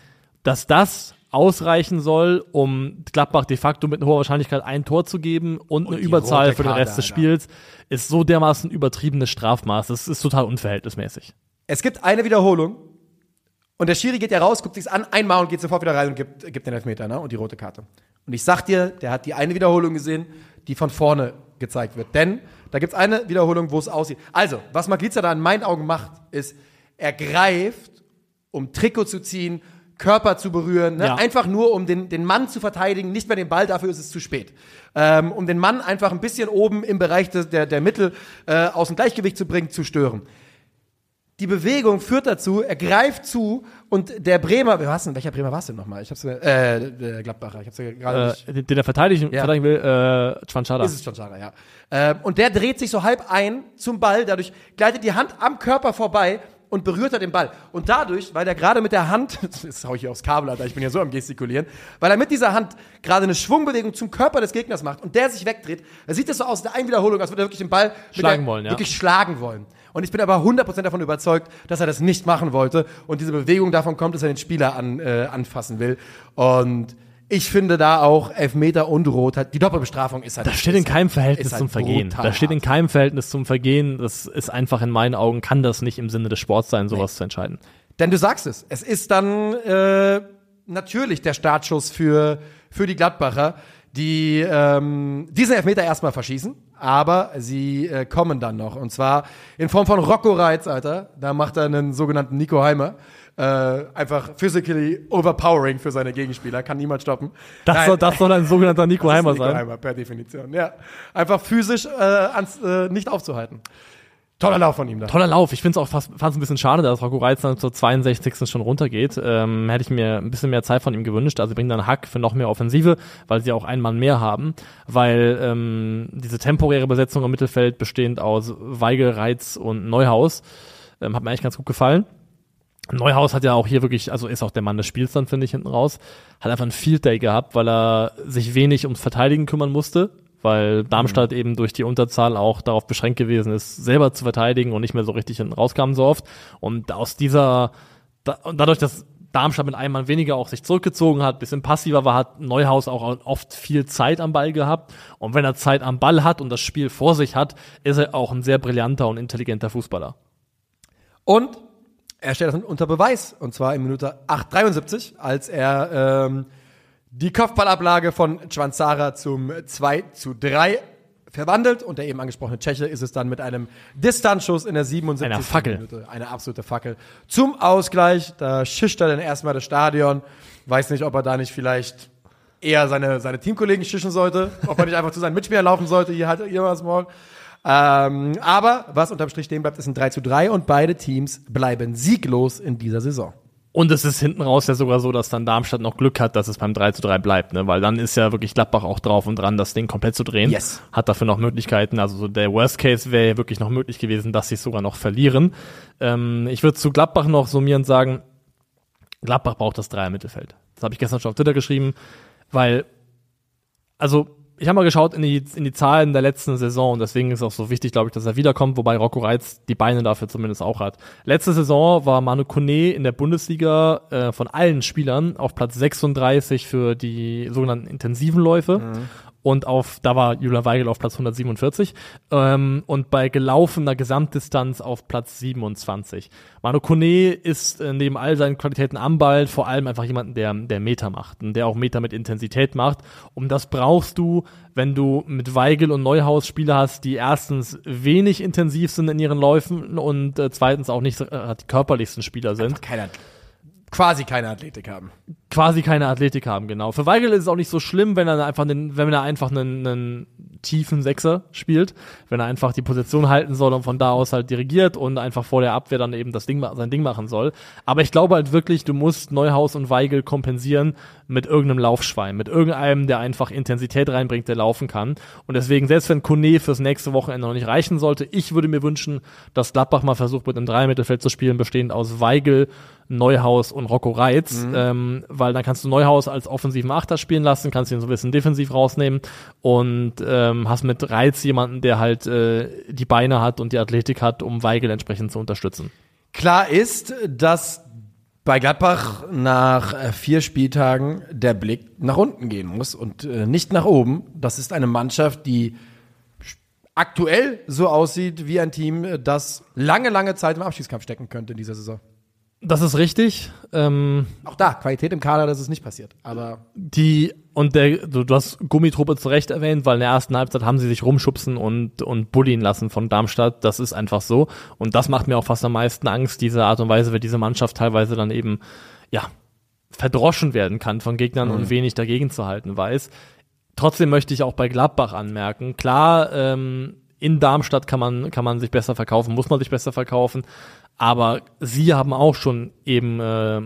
dass das ausreichen soll, um Gladbach de facto mit einer hoher Wahrscheinlichkeit ein Tor zu geben und, eine die Überzahl für den Karte, Rest des Alter. Spiels, ist so dermaßen übertriebenes Strafmaß. Das ist total unverhältnismäßig. Es gibt eine Wiederholung und der Schiri geht ja raus, guckt sich's an, einmal und geht sofort wieder rein und gibt, gibt den Elfmeter, ne? Und die rote Karte. Und ich sag dir, der hat die eine Wiederholung gesehen, die von vorne gezeigt wird. Denn da gibt's eine Wiederholung, wo es aussieht. Also, was Magliza da in meinen Augen macht, ist, er greift, um Trikot zu ziehen, Körper zu berühren, ne? Ja. einfach nur um den, den Mann zu verteidigen, nicht mehr den Ball, dafür ist es zu spät. Ähm, um den Mann einfach ein bisschen oben im Bereich des, der, der Mittel äh, aus dem Gleichgewicht zu bringen, zu stören die Bewegung führt dazu, er greift zu und der Bremer, wer war's denn? Welcher Bremer war es denn nochmal? Ich hab's äh, der Gladbacher, ich hab's ja gerade nicht. Äh, den den er verteidigen, Ja. verteidigen will, äh, Chwanchada. Ist es schon Schara, ja. Ähm, und der dreht sich so halb ein zum Ball, dadurch gleitet die Hand am Körper vorbei und berührt er den Ball. Und dadurch, weil er gerade mit der Hand, jetzt hau ich hier aufs Kabel, Alter, ich bin ja so am gestikulieren, weil er mit dieser Hand gerade eine Schwungbewegung zum Körper des Gegners macht und der sich wegdreht, da sieht das so aus in der einen Wiederholung, als würde er wirklich den Ball Schlagen der, wollen, ja. wirklich schlagen wollen. Und ich bin aber 100% davon überzeugt, dass er das nicht machen wollte und diese Bewegung davon kommt, dass er den Spieler an, äh, anfassen will. Und Ich finde da auch Elfmeter und Rot, hat, die Doppelbestrafung ist halt. Das steht in keinem Verhältnis ist halt zum Vergehen. Das steht in keinem Verhältnis zum Vergehen. Das ist einfach in meinen Augen, kann das nicht im Sinne des Sports sein, sowas zu entscheiden. Denn du sagst es, es ist dann äh, natürlich der Startschuss für, für die Gladbacher, die ähm, diesen Elfmeter erstmal verschießen, aber sie äh, kommen dann noch. Und zwar in Form von Rocco Reitz, Alter. Da macht er einen sogenannten Nico Heimer. Äh, einfach physically overpowering für seine Gegenspieler, kann niemand stoppen. Das, Nein, soll, das soll ein sogenannter Nico das Heimer Nico sein. Heimer, per Definition, ja. Einfach physisch äh, ans, äh, nicht aufzuhalten. Toller Lauf von ihm da. Toller Lauf. Ich finde es auch fast, fast ein bisschen schade, dass Rocco Reitz dann zur 62. schon runtergeht. Ähm, hätte ich mir ein bisschen mehr Zeit von ihm gewünscht. Also sie bringen dann Hack für noch mehr Offensive, weil sie auch einen Mann mehr haben. Weil ähm, diese temporäre Besetzung im Mittelfeld bestehend aus Weigel, Reitz und Neuhaus ähm, hat mir eigentlich ganz gut gefallen. Neuhaus hat ja auch hier wirklich, also ist auch der Mann des Spiels dann, finde ich, hinten raus. Hat einfach einen Field Day gehabt, weil er sich wenig ums Verteidigen kümmern musste, weil Darmstadt eben durch die Unterzahl auch darauf beschränkt gewesen ist, selber zu verteidigen und nicht mehr so richtig hinten rauskam so oft. Und aus dieser, da, und dadurch, dass Darmstadt mit einem Mann weniger auch sich zurückgezogen hat, bisschen passiver war, hat Neuhaus auch oft viel Zeit am Ball gehabt. Und wenn er Zeit am Ball hat und das Spiel vor sich hat, ist er auch ein sehr brillanter und intelligenter Fußballer. Und er stellt das unter Beweis. Und zwar in Minute 8,73, als er ähm, die Kopfballablage von Chwanzara zum 2 zu 3 verwandelt. Und der eben angesprochene Tscheche ist es dann mit einem Distanzschuss in der 77. Einer Fackel. Minute. Eine absolute Fackel. Zum Ausgleich. Da schischt er dann erstmal das Stadion. Weiß nicht, ob er da nicht vielleicht eher seine, seine Teamkollegen schischen sollte. Ob er nicht einfach zu seinen Mitspielern laufen sollte. Hier hat ihr was morgen. Ähm, aber was unterm Strich stehen bleibt, ist ein 3 zu 3 und beide Teams bleiben sieglos in dieser Saison. Und es ist hinten raus ja sogar so, dass dann Darmstadt noch Glück hat, dass es beim 3 zu 3 bleibt, ne? Weil dann ist ja wirklich Gladbach auch drauf und dran, das Ding komplett zu drehen. Yes. Hat dafür noch Möglichkeiten. Also so der Worst Case wäre ja wirklich noch möglich gewesen, dass sie es sogar noch verlieren. Ähm, ich würde zu Gladbach noch summierend sagen, Gladbach braucht das Dreier Mittelfeld. Das habe ich gestern schon auf Twitter geschrieben, weil, also ich habe mal geschaut in die, in die Zahlen der letzten Saison und deswegen ist es auch so wichtig, glaube ich, dass er wiederkommt, wobei Rocco Reitz die Beine dafür zumindest auch hat. Letzte Saison war Manu Kone in der Bundesliga äh, von allen Spielern auf Platz 36 für die sogenannten intensiven Läufe. Und auf, da war Julian Weigel auf Platz 147 ähm, und bei gelaufener Gesamtdistanz auf Platz 27. Manu Kone ist äh, neben all seinen Qualitäten am Ball vor allem einfach jemand, der, der Meter macht und der auch Meter mit Intensität macht. Um das brauchst du, wenn du mit Weigel und Neuhaus Spieler hast, die erstens wenig intensiv sind in ihren Läufen und äh, zweitens auch nicht äh, die körperlichsten Spieler sind. Keine, quasi keine Athletik haben. quasi keine Athletik haben, genau. Für Weigel ist es auch nicht so schlimm, wenn er einfach einen, wenn er einfach einen, einen tiefen Sechser spielt, wenn er einfach die Position halten soll und von da aus halt dirigiert und einfach vor der Abwehr dann eben das Ding, sein Ding machen soll. Aber ich glaube halt wirklich, du musst Neuhaus und Weigel kompensieren mit irgendeinem Laufschwein, mit irgendeinem, der einfach Intensität reinbringt, der laufen kann. Und deswegen, selbst wenn Kone fürs nächste Wochenende noch nicht reichen sollte, ich würde mir wünschen, dass Gladbach mal versucht, mit einem Dreier-Mittelfeld zu spielen, bestehend aus Weigel, Neuhaus und Rocco Reitz, ähm, weil dann kannst du Neuhaus als offensiven Achter spielen lassen, kannst ihn so ein bisschen defensiv rausnehmen und ähm, hast mit Reitz jemanden, der halt äh, die Beine hat und die Athletik hat, um Weigel entsprechend zu unterstützen. Klar ist, dass bei Gladbach nach äh, vier Spieltagen der Blick nach unten gehen muss und äh, nicht nach oben. Das ist eine Mannschaft, die aktuell so aussieht wie ein Team, das lange, lange Zeit im Abschiedskampf stecken könnte in dieser Saison. Das ist richtig. Ähm, Auch da, Qualität im Kader, das ist nicht passiert. Aber die und der, du, du hast Gummitruppe zu Recht erwähnt, weil in der ersten Halbzeit haben sie sich rumschubsen und und bullien lassen von Darmstadt. Das ist einfach so und das macht mir auch fast am meisten Angst, diese Art und Weise, wie diese Mannschaft teilweise dann eben ja verdroschen werden kann von Gegnern und wenig dagegen zu halten weiß. Trotzdem möchte ich auch bei Gladbach anmerken, klar, ähm, in Darmstadt kann man, kann man sich besser verkaufen, muss man sich besser verkaufen, aber sie haben auch schon eben äh,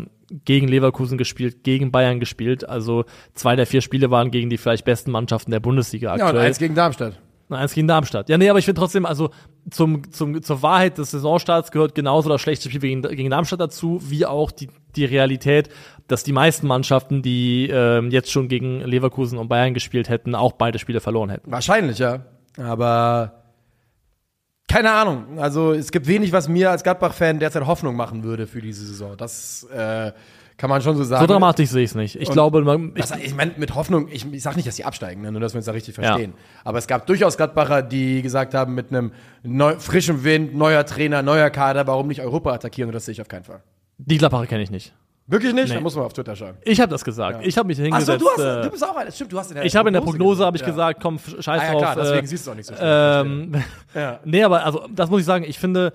gegen Leverkusen gespielt, gegen Bayern gespielt, also zwei der vier Spiele waren gegen die vielleicht besten Mannschaften der Bundesliga ja, und aktuell. eins gegen Darmstadt. Na, eins gegen Darmstadt. Ja, nee, aber ich finde trotzdem, also zum, zum, zur Wahrheit des Saisonstarts gehört genauso das schlechte Spiel gegen, gegen Darmstadt dazu, wie auch die, die Realität, dass die meisten Mannschaften, die ähm, jetzt schon gegen Leverkusen und Bayern gespielt hätten, auch beide Spiele verloren hätten. Wahrscheinlich, ja. Aber keine Ahnung. Also es gibt wenig, was mir als Gladbach-Fan derzeit Hoffnung machen würde für diese Saison. Das äh, Kann man schon so sagen. So dramatisch sehe ich es nicht. Ich Und- glaube, man, ich, ich meine, mit Hoffnung, ich, ich sage nicht, dass sie absteigen, ne, nur dass wir uns da richtig verstehen. Aber es gab durchaus Gladbacher, die gesagt haben, mit einem neu, frischen Wind, neuer Trainer, neuer Kader, warum nicht Europa attackieren? Und das sehe ich auf keinen Fall. die Gladbacher kenne ich nicht. Wirklich nicht? Nee. Da muss man auf Twitter schauen. Ich habe das gesagt. Ich habe mich Achso, hingesetzt. du, hast, äh, du bist auch einer. Stimmt, du hast in der ich habe in der Prognose habe ich gesagt. gesagt, komm, scheiß Ah, ja, drauf. klar, deswegen äh, siehst du auch nicht so schlimm. ähm, Ja. Nee, aber also das muss ich sagen, ich finde,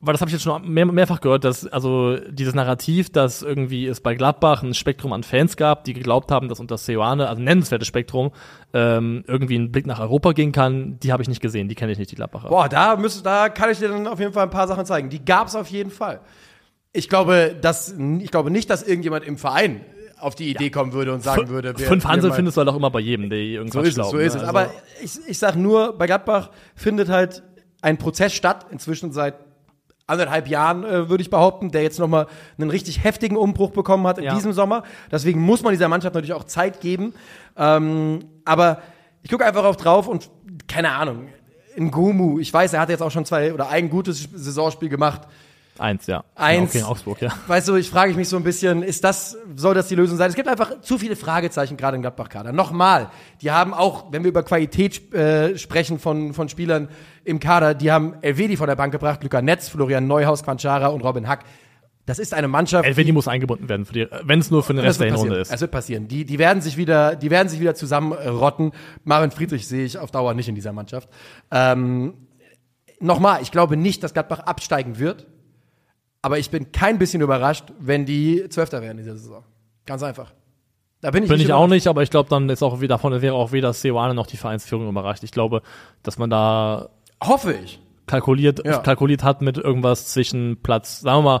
weil das habe ich jetzt schon mehr, mehrfach gehört, dass also dieses Narrativ, dass irgendwie es bei Gladbach ein Spektrum an Fans gab, die geglaubt haben, dass unter Seoane, also ein nennenswertes Spektrum, ähm, irgendwie ein Blick nach Europa gehen kann, die habe ich nicht gesehen, die kenne ich nicht, die Gladbacher. Boah, da, müsst, da kann ich dir dann auf jeden Fall ein paar Sachen zeigen. Die gab es auf jeden Fall. Ich glaube, dass, ich glaube nicht, dass irgendjemand im Verein auf die Idee kommen würde und sagen würde, wir- Fünf Hansel findest du halt auch immer bei jedem, der So irgendwas ist es, glaubt. so ist ne? es. Also- Aber ich, ich sag nur, bei Gladbach findet halt ein Prozess statt, inzwischen seit anderthalb Jahren, äh, würde ich behaupten, der jetzt nochmal einen richtig heftigen Umbruch bekommen hat in Ja. diesem Sommer. Deswegen muss man dieser Mannschaft natürlich auch Zeit geben. Ähm, aber ich gucke einfach auf drauf und keine Ahnung. In Gomu, ich weiß, er hat jetzt auch schon zwei oder ein gutes Saisonspiel gemacht. Eins, ja. Eins. Ja, okay, in Augsburg, ja. Weißt du, ich frage mich so ein bisschen, ist das, soll das die Lösung sein? Es gibt einfach zu viele Fragezeichen gerade im Gladbach-Kader. Nochmal, die haben auch, wenn wir über Qualität äh, sprechen von, von Spielern im Kader, die haben Elvedi von der Bank gebracht, Luca Netz, Florian Neuhaus, Quanchara und Robin Hack. Das ist eine Mannschaft. Elvedi muss eingebunden werden, wenn es nur für den Rest der Hinrunde ist. Es wird passieren. Die, die werden sich wieder, die werden sich wieder zusammenrotten. Marvin Friedrich sehe ich auf Dauer nicht in dieser Mannschaft. Ähm, Nochmal, ich glaube nicht, dass Gladbach absteigen wird. Aber ich bin kein bisschen überrascht, wenn die Zwölfter werden in dieser Saison. Ganz einfach. Da bin ich Bin nicht ich auch nicht, aber ich glaube, dann ist auch wieder davon wäre auch weder Seoane noch die Vereinsführung überrascht. Ich glaube, dass man da Hoffe ich. kalkuliert, Ja. kalkuliert hat mit irgendwas zwischen Platz, sagen wir mal,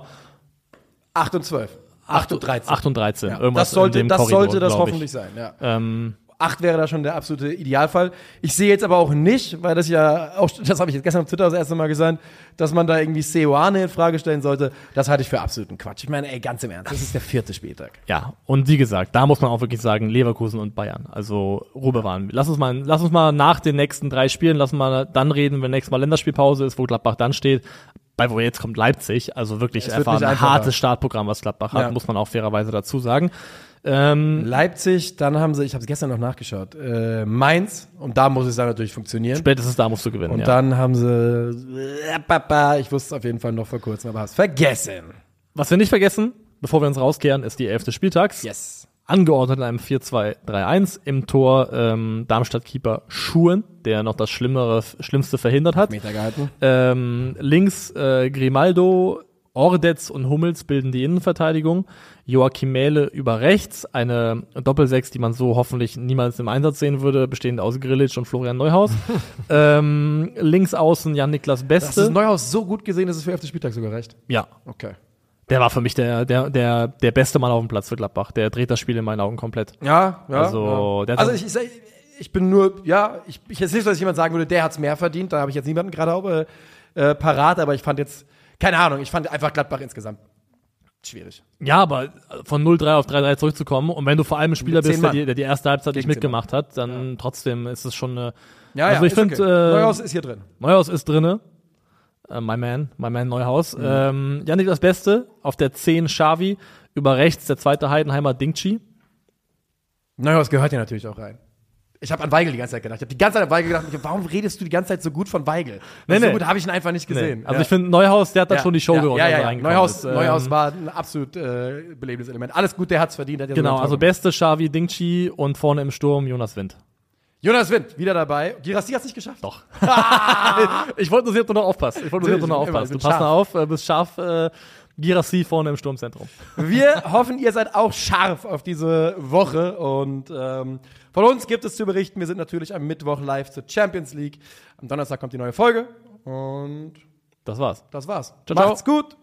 8 und 12. 8 und 13. 8 und 13. Ja. Irgendwas Das sollte, in dem das, Korridor, sollte das hoffentlich ich. sein. Ja. Ähm, 8 wäre da schon der absolute Idealfall. Ich sehe jetzt aber auch nicht, weil das ja auch, das habe ich jetzt gestern auf Twitter das erste Mal gesagt, dass man da irgendwie Seoane in Frage stellen sollte. Das halte ich für absoluten Quatsch. Ich meine, ey, ganz im Ernst, das ist der vierte Spieltag. ja, und wie gesagt, da muss man auch wirklich sagen, Leverkusen und Bayern. Also Ruhe waren. Lass uns mal, lass uns mal nach den nächsten drei Spielen, lass uns mal dann reden, wenn nächstes Mal Länderspielpause ist, wo Gladbach dann steht. Bei wo jetzt kommt Leipzig, also wirklich einfach ein hartes Startprogramm, was Gladbach hat, Ja. muss man auch fairerweise dazu sagen. Ähm, Leipzig, dann haben sie, ich habe es gestern noch nachgeschaut, äh, Mainz und da muss es dann natürlich funktionieren. spätestens da musst du gewinnen. und ja. dann haben sie, äh, ich wusste es auf jeden Fall noch vor kurzem, aber hab's vergessen. Was wir nicht vergessen, bevor wir uns rauskehren, ist die elfte Spieltags. Yes. Angeordnet in einem 4-2-3-1. Im Tor ähm, Darmstadt-Keeper Schuhen, der noch das Schlimmere, Schlimmste verhindert hat. Meter gehalten. Ähm, links äh, Grimaldo, Ordetz und Hummels bilden die Innenverteidigung. Joachim Mähle über rechts, eine Doppelsechs, die man so hoffentlich niemals im Einsatz sehen würde, bestehend aus Grillitsch und Florian Neuhaus. ähm, links außen Jan-Niklas Das Beste. ist Neuhaus so gut gesehen, dass es für elfte Spieltag sogar reicht. ja, Okay. der war für mich der, der, der, der beste Mann auf dem Platz für Gladbach. Der dreht das Spiel in meinen Augen komplett. Ja, ja. Also, ja. hat also ich, ich, ich bin nur, ja, ich, ich jetzt nicht, dass jemand sagen würde, der hat's mehr verdient. Da habe ich jetzt niemanden gerade äh, äh, parat, aber ich fand jetzt, keine Ahnung, ich fand einfach Gladbach insgesamt schwierig. Ja, aber von 0-3 auf 3-3 zurückzukommen und wenn du vor allem ein Spieler bist, der die, der die erste Halbzeit nicht Gegen zehn mitgemacht hat, dann trotzdem ist es schon eine. Ja, also ja, ich finde, okay. äh, Neuhaus ist hier drin. Neuhaus ist drinne. Äh, my man, my man Neuhaus. Mhm. Ähm, Janik das Beste, auf der 10 Xavi, über rechts der zweite Heidenheimer Dingchi. Neuhaus gehört hier natürlich auch rein. Ich habe an Weigel die ganze Zeit gedacht. Ich habe die ganze Zeit an Weigel gedacht, warum redest du die ganze Zeit so gut von Weigel? Nee, so nee. gut habe ich ihn einfach nicht gesehen. Also Ja. ich finde, Neuhaus, der hat da Ja, schon die Show ja, gewonnen. Ja, ja, ja. Neuhaus. Ähm, Neuhaus war ein absolut äh, belebendes Element. Alles gut, der hat's verdient. Hat Genau, ein also. Beste Xavi Dingchi und vorne im Sturm Jonas Wind. Jonas Wind, wieder dabei. Girassi hat's nicht geschafft. Doch. ich wollte nur sehen, ob du noch aufpasst. Ich wollte nur sehen, ob du noch aufpasst. Du passt noch auf, äh, bist scharf. Äh, Girassi vorne im Sturmzentrum. Wir hoffen, ihr seid auch scharf auf diese Woche und ähm, von uns gibt es zu berichten. Wir sind natürlich am Mittwoch live zur Champions League. Am Donnerstag kommt die neue Folge und Das war's. das war's. Ciao, ciao. Macht's gut.